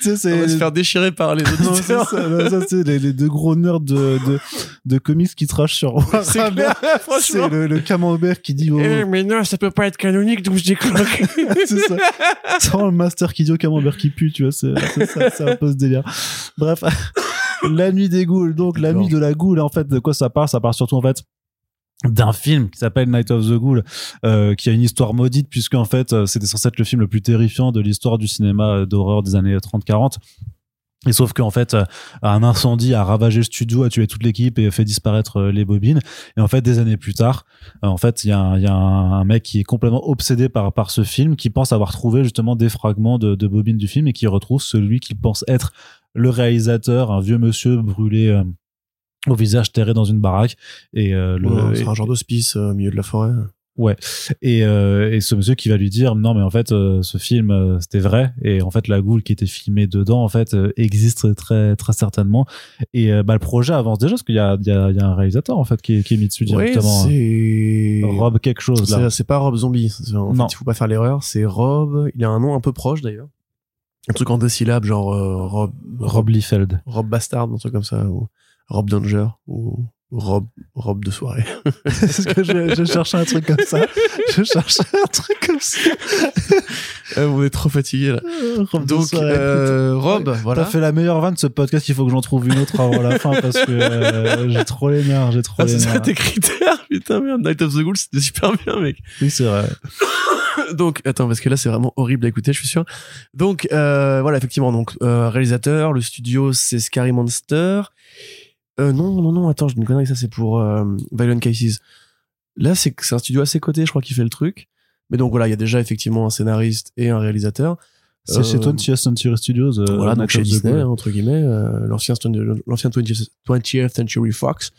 Tu sais, On va se faire déchirer par les Non, c'est auditeurs. ça, non, ça, c'est les, les deux gros nerds de, de, de comics qui trashent sur C'est Warhammer. le, le camembert qui dit. Eh, mais non, ça peut pas être canonique, donc je décloque. <laughs> c'est ça. Vraiment le master qui dit au camembert qui pue, tu vois, c'est, ça, un peu ce délire. Bref. <laughs> la nuit des ghouls, donc la nuit de la ghoul, en fait, de quoi ça parle? Ça parle surtout, en fait, d'un film qui s'appelle Night of the Ghoul, euh, qui a une histoire maudite, puisque en fait, euh, c'était censé être le film le plus terrifiant de l'histoire du cinéma euh, d'horreur des années 30-40. Et sauf qu'en fait, euh, un incendie a ravagé le studio, a tué toute l'équipe et fait disparaître euh, les bobines. Et en fait, des années plus tard, euh, en fait, il y a, un, il y a un, mec qui est complètement obsédé par, par ce film, qui pense avoir trouvé justement des fragments de, de bobines du film et qui retrouve celui qu'il pense être le réalisateur, un vieux monsieur brûlé euh, au visage terré dans une baraque. Et euh, le, Ouais, c'est un genre d'hospice euh, au milieu de la forêt. et, euh, et ce monsieur qui va lui dire non mais en fait ce film c'était vrai et en fait la goule qui était filmée dedans en fait existe très très certainement et bah, le projet avance déjà parce qu'il y a, il y, a, il y a un réalisateur en fait qui est, qui est mis dessus directement hein. c'est Rob quelque chose là C'est pas Rob Zombie. En Non. fait, il faut pas faire l'erreur. C'est Rob. Il a un nom un peu proche d'ailleurs. Un truc en deux syllabes, genre Rob, Rob Liefeld Rob Bastard, un truc comme ça, ou Rob Danger, ou Rob, Rob de soirée. <laughs> c'est ce que je, je cherchais un truc comme ça je cherchais un truc comme ça <laughs> Euh, on est trop fatigué là. Rob Donc, euh, Rob, voilà. T'as fait la meilleure vanne de ce podcast, il faut que j'en trouve une autre avant la fin parce que euh, j'ai trop les nerfs, j'ai trop Ah, les c'est ça nerfs. tes critères, <laughs> putain merde. Night of the Ghoul, c'était super bien, mec. Oui, c'est vrai. donc attends parce que là c'est vraiment horrible à écouter je suis sûr donc euh, voilà effectivement donc euh, réalisateur le studio c'est Scary Monster euh, non non non attends je ne connais ça c'est pour euh, Violent Cases là c'est c'est un studio à ses côtés je crois qu'il fait le truc mais donc voilà il y a déjà effectivement un scénariste et un réalisateur C'est chez Euh, 20th Century Studios. euh, voilà donc chez Disney entre guillemets euh, l'ancien stu- l'ancien 20th 20th Century Fox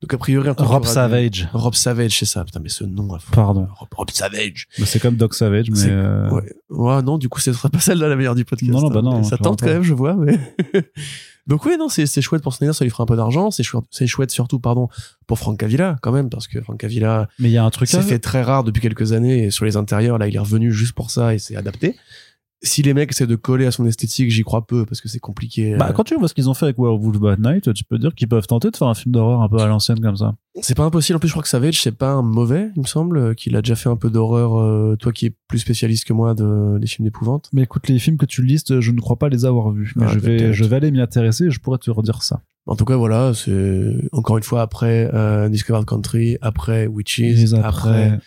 donc a priori un Rob qui Savage. Rob Savage c'est ça putain mais ce nom à fond. Pardon. Rob, Rob Savage Mais c'est comme Doc Savage, mais. Euh, Ouais. ouais, non, du coup, ce sera pas celle-là la meilleure du podcast. Non, non, bah hein. non, Ça tente quand même, je vois, mais. <laughs> Donc, oui, non, c'est, c'est chouette pour Snyder, ça lui fera un peu d'argent. C'est chouette, c'est chouette surtout, pardon, pour Frank Cavilla, quand même, parce que Frank Cavilla, Mais il y a un truc c'est fait très rare depuis quelques années, et sur les intérieurs, là, il est revenu juste pour ça, et c'est adapté. Si les mecs essaient de coller à son esthétique, j'y crois peu, parce que c'est compliqué. Bah, Euh, quand tu vois ce qu'ils ont fait avec Werewolf by Night, tu peux dire qu'ils peuvent tenter de faire un film d'horreur un peu à l'ancienne comme ça. C'est pas impossible. En plus, je crois que Savage, c'est pas un mauvais, il me semble, euh, qu'il a déjà fait un peu d'horreur, euh, toi qui es plus spécialiste que moi de, des films d'épouvante. Mais écoute, les films que tu listes, je ne crois pas les avoir vus. Mais Ah, je, vais, peut-être. je vais aller m'y intéresser et je pourrais te redire ça. En tout cas, voilà, c'est encore une fois après euh, Discovered Country, après Witches, après,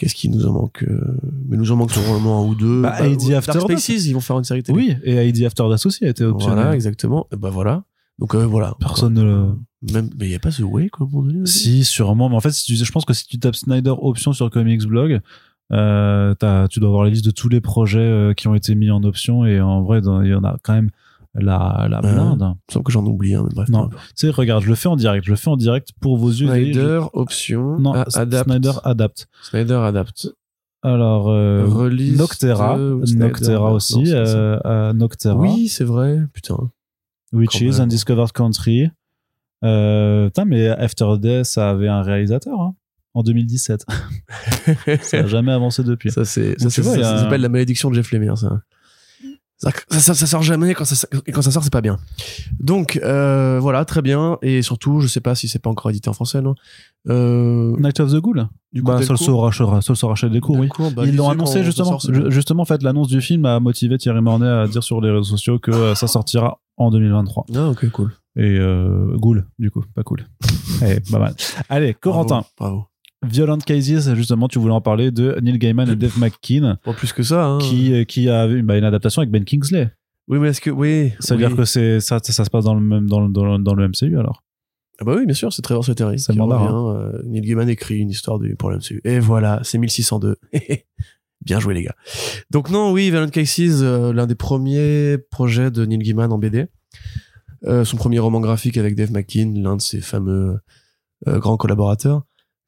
qu'est-ce qui nous en manque euh, Mais nous en manque sûrement un ou deux. Bah, AD ouais, After Dark. Spaces, ils vont faire une série télé. oui, et ID After Death aussi a été optionné. Voilà, exactement. Et bah voilà. Donc euh, voilà. Personne ne le. Même, mais il y a pas The Way, quoi, donné aussi Si, sûrement. Mais en fait, si tu, je pense que si tu tapes Snyder option sur Comics Blog, euh, tu dois avoir la liste de tous les projets qui ont été mis en option. Et en vrai, il y en a quand même la, la Euh, blinde. Il me semble que j'en oublie, hein, mais bref. Non. Tu sais, regarde, je le fais en direct. Je le fais en direct pour vos yeux. Snyder, option, Non, ah, adapt. Snyder adapte. Snyder adapte. Alors, euh, Noctera, de Noctera non, aussi, ça. euh, euh, Noctera, Oui, c'est vrai. Putain. Witches. Undiscovered Country. Euh, putain, mais After Death, ça avait un réalisateur hein, en 2017. <laughs> ça n'a jamais avancé depuis. Ça, c'est, ça, il un- s'appelle la malédiction de Jeff Lemire, ça. Ça, ça, ça sort jamais, quand ça, et quand ça sort, c'est pas bien. Donc, euh, voilà, très bien. Et surtout, je sais pas si c'est pas encore édité en français, non? Euh, Night of the Ghoul du bah, se rachète- Seul se rachète des cours, oui. Bah, Ils l'ont annoncé ça justement. sort, justement, en fait, l'annonce du film a motivé Thierry Mornay à dire sur les réseaux sociaux que euh, ça sortira en 2023. Ah, ok, cool. Et euh, Ghoul, du coup, pas cool. <laughs> Eh, pas mal. Allez, Corentin, Bravo. bravo. Violent Cases, justement, tu voulais en parler de Neil Gaiman et Dave McKean, Pas plus que ça, hein. qui, euh, qui a eu bah, une adaptation avec Ben Kingsley. Oui, mais est-ce que, oui. Ça veut oui. dire que c'est ça, ça, se passe dans le même dans le, dans le, dans le MCU alors? Ah bah oui, bien sûr, c'est Trevor Slattery. C'est le mandat, euh, Neil Gaiman écrit une histoire du pour l'MCU. Et voilà, c'est 1602. <laughs> Bien joué, les gars. Donc non, oui, Violent Cases, euh, l'un des premiers projets de Neil Gaiman en BD. Euh, son premier roman graphique avec Dave McKean, l'un de ses fameux grands collaborateurs,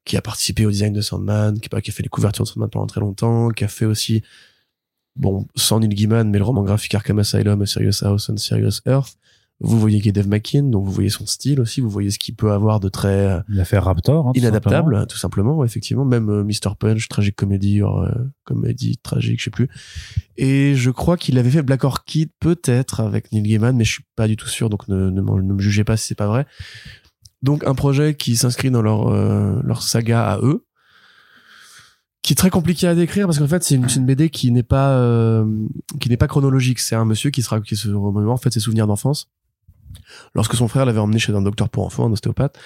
qui a participé au design de Sandman, qui, qui a fait les couvertures de Sandman pendant très longtemps, qui a fait aussi, bon, sans Neil Gaiman, mais le roman graphique Arkham Asylum, A Serious House and Serious Earth. Vous voyez qui est Dave McKean, donc vous voyez son style aussi, vous voyez ce qu'il peut avoir de très euh, Il a fait Raptor. hein, tout inadaptable, simplement. tout simplement, effectivement. Même euh, Mr. Punch, tragique comédie, euh, comédie tragique, je sais plus. Et je crois qu'il avait fait Black Orchid, peut-être, avec Neil Gaiman, mais je suis pas du tout sûr, donc ne, ne, ne me jugez pas si c'est pas vrai. Donc un projet qui s'inscrit dans leur, euh, leur saga à eux, qui est très compliqué à décrire parce qu'en fait c'est une, une BD qui n'est pas euh, qui n'est pas chronologique. C'est un monsieur qui sera qui se remémore en fait ses souvenirs d'enfance lorsque son frère l'avait emmené chez un docteur pour enfants, un ostéopathe,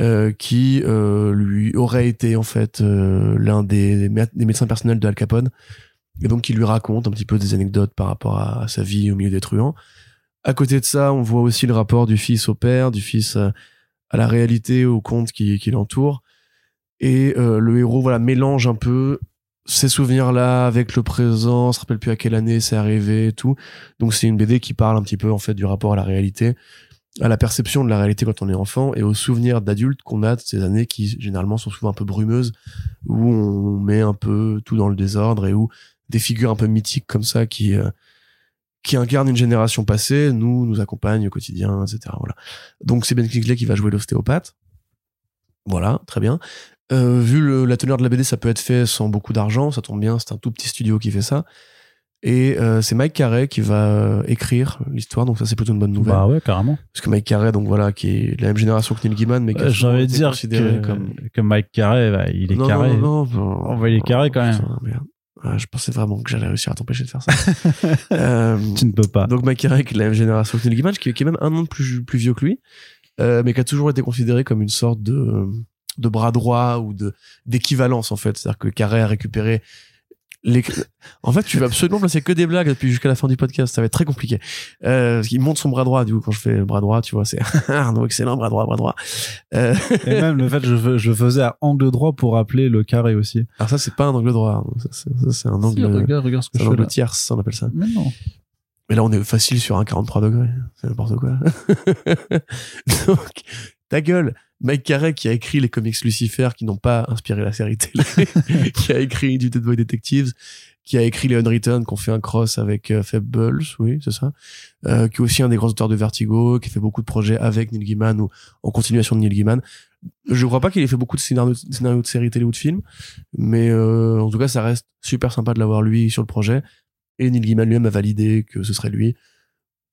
euh, qui euh, lui aurait été en fait euh, l'un des, des médecins personnels de Al Capone, et donc qui lui raconte un petit peu des anecdotes par rapport à, à sa vie au milieu des truands, À côté de ça, on voit aussi le rapport du fils au père, du fils euh, à la réalité, au conte qui, qui l'entoure. Et euh, le héros, voilà, mélange un peu ces souvenirs-là avec le présent, se rappelle plus à quelle année c'est arrivé et tout. Donc c'est une BD qui parle un petit peu en fait du rapport à la réalité, à la perception de la réalité quand on est enfant et aux souvenirs d'adultes qu'on a de ces années qui généralement sont souvent un peu brumeuses, où on met un peu tout dans le désordre et où des figures un peu mythiques comme ça qui euh, qui incarnent une génération passée, nous nous accompagnent au quotidien, etc. Voilà. Donc c'est Ben Kingsley qui va jouer l'ostéopathe. Voilà, très bien. Euh, vu le- la teneur de la BD, ça peut être fait sans beaucoup d'argent, ça tombe bien, c'est un tout petit studio qui fait ça. Et euh, c'est Mike Carey qui va euh, écrire l'histoire, donc ça c'est plutôt une bonne nouvelle. Bah ouais, carrément. Parce que Mike Carey, donc voilà, qui est de la même génération que Neil Gaiman, mais qui Euh, J'ai souvent envie de été dire considéré que, comme que Mike Carey, bah, il est non, carré. Non, non, non, On va, il est carré quand même. putain, Ah, je pensais vraiment que j'allais réussir à t'empêcher de faire ça. <laughs> Euh, Tu ne peux pas. donc de la même génération que Neil Gaiman, qui, qui est même un an plus, plus vieux que lui, euh, mais qui a toujours été considéré comme une sorte de, de bras droit ou de d'équivalence en fait. C'est-à-dire que Carey a récupéré les... En fait, tu vas absolument placer que des blagues depuis jusqu'à la fin du podcast. Ça va être très compliqué. Euh, parce qu'il monte son bras droit. Du coup, quand je fais bras droit, tu vois, c'est <laughs> Arnaud, excellent, bras droit, bras droit. Euh, Et même le fait, je, je faisais à angle droit pour rappeler le carré aussi. alors ça, c'est pas un angle droit. Ça, c'est un angle, Si, regarde, regarde ce que je un fais angle là. tierce, on appelle ça. Mais non. Mais là, on est facile sur un 43 degrés. C'est n'importe quoi. <laughs> Donc, ta gueule. Mike Carey, qui a écrit les comics Lucifer, qui n'ont pas inspiré la série télé, <laughs> qui a écrit du Dead Boy Detectives, qui a écrit les Unwritten, qu'on fait un cross avec euh, Fables, oui, c'est ça, euh, qui est aussi un des grands auteurs de Vertigo, qui fait beaucoup de projets avec Neil Gaiman ou en continuation de Neil Gaiman. Je crois pas qu'il ait fait beaucoup de scénarios, de séries télé ou de films, mais euh, en tout cas, ça reste super sympa de l'avoir lui sur le projet. Et Neil Gaiman lui-même a validé que ce serait lui.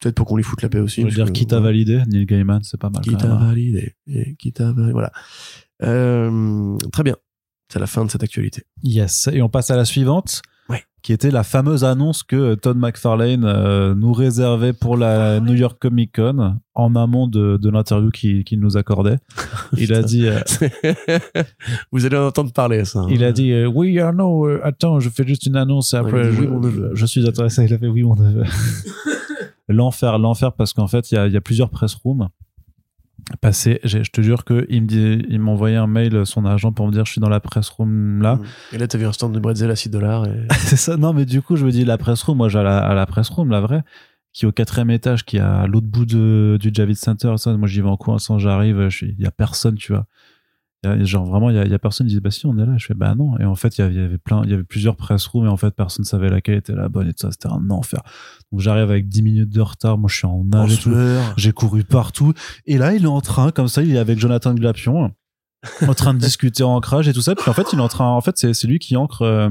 Peut-être pour qu'on lui foute la paix aussi. Je veux parce dire, qui t'a validé Neil Gaiman, c'est pas mal. Qui t'a validé qui t'a validé. Voilà. Euh, très bien. C'est la fin de cette actualité. Yes. Et on passe à la suivante. Ouais. Qui était la fameuse annonce que Todd McFarlane euh, nous réservait pour la New York Comic Con en amont de, de l'interview qu'il nous accordait. <laughs> Il a dit, euh, <laughs> Vous allez en entendre parler, ça. hein. il a dit, oui, Arnaud, attends, je fais juste une annonce et Ouais, après, dit, je, oui, mon neveu. je suis intéressé. Il a fait oui, mon neveu. <laughs> l'enfer, l'enfer, parce qu'en fait, il y a, il y a plusieurs press rooms. Passé, je te jure que il me dit, il m'a envoyé un mail, son agent, pour me dire, je suis dans la press room là. Et là, vu un stand de bretzel à 6 dollars. Et... <laughs> C'est ça. Non, mais du coup, je me dis la press room. Moi, j'ai à la, à la press room, la vraie, qui est au quatrième étage, qui est à l'autre bout de, du Javid Center. Ça, moi, j'y vais en courant sans j'arrive. Il y a personne, tu vois. Il y a- genre vraiment, il y a, il y a personne. Ils disent bah si, on est là. Je fais bah non. Et en fait, il y avait, plein, il y avait plusieurs press rooms et en fait, personne savait laquelle était la bonne et tout ça. C'était un enfer. Donc, j'arrive avec 10 minutes de retard. Moi, je suis en nage. J'ai couru partout. Et là, il est en train, comme ça, il est avec Jonathan Glapion, <laughs> en train de discuter en ancrage et tout ça. Puis en fait, il est en train, en fait, c'est lui qui ancre euh,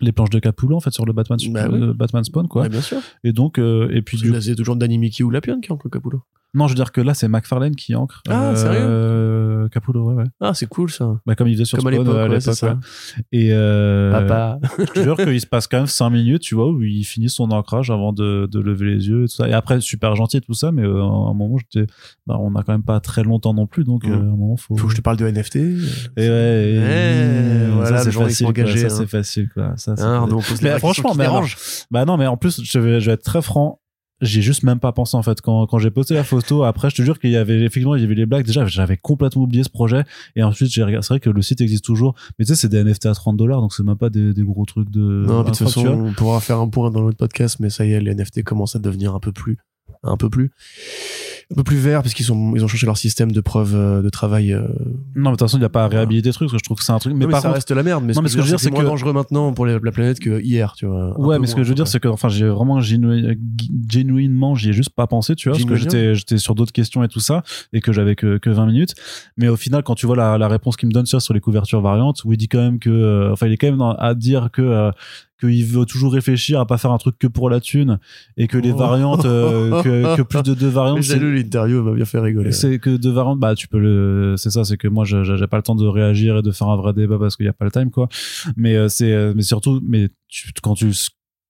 les planches de Capullo, en fait, sur le Batman, Bah oui. euh, Batman Spawn, quoi. Ouais, bien sûr. Et donc, euh, et puis du c'est toujours Danny Mickey ou Lapion qui en Capullo. Non, je veux dire que là, c'est McFarlane qui ancre. Ah, euh, Capullo, ouais, ouais. Ah, c'est cool, ça. Bah, comme il faisait sur Comme Spawn à ouais, c'est l'époque, ça. ouais. Et euh, Papa. je te jure qu'il se passe quand même 5 minutes, tu vois, où il finit son ancrage avant de, de lever les yeux et tout ça. Et après, super gentil et tout ça, mais euh, à un moment, j'étais, bah, on a quand même pas très longtemps non plus, donc euh, à un moment, faut. Faut que je te parle de NFT. Et ouais, et- Ouais, voilà, c'est facile, quoi. Ça, hein. c'est facile, quoi. Ça, c'est Hein, Arnaud, on pose les Mais franchement, mais. Bah non, mais en plus, je vais, je vais être très franc. J'y ai juste même pas pensé en fait quand, quand j'ai posté la photo. Après, je te jure qu'il y avait effectivement il y avait les blagues. Déjà, j'avais complètement oublié ce projet. Et ensuite, j'ai regardé. C'est vrai que le site existe toujours, mais tu sais, c'est des NFT à 30 dollars, donc c'est même pas des, des gros trucs de. Non, de toute façon, on pourra faire un point dans l'autre podcast, mais ça y est, les NFT commencent à devenir un peu plus, un peu plus, un peu plus verts, parce qu'ils sont, ils ont changé leur système de preuve euh, de travail. euh. Non, mais de toute façon, il n'y a pas à réhabiliter le truc, parce que je trouve que c'est un truc. Mais, Non, mais par ça contre, reste la merde. Mais Non, mais ce que je veux dire, c'est moins que- dangereux maintenant pour la planète que hier, tu vois. Ouais, mais ce que je veux dire, c'est que, enfin, j'ai vraiment génu- genuinement, j'y ai juste pas pensé, tu vois, parce que j'étais, j'étais sur d'autres questions et tout ça, et que j'avais que, que 20 minutes. Mais au final, quand tu vois la, la réponse qu'il me donne sur, sur les couvertures variantes, où il dit quand même que, euh, enfin, il est quand même à dire que, euh, qu'il veut toujours réfléchir à pas faire un truc que pour la thune, et que les Oh. variantes, euh, <laughs> que, que plus de deux variantes, j'ai c'est, lu l'interview, m'a bien fait rigoler. c'est que deux variantes, bah, tu peux le, c'est ça, c'est que moi, je- j'ai pas le temps de réagir et de faire un vrai débat parce qu'il y a pas le time, quoi. Mais, euh, c'est, euh, mais surtout, mais tu, quand tu,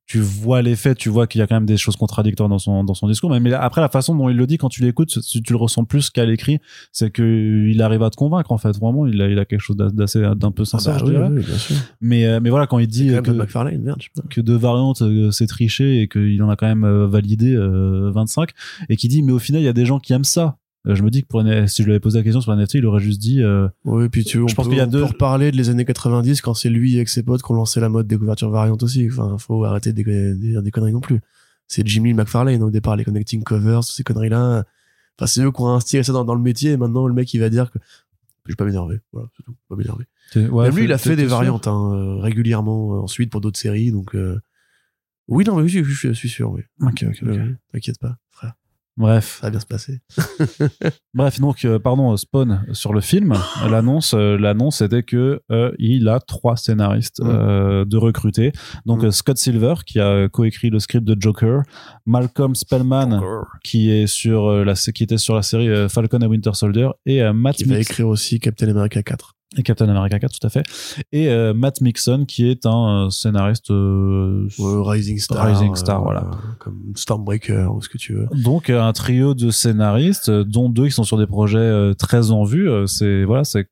tu vois les faits, tu vois qu'il y a quand même des choses contradictoires dans son dans son discours. Mais, mais après la façon dont il le dit quand tu l'écoutes, tu, tu le ressens plus qu'à l'écrit, c'est que il arrive à te convaincre en fait. Vraiment, il a il a quelque chose d'a- d'assez d'un peu sincère, Ah bah je oui, dirais. oui, bien sûr. Mais euh, mais voilà quand il dit que de merde, que deux variantes euh, c'est triché et qu'il en a quand même euh, validé euh, 25 et qui dit mais au final il y a des gens qui aiment ça. Euh, je me dis que pour une- si je lui avais posé la question sur la NFT, il aurait juste dit euh, Oui, puis tu, on Je pense peut- qu'il y a on deux- peut reparler de les années 90 quand c'est lui avec ses potes qui ont lancé la mode des couvertures variantes aussi. Enfin, faut arrêter de dire des conneries non plus. C'est Jimmy McFarlane au départ, les connecting covers, toutes ces conneries-là. Enfin, c'est eux qui ont instillé ça dans, dans le métier et maintenant le mec il va dire que je vais pas m'énerver. Voilà, c'est tout. Pas m'énerver. ouais, Même lui, il a fait des variantes hein, euh, régulièrement euh, ensuite pour d'autres séries. Donc, euh, oui, non, mais oui, je, je- je suis sûr, oui. Ok, ok, ok. Euh, T'inquiète pas, frère. Bref, Ça va bien se passer. <laughs> bref donc euh, pardon Spawn sur le film, l'annonce euh, l'annonce était que euh, il a trois scénaristes Mm. euh, de recruter. Donc Mm. euh, Scott Silver qui a coécrit le script de Joker, Malcolm Spellman qui est sur euh, la qui était sur la série euh, Falcon et Winter Soldier et euh, Matt Qui va Mix- écrire aussi Captain America 4. Et Captain America 4 tout à fait et euh, Matt Mixon qui est un euh, scénariste euh, Rising Star. Rising Star, voilà. Comme Stormbreaker ou ce que tu veux. donc un trio de scénaristes dont deux qui sont sur des projets très en vue c'est voilà c'est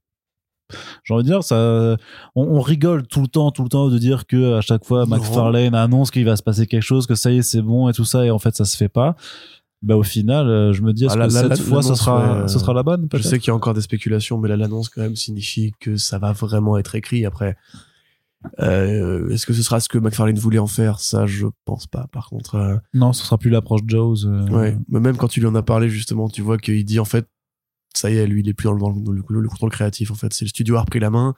j'ai envie de dire ça on, on rigole tout le temps tout le temps de dire que à chaque fois. McFarlane annonce qu'il va se passer quelque chose que ça y est c'est bon et tout ça et en fait ça se fait pas bah au final euh, je me dis est-ce Ah, que là, cette fois ce sera euh, sera la bonne Je sais qu'il y a encore des spéculations, mais là, l'annonce quand même signifie que ça va vraiment être écrit. Après, euh, est-ce que ce sera ce que McFarlane voulait en faire? Ça, je pense pas. Par contre, euh, non ce sera plus l'approche Jaws ouais. Mais même quand tu lui en as parlé, justement, tu vois qu'il dit en fait, ça y est, lui, il est plus dans le, dans le- le- le contrôle créatif. En fait, c'est le studio a repris la main.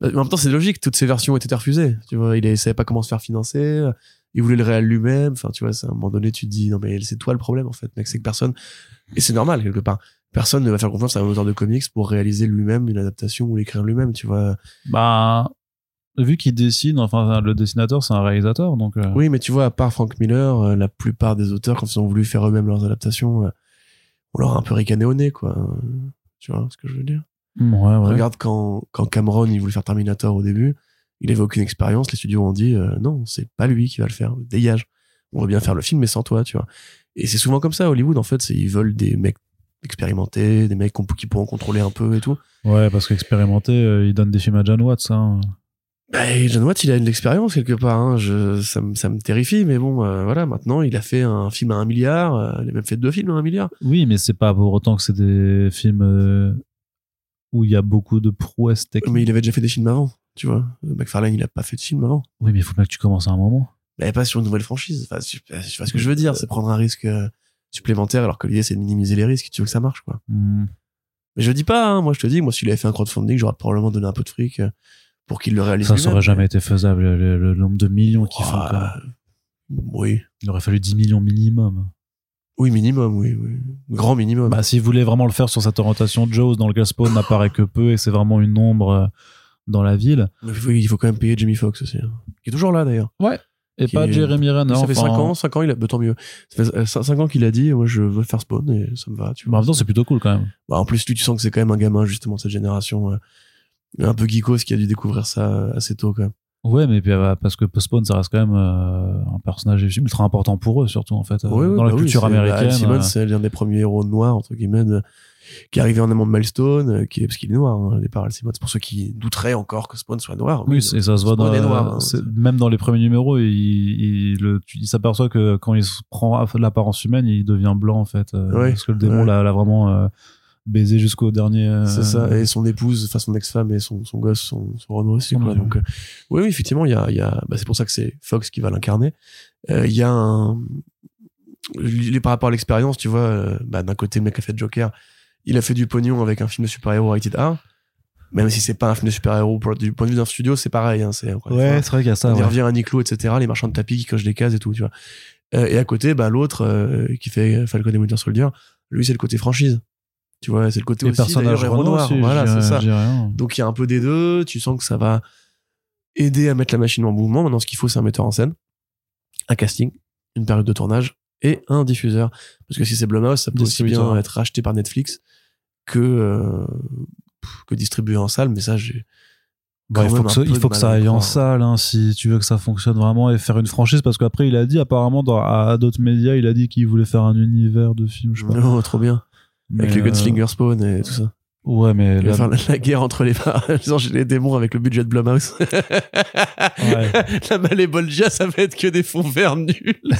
Mais En même temps, c'est logique. Toutes ces versions étaient refusées. Tu vois, il savait pas comment se faire financer. Il voulait le réel lui-même. Enfin, tu vois, à un moment donné, tu te dis, non, mais c'est toi le problème, en fait, mec. C'est que personne, et c'est normal, quelque part. Personne ne va faire confiance à un auteur de comics pour réaliser lui-même une adaptation ou l'écrire lui-même, tu vois. bah vu qu'il dessine enfin le dessinateur c'est un réalisateur donc euh, Oui, mais tu vois, à part Frank Miller, euh, la plupart des auteurs, quand ils ont voulu faire eux-mêmes leurs adaptations, euh, on leur a un peu ricané au nez, quoi. Tu vois ce que je veux dire? ouais, ouais. Regarde quand, quand Cameron, il voulait faire Terminator au début, il avait aucune expérience, les studios ont dit, euh, non, c'est pas lui qui va le faire, dégage. On veut bien faire le film, mais sans toi, tu vois. Et c'est souvent comme ça, Hollywood, en fait, ils veulent des mecs expérimentés, des mecs qui pourront contrôler un peu et tout. Ouais, parce qu'expérimenter, euh, il donne des films à John Watts. Hein. Bah, John Watt, il a de l'expérience quelque part. Hein. Je, ça, me- ça me terrifie, mais bon, euh, voilà. Maintenant, il a fait un film à un milliard. euh, il a même fait deux films à un milliard. Oui, mais c'est pas pour autant que c'est des films euh, où il y a beaucoup de prouesses techniques. Mais il avait déjà fait des films avant, tu vois. McFarlane, il a pas fait de film avant. Oui, mais il faut bien que tu commences à un moment. Mais pas sur une nouvelle franchise. Enfin, je, je vois ce que je veux dire. C'est prendre un risque euh, supplémentaire, alors que l'idée c'est de minimiser les risques. Tu veux que ça marche, quoi. Hmm. Mais je dis pas. Hein, moi, je te dis, moi, s'il avait fait un crowdfunding, j'aurais probablement donné un peu de fric euh, pour qu'il le réalise. Ça lui-même. aurait jamais été faisable, le, nombre de millions qu'il faut. Quoi. Oui. Il aurait fallu 10 millions minimum. Oui, minimum, oui, oui. Grand minimum. Bah, s'il voulait vraiment le faire sur cette orientation, Jaws, dans lequel Spawn n'apparaît que peu et c'est vraiment une ombre euh, dans la ville. Il faut, il faut quand même payer Jamie Foxx aussi. hein. Qui est toujours là, d'ailleurs. Et Qui pas est- Jeremy Renner. ça fait enfin, 5 ans, 5 ans, il a, bah, tant mieux. Ça fait 5 ans qu'il a dit, moi, je veux faire Spawn et ça me va, tu bah, en vois. même temps, c'est plutôt cool quand même. Bah, en plus, lui, tu sens que c'est quand même un gamin, justement, de cette génération, euh, un peu geekos qui a dû découvrir ça euh, assez tôt, quand même. Ouais, mais puis, euh, parce que Spawn, ça reste quand même euh, un personnage ultra important pour eux, surtout en fait, euh, Ouais, ouais, dans la bah culture bah, américaine. Simmons, euh, c'est l'un des premiers héros noirs, entre guillemets, de- qui est arrivé en amont de Milestone, euh, qui est, parce qu'il est noir, hein, au départ, Simmons. Pour ceux qui douteraient encore que Spawn soit noir. Oui, c'est- ça se voit dans, noir, hein, c'est- c'est- même dans les premiers numéros, il, s'aperçoit que quand il prend l'apparence humaine, il devient blanc en fait, euh, Ouais, parce que le démon ouais. l'a vraiment euh, baisé jusqu'au dernier. euh, C'est ça. Et son épouse, enfin son ex-femme et son, son gosse sont, sont aussi. Quoi. Donc, euh, oui, oui, effectivement, il y a, il y a, bah, c'est pour ça que c'est Fox qui va l'incarner. Euh, Il y a un, par rapport à l'expérience, tu vois, bah, d'un côté, le mec a fait Joker, il a fait du pognon avec un film de super-héros rated R. Même si c'est pas un film de super-héros, du point de vue d'un studio, c'est pareil, hein, c'est, Ouais, c'est vrai qu'il y a ça. on ouais. revient à Niclot, etc., les marchands de tapis qui cochent des cases et tout, tu vois. Euh, et à côté, bah, l'autre, euh, qui fait Falcon et Winter Soldier, lui, c'est le côté franchise. Tu vois, c'est le côté Les aussi, personnages héros Voilà, c'est ça. Donc il y a un peu des deux, tu sens que ça va aider à mettre la machine en mouvement. Maintenant, ce qu'il faut, c'est un metteur en scène, un casting, une période de tournage et un diffuseur. Parce que si c'est Blumhouse, ça peut aussi bien être racheté par Netflix que, euh, que distribué en salle. Mais ça, j'ai Bah, il faut que, ça, il faut que aille en croire. salle hein, si tu veux que ça fonctionne vraiment et faire une franchise parce qu'après il a dit apparemment dans, à, d'autres médias il a dit qu'il voulait faire un univers de film je sais pas Non, <laughs> trop bien. Mais, Avec le euh, Gunslinger Spawn et tout ça. Ouais mais là- la, la guerre entre les, genre, les démons avec le budget de Blumhouse. Ouais. <laughs> la Malébolgia, ça va être que des fonds verts nuls. <laughs>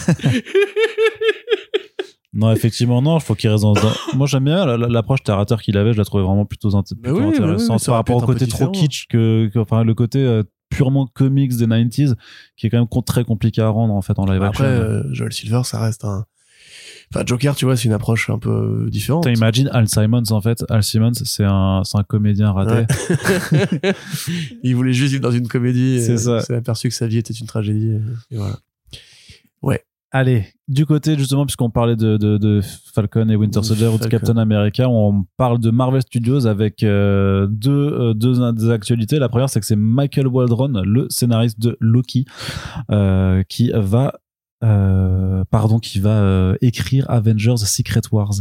non effectivement non il faut qu'il reste dans, moi j'aime bien la- la- l'approche terre qu'il avait je la trouvais vraiment plutôt, int- plutôt oui, oui, oui, intéressante ça par rapport au côté trop kitsch que, que- enfin le côté euh, purement comics des 90s qui est quand même très compliqué à rendre en fait en live Après, action euh, Joel Silver, ça reste un. Enfin, Joker, tu vois, c'est une approche un peu différente. Putain, imagine Al Simons en fait Al Simons c'est un un comédien raté Ouais. <laughs> il voulait juste vivre dans une comédie. C'est ça. Il s'est aperçu que sa vie était une tragédie. Et, et voilà. Allez, du côté justement, puisqu'on parlait de, de, de Falcon et Winter Soldier ou de. Captain America, on parle de Marvel Studios avec euh, deux, euh, deux des actualités. La première, c'est que c'est Michael Waldron, le scénariste de Loki, euh, qui va, pardon, qui va euh, écrire Avengers Secret Wars.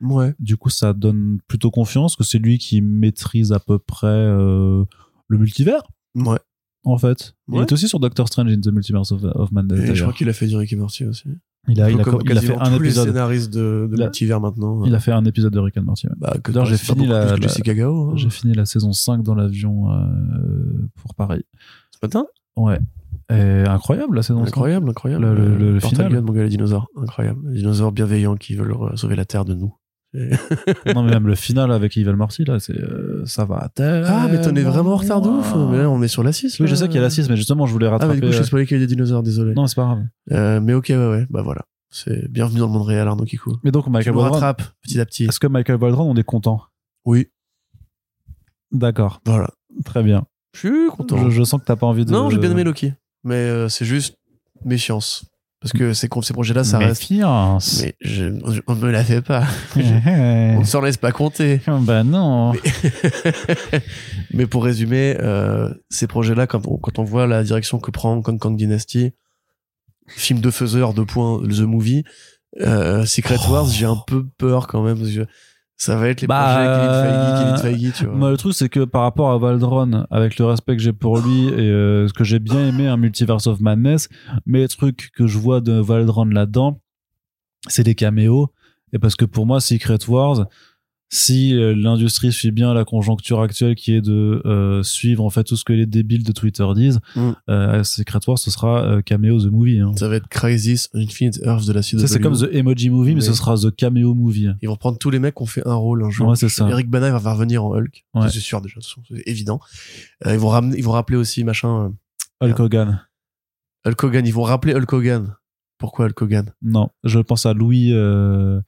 Ouais. Du coup, ça donne plutôt confiance que c'est lui qui maîtrise à peu près euh, le multivers, Ouais. en fait. Il est aussi sur Doctor Strange in the Multiverse of, of Madness. Et je crois qu'il a fait du Rick et Morty aussi. Il a, il a, Comme il a fait un épisode. scénaristes de, de multivers maintenant. Il a fait un épisode de Rick and Morty. ouais. Bah, D'ailleurs, j'ai fini la- la- hein. J'ai fini la saison 5 dans l'avion euh, pour Paris. Ce matin? Ouais. Et incroyable la saison 5. Incroyable, incroyable. Le- le- le Euh, Portal final. Gun, mon gars, les dinosaures. Incroyable. Les dinosaures bienveillants qui veulent euh, sauver la Terre de nous. <laughs> Non, mais même le final avec Evil Morty, là, c'est, euh, ça va à terre. Ah, mais t'en es vraiment en retard de ouf. Mais là, on est sur la 6. Oui, je sais qu'il y a la 6, mais justement, je voulais Ah, mais rattraper. du coup, je euh, sais pas qu'il y a des dinosaures, désolé. Non, c'est pas grave. Euh, mais ok, ouais, ouais. Bah voilà. C'est bienvenue dans le monde réel, Arnaud Kikou. Mais donc, Michael Waldron. rattrapes petit à petit. Est-ce que Michael Waldron, on est content? Oui, D'accord. voilà. Très bien. Je suis content. Je, je sens que t'as pas envie de. Non, j'ai bien aimé Loki. Mais euh, c'est juste méfiance. Parce que ces, ces projets-là, ça reste. Méfiance. Mais je, on me la fait pas. on ne s'en laisse pas compter. bah non. <laughs> Mais pour résumer, euh, ces projets-là, quand on, quand on voit la direction que prend Kong Kong Dynasty, film de faiseur, de points, The Movie, euh, Secret Oh. Wars, j'ai un peu peur quand même, parce que ça va être les Bah, projets Kevin Feige, Kevin Feige, tu vois. Moi, le truc, c'est que par rapport à Valdron, avec le respect que j'ai pour lui et euh, ce que j'ai bien aimé, un Multiverse of Madness, mais les trucs que je vois de Valdron là-dedans, c'est des caméos. Et parce que pour moi, Secret Wars, si euh, l'industrie suit bien la conjoncture actuelle qui est de euh, suivre en fait tout ce que les débiles de Twitter disent, Mm. euh, Secret Wars, ce sera euh, Cameo the Movie. Hein. Ça va être Crisis Infinite Earth de la CW. Ça, c'est comme The Emoji Movie, mais, Mais- ce sera The Cameo Movie. Ils vont prendre tous les mecs qui ont fait un rôle un jour. Ouais, c'est ça. Eric Bana va revenir en Hulk. Ouais. C'est sûr déjà, c'est évident. Ils vont ramener, ils vont rappeler aussi machin Hulk Hogan. Hulk Hogan. Ils vont rappeler Hulk Hogan. Pourquoi Hulk Hogan? Non, je pense à Louis. euh,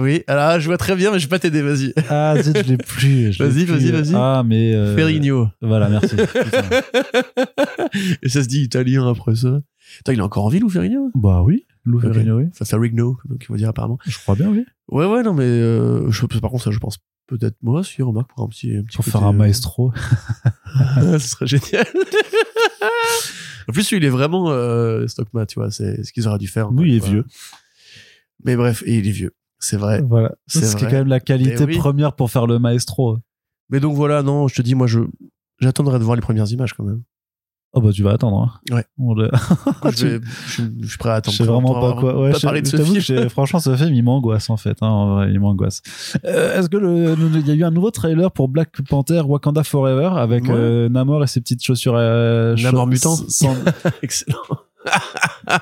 Oui, alors je vois très bien, mais je vais pas t'aider. Vas-y. Ah, zut, je l'ai <laughs> plus. Vas-y, vas-y, vas-y. Ah, mais. euh, Ferrigno. Voilà, merci. <laughs> Et ça se dit italien après ça. Attends, il est encore en vie, Lou Ferrigno bah oui, Lou. Ferrigno, oui. Enfin, Ferrigno, donc il faut dire apparemment. Je crois bien, oui. Ouais, ouais, non, mais euh, je, par contre, ça, je pense peut-être moi aussi, remarque, pour un petit. Un petit Pour côté, faire un euh, maestro. <laughs> ce serait génial. en plus, lui, il est vraiment euh, Stockman, tu vois, c'est ce qu'ils auraient dû faire. Oui, il est vieux. Mais bref, et il est vieux. C'est vrai. Voilà. C'est ce qui est quand même la qualité Mais oui. première pour faire le maestro. Mais donc voilà, non, je te dis, moi, je j'attendrai de voir les premières images quand même. Oh bah tu vas attendre. Hein. Ouais. <laughs> On le- je, <laughs> vais- je, je suis prêt à Je attendre. sais très vraiment pas quoi. Ouais, pas je, parler de je ce film. franchement, ce film, il m'angoisse en fait. Hein, en vrai, il m'angoisse. Euh, Est-ce que le, le- il y a eu un nouveau trailer pour Black Panther Wakanda Forever avec Ouais. euh, Namor et ses petites chaussures euh, Namor mutant. sans- <laughs> Excellent.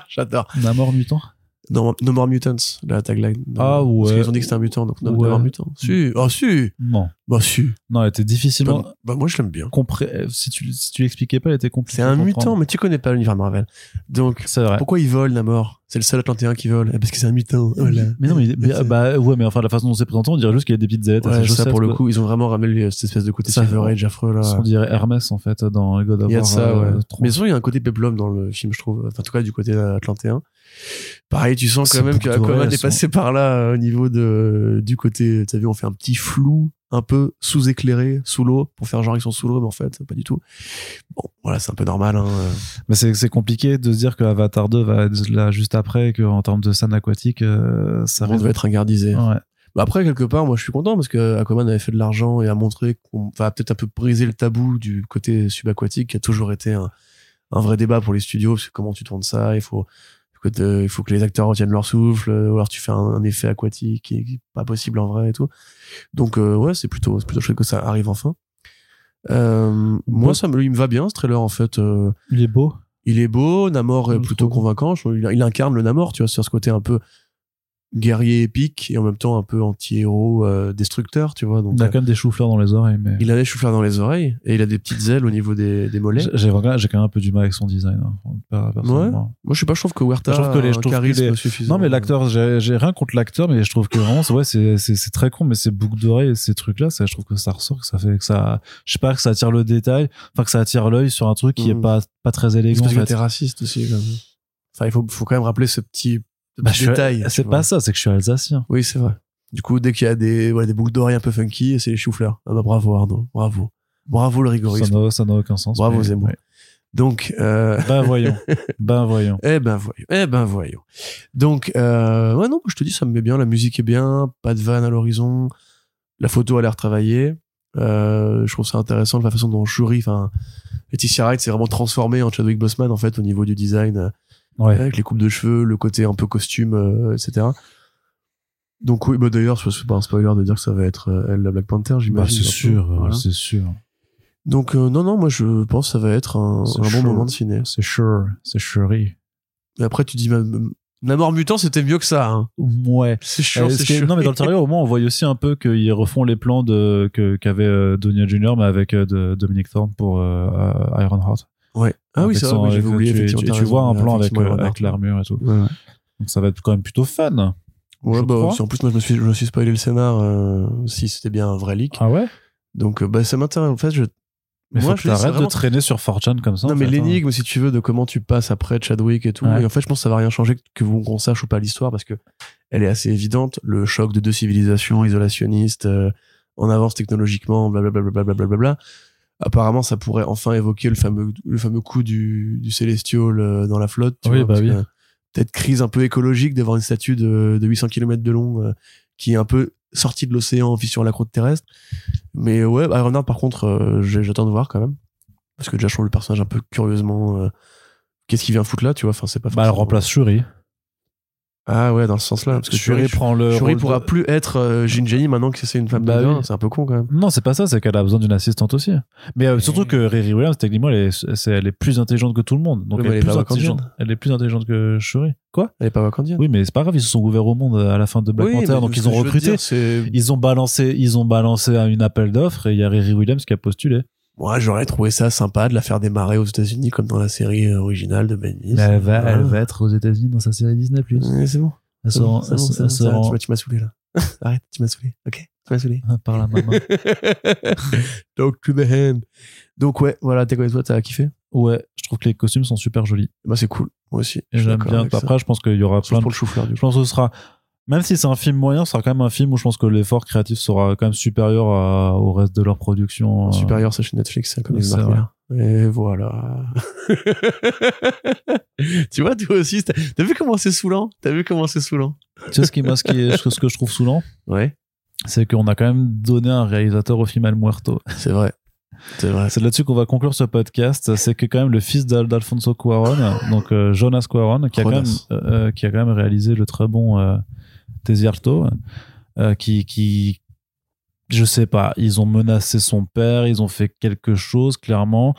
J'adore. Namor mutant. No, no More Mutants, la tagline. No- Ah, Parce ouais. qu'ils ont dit que c'était un mutant, donc No, no Ouais. More Mutant. Si, ah si, Non. bah si. Non, elle était difficilement. Bah, bah, moi, je l'aime bien. compré- Si tu si tu l'expliquais pas, elle était compliquée. C'est un mutant, mais tu connais pas l'univers Marvel. Donc, C'est vrai. pourquoi il vole, Namor? C'est le seul Atlantéen qui vole. Eh, Parce que c'est un mutant. Voilà. Mais non, mais, <laughs> bah ouais, mais enfin la façon dont c'est présenté, on dirait juste qu'il y a des petites ailettes. Ouais, ça pour le coup, ils ont vraiment ramené cette espèce de côté Ça, Silver Age affreux là. On dirait Hermès en fait dans God of Il y a de War, ça, euh, ouais. Mais souvent, il y a un côté peplum dans le film, je trouve. Enfin, en tout cas, du côté atlantéen. Pareil, tu sens quand même que Aquaman est passé par là euh, au niveau de, du côté, tu as vu, on fait un petit flou, un peu sous-éclairé, sous l'eau, pour faire genre ils sont sous l'eau, mais en fait, pas du tout. Bon, voilà, c'est un peu normal, hein. Mais c'est c'est compliqué de se dire que Avatar 2 va être là juste après, et qu'en termes de scène aquatique, euh, ça va être ringardisé. Ouais. Bah après, quelque part, moi, je suis content parce que Aquaman avait fait de l'argent et a montré qu'on va peut-être un peu briser le tabou du côté subaquatique qui a toujours été un, un vrai débat pour les studios. Parce que comment tu tournes ça Il faut, il faut que- il faut que les acteurs retiennent leur souffle, ou alors tu fais un, un effet aquatique qui est pas possible en vrai et tout. Donc, euh, ouais, c'est plutôt, c'est plutôt chouette que ça arrive enfin. Euh, moi, ça me, il me va bien ce trailer en fait. Euh, Il est beau. il est beau, Namor est plutôt convaincant. Il incarne le Namor, tu vois, sur ce côté un peu guerrier épique et en même temps un peu anti-héros euh, destructeur, tu vois. Donc, Il a euh, quand même des choux-fleurs dans les oreilles, mais. il a des choux-fleurs dans les oreilles et il a des petites ailes au niveau des, des mollets. J'ai quand même un peu du mal avec son design. hein, personnellement. Moi, je sais pas, je trouve que Huerta Je trouve que les- je trouve suffisant. Non, mais l'acteur, j'ai rien contre l'acteur, mais je trouve que vraiment, c'est- ouais, c'est très con, mais ces boucles d'oreilles et ces trucs-là, ça, je trouve que ça ressort, que ça fait que ça, je sais pas, que ça attire le détail, enfin, que ça attire l'œil sur un truc qui est Mhm. pas, pas très élégant. parce que t'es raciste aussi. Quand même. Enfin, il faut, faut quand même rappeler ce petit, Bah, détail. C'est vois. pas ça, c'est que je suis alsacien. Oui, c'est vrai. Du coup, dès qu'il y a des, voilà, des boucles d'oreilles un peu funky, c'est les choux-fleurs. Ah bah bravo Arnaud, bravo. Bravo le rigorisme. ça n'a aucun sens. Bravo Zemmour. ouais. Donc, euh, Ben voyons. <laughs> ben voyons. eh ben voyons, eh ben voyons. Donc, euh, ouais non, je te dis, ça me met bien. La musique est bien, pas de vanne à l'horizon. La photo a l'air travaillée. Euh, je trouve ça intéressant de la façon dont Shuri, enfin, Laetitia Wright s'est vraiment transformée en Chadwick Boseman en fait au niveau du design, Ouais. avec les coupes de cheveux, le côté un peu costume, euh, etc. Donc oui, bah d'ailleurs, c'est pas un spoiler de dire que ça va être euh, elle la Black Panther, Bah, j'imagine. c'est sûr, Voilà. c'est sûr. Donc euh, non, non, moi je pense que ça va être un, bon moment de ciné. C'est sûr, c'est chéri. Et après tu dis, ma- Namor mutant, c'était mieux que ça. Hein. Ouais. C'est Euh, chiant, ce c'est chiant. non, mais dans le trailer, au moins, on voit aussi un peu qu'ils refont les plans de, que, qu'avait euh, Donia Jr., mais avec euh, de, Dominic Thorne pour euh, euh, Ironheart. Ah oui, vrai, mais j'avais oublié. Tu, tu- vois un plan avec, euh, avec l'armure et tout. Ouais, ouais. Donc ça va être quand même plutôt fun. Ouais, Je bah, crois. si en plus moi je me suis, je me suis spoilé le scénar euh, si c'était bien un vrai leak. Ah ouais? Donc euh, bah ça m'intéresse. En fait, je. Mais Moi, faut je t'arrêtes vraiment- de traîner sur 4chan comme ça. non en mais hein. l'énigme si tu veux de comment tu passes après Chadwick et tout. Ouais. Et en fait je pense que ça va rien changer que vous qu'on sache ou pas l'histoire parce que elle est assez évidente. Le choc de deux civilisations isolationnistes euh, en avance technologiquement, blablabla. Blablabla. Apparemment, ça pourrait enfin évoquer le fameux, le fameux coup du, du Celestial euh, dans la flotte. tu Oui, vois, bah oui. Peut-être crise un peu écologique d'avoir une statue de, de 800 km de long euh, qui est un peu sortie de l'océan puis sur la croûte terrestre. Mais ouais, bah, Ironheart, par contre, euh, j'attends de voir quand même. Parce que déjà, je trouve le personnage un peu curieusement. euh, Qu'est-ce qu'il vient foutre là, tu vois Enfin, c'est pas Bah, elle remplace Shuri. Ah ouais, dans ce sens-là. Parce que Shuri Shuri, prend le. Shuri pourra de- plus être euh, Jinjani maintenant que c'est une femme Bah de oui. C'est un peu con quand même. Non, c'est pas ça, c'est qu'elle a besoin d'une assistante aussi. Mais euh, surtout que Riri Williams, techniquement, elle est, elle est plus intelligente que tout le monde. Donc Oui, elle, elle est plus intelligente. Elle est plus intelligente que Shuri. Quoi? Elle est pas wakandienne. Oui, mais c'est pas grave, ils se sont ouverts au monde à la fin de Black Oui, Panther, donc ils ont recruté. dire, Ils ont balancé, ils ont balancé à une appel d'offres et il y a Riri Williams qui a postulé. Moi, j'aurais trouvé ça sympa de la faire démarrer aux États-Unis comme dans la série euh, originale de Ben elle va, elle va être aux États-Unis dans sa série Disney+. Ouais, c'est bon. Elle se rend- bon, tu m'as- saoulé là. <laughs> Arrête, tu m'as saoulé. Ok, tu m'as saoulé. par la maman. <laughs> Talk to the hand. Donc ouais, voilà, t'es quoi toi, t'as kiffé? Ouais, je trouve que les costumes sont super jolis. Bah c'est cool, moi aussi. J'aime bien. avec ça. Après, je pense qu'il y aura Sauf plein de pour le chou-fleur du Je pense que ce sera, même si c'est un film moyen, ce sera quand même un film où je pense que l'effort créatif sera quand même supérieur à- au reste de leur production. euh. Supérieur, c'est chez Netflix, ça, comme c'est vrai. bien. Et voilà. <laughs> tu vois, toi aussi, t'as vu comment c'est saoulant? T'as vu comment c'est saoulant? Tu sais ce qui, moi, ce, qui est- ce que je trouve saoulant, Ouais, c'est qu'on a quand même donné un réalisateur au film El Muerto. c'est vrai. C'est vrai. C'est là-dessus qu'on va conclure ce podcast. C'est que quand même le fils d'Al- d'Alfonso Cuarón, donc euh, Jonas Cuarón, qui a quand même, Jonas. euh, qui a quand même réalisé le très bon euh, Desierto, euh, qui, qui, je sais pas, ils ont menacé son père, ils ont fait quelque chose clairement.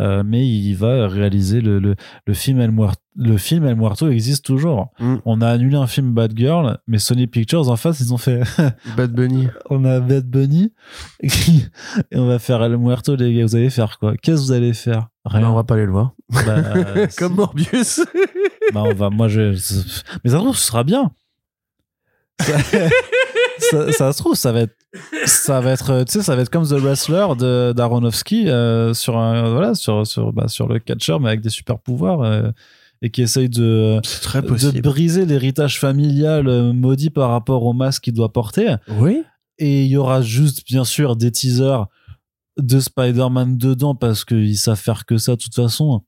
euh, mais il va réaliser le, le, le film El Muerto. Le film El Muerto existe toujours. Mm. On a annulé un film Bad Girl, mais Sony Pictures en face, ils ont fait <laughs> Bad Bunny. on a Bad Bunny <laughs> et on va faire El Muerto les gars vous allez faire quoi? Qu'est-ce que vous allez faire? Rien Bah, on va pas aller le voir. Bah, <laughs> Comme. Morbius. Bah, on va moi je mais ça se trouve ce sera bien ça, ça, ça se trouve ça va être ça va être tu sais ça va être comme The Wrestler de d'Aronofsky euh, sur un voilà sur sur bah, sur le catcher mais avec des super pouvoirs euh, et qui essaye de très de briser l'héritage familial euh, maudit par rapport au masque qu'il doit porter. Oui. et il y aura juste bien sûr des teasers de Spider-Man dedans parce qu'ils savent faire que ça de toute façon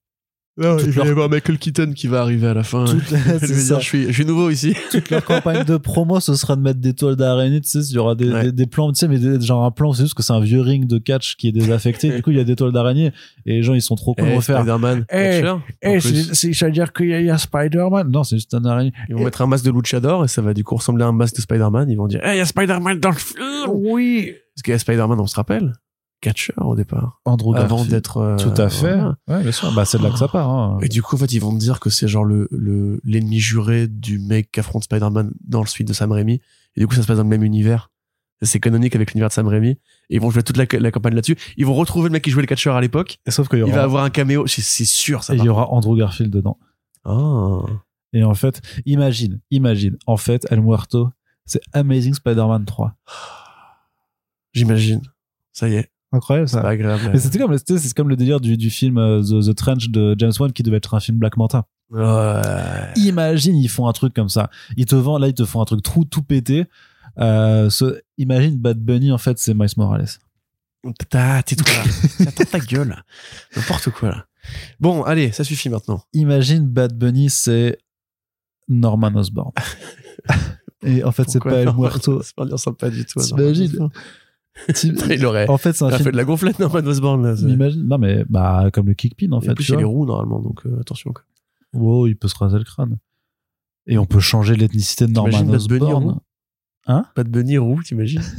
Non, Toute il va y leur- avoir Michael Keaton qui va arriver à la fin. Toute- <laughs> dire, je suis, je suis nouveau ici. <laughs> toute leur campagne de promo, ce sera de mettre des toiles d'araignée, tu sais, il y aura des, Ouais. des, des plans, tu sais, mais des- genre un plan, c'est juste que c'est un vieux ring de catch qui est désaffecté, du coup, il y a des toiles d'araignée, et les gens, ils sont trop cons de Eh, refaire. Spider-Man. Eh, catcher, en Eh, plus. c'est, c'est, ça veut dire qu'il y a, il y a Spider-Man. Non, c'est juste un araignée. Ils vont mettre un masque de luchador et ça va du coup ressembler à un masque de Spider-Man. Ils vont dire, eh, il y a Spider-Man dans le film. Oui. Parce qu'il y a Spider-Man, on se rappelle. Catcher au départ. Andrew Avant Garfield. d'être. euh, Tout à fait. voilà. Ouais, bien sûr. Bah, c'est de là que ça part, hein. Et du coup, en fait, ils vont te dire que c'est genre le, le, l'ennemi juré du mec qui affronte Spider-Man dans le suite de Sam Raimi. Et du coup, ça se passe dans le même univers. C'est canonique avec l'univers de Sam Raimi. Et ils vont jouer toute la, la campagne là-dessus. Ils vont retrouver le mec qui jouait le catcher à l'époque. Et Sauf qu'il y Il aura, va avoir un caméo. C'est, c'est sûr, ça et il y aura Andrew Garfield dedans. Ah. Et en fait, imagine, imagine, en fait, El Muerto, c'est Amazing Spider-Man 3. J'imagine. Ça y est. Incroyable, C'est ça. pas agréable. Mais c'était comme, c'est le délire du, du film euh, The, The Trench de James Wan qui devait être un film Black Manta. Ouais. Imagine, ils font un truc comme ça. Ils te vendent, là, ils te font un truc tout, tout pété. Euh, ce- imagine Bad Bunny, en fait, c'est Miles Morales. T'as- Tais-toi. Attends <laughs> ta gueule. là. N'importe quoi, là. Bon, allez, ça suffit maintenant. Imagine Bad Bunny, c'est Norman Osborn. <laughs> Et en fait, c'est pas El Muerto. Il ressemble pas du tout. T'imagines. <laughs> Il aurait. en fait, c'est un film. fait de la gonflette, Norman Osborn, là. c'est- Imagine, non mais bah comme le kickpin en Et fait. en plus, tu il y a les roues, normalement, donc euh, attention. quoi. Wow, il peut se raser le crâne. Et on peut changer l'ethnicité de Norman Osborn. roux Pas de Bunny roux, t'imagines <laughs>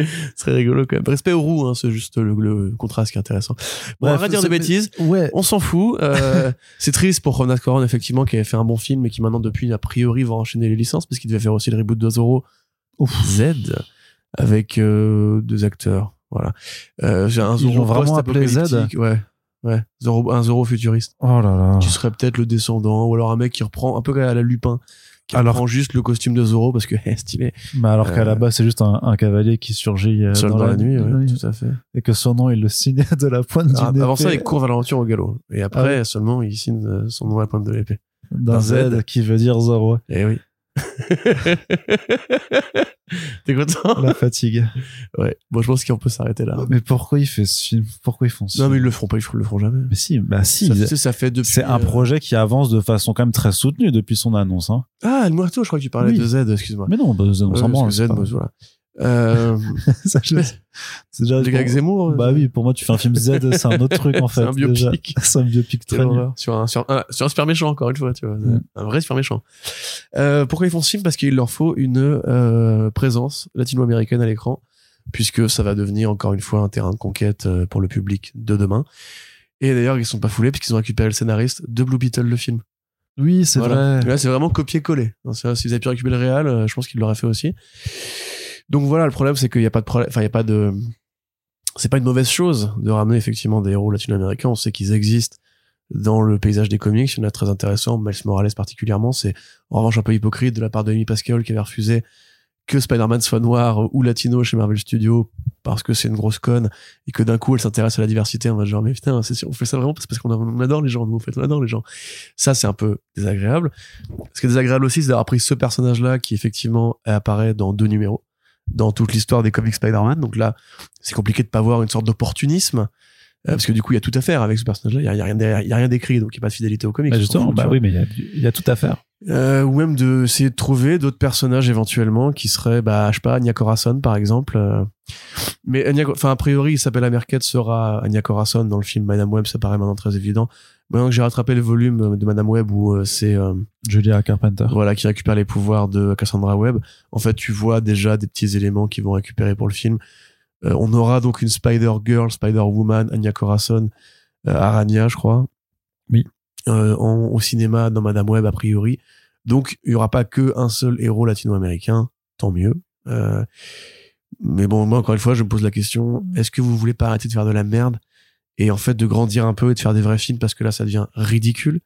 Ce serait rigolo quand même. Respect aux roues, hein, c'est juste le, le contraste qui est intéressant. Bon, Bref, arrête de dire des bêtises. Ouais. On s'en fout. Euh, <laughs> c'est triste pour Ronald Coron, effectivement, qui avait fait un bon film et qui maintenant, depuis, a priori, va enchaîner les licences parce qu'il devait faire aussi le reboot de Zorro Z avec euh, deux acteurs. Voilà. Euh, j'ai un Ils Zorro vraiment appelé Z. Ouais. Ouais. Zorro, un Zorro futuriste. Oh là là. Qui serait peut-être le descendant ou alors un mec qui reprend un peu à la Lupin. Qui Alors- reprend juste le costume de Zorro parce que <laughs> eh, stylé. Mais alors qu'à Euh, la base c'est juste un, un cavalier qui surgit euh, Seul dans, la, nuit, ouais, tout à fait. et que son nom il le signe <laughs> de la pointe Ah, d'une avant ça, il court vers l'aventure au galop. Et après, Ah ouais. seulement, il signe euh, son nom à la pointe de l'épée. d'un Z, Z. qui veut dire Zoro. Eh oui. <laughs> T'es content La fatigue. Ouais. Bon, je pense qu'on peut s'arrêter là. Mais pourquoi il fait ce film? Pourquoi ils font ce Non, mais ils le feront pas, ils le feront jamais. Mais si, bah si. ça, ils- fait depuis. C'est un euh, projet qui avance de façon quand même très soutenue depuis son annonce. Hein. Ah, Muerto, je crois que tu parlais Oui. de Z, excuse-moi. Mais non, bah, on Ouais, s'en branle. Z, voilà. Euh, <laughs> Ça, je- c'est déjà le gars avec Zemmour. Bah euh, oui, pour moi, tu fais un film Z, c'est un autre truc en <laughs> fait. <laughs> C'est un biopic. C'est un biopic très nul. Sur un, sur, un, sur un super méchant, encore une fois, tu vois. Mm. Un vrai super méchant. Euh, pourquoi ils font ce film? Parce qu'il leur faut une euh, présence latino-américaine à l'écran, puisque ça va devenir encore une fois un terrain de conquête euh, pour le public de demain. Et d'ailleurs, ils sont pas foulés, puisqu'ils ont récupéré le scénariste de Blue Beetle, le film. Oui, c'est Voilà. vrai. Là, c'est vraiment copier-coller. C'est vrai, S'ils avaient pu récupérer le réal, euh, je pense qu'ils l'auraient fait aussi. Donc voilà, le problème, c'est qu'il n'y a pas de problème, enfin, il y a pas de, c'est pas une mauvaise chose de ramener effectivement des héros latino-américains. On sait qu'ils existent dans le paysage des comics. Il y en a très intéressant. Miles Morales particulièrement, c'est en revanche un peu hypocrite de la part de Amy Pascal qui avait refusé que Spider-Man soit noir ou latino chez Marvel Studios parce que c'est une grosse conne et que d'un coup elle s'intéresse à la diversité. On va genre, mais putain, c'est sûr, on fait ça vraiment parce qu'on adore les gens, nous, en fait, on adore les gens. Ça, c'est un peu désagréable. Ce qui est désagréable aussi, c'est d'avoir pris ce personnage-là qui effectivement apparaît dans deux numéros dans toute l'histoire des comics Spider-Man. Donc là, c'est compliqué de pas voir une sorte d'opportunisme. euh, parce que du coup, il y a tout à faire avec ce personnage-là. Il y a, rien, d'écrit, donc il n'y a pas de fidélité au comics. Bah justement, bah oui, mais il y a y, tout à faire. Euh, ou même de essayer de trouver d'autres personnages éventuellement qui seraient, bah, je sais pas, Anya Corazon par exemple. euh. Mais Anya, enfin, a priori, il s'appelle Merket sera Anya Corazon dans le film Madame Web, ça paraît maintenant très évident. Maintenant que j'ai rattrapé le volume de Madame Web où euh, c'est euh, Julia Carpenter. voilà qui récupère les pouvoirs de Cassandra Webb, en fait, tu vois déjà des petits éléments qui vont récupérer pour le film. Euh, on aura donc une Spider Girl, Spider Woman, Anya Corazon, euh, Arania, je crois. Oui. Euh, en- au cinéma dans Madame Web a priori. Donc il y aura pas que un seul héros latino-américain, tant mieux. Euh, mais bon, moi encore une fois, je me pose la question est-ce que vous voulez pas arrêter de faire de la merde et en fait de grandir un peu et de faire des vrais films parce que là ça devient ridicule.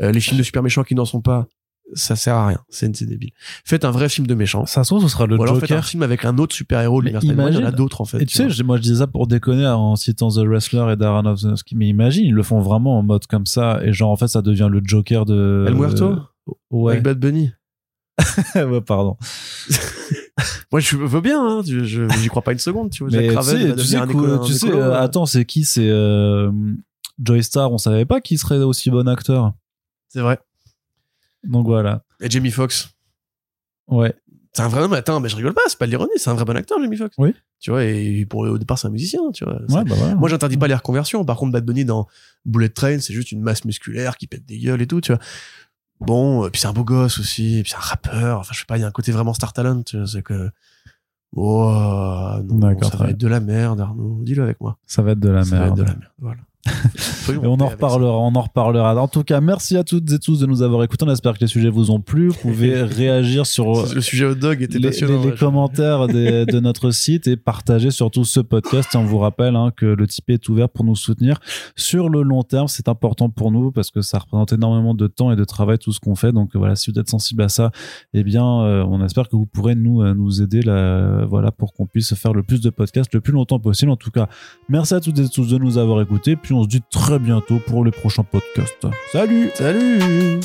Euh, les films de super méchants qui n'en sont pas, ça sert à rien, c'est débile. Faites un vrai film de méchants. Ça se trouve, ce sera le Ou alors faites un Joker. film avec un autre Mais l'univers Spider-Man, il y en a imagine- d'autres en fait. Et tu sais, moi je disais ça pour déconner en citant The Wrestler et Darren Aronofsky, mais imagine, ils le font vraiment en mode comme ça, et genre en fait ça devient le Joker de. El Muerto Ouais. Avec Bad Bunny. <laughs> ouais, pardon. <laughs> Moi je veux bien, hein, je j'y crois pas une seconde, tu vois. Mais tu sais, tu un écolo- tu un sais, écolo, euh, là. attends, c'est qui C'est euh, Joystar, on savait pas qu'il serait aussi bon acteur. C'est vrai. Donc voilà. Et Jamie Foxx. Ouais. C'est un vrai. mais Attends, mais je rigole pas, c'est pas de l'ironie, c'est un vrai bon acteur, Jamie Foxx. Oui. Tu vois, et pour, au départ, c'est un musicien, tu vois. Ouais, bah voilà. Moi, j'interdis pas les reconversions. Par contre, Bad Bunny dans Bullet Train, c'est juste une masse musculaire qui pète des gueules et tout, tu vois. Bon, et puis c'est un beau gosse aussi, et puis c'est un rappeur. Enfin, je sais pas, il y a un côté vraiment star talent, tu vois, c'est que. Oh, non, ça va être de la merde, Arnaud. Dis-le avec moi. Ça va être de la ça va être merde. de la merde. Voilà. On en reparlera, on en reparlera. En tout cas, merci à toutes et tous de nous avoir écoutés. On espère que les sujets vous ont plu. Vous pouvez <laughs> réagir sur Le sujet hot dog était les, passionnant. les- les ouais. commentaires des- de notre site et partager surtout ce podcast. Et on vous rappelle hein, que le Tipeee est ouvert pour nous soutenir sur le long terme. C'est important pour nous parce que ça représente énormément de temps et de travail tout ce qu'on fait. Donc voilà, si vous êtes sensible à ça, eh bien, euh, on espère que vous pourrez nous euh, nous aider là, voilà, pour qu'on puisse faire le plus de podcasts le plus longtemps possible. En tout cas, merci à toutes et tous de nous avoir écoutés. Puis on se dit très bientôt pour les prochains podcasts. Salut Salut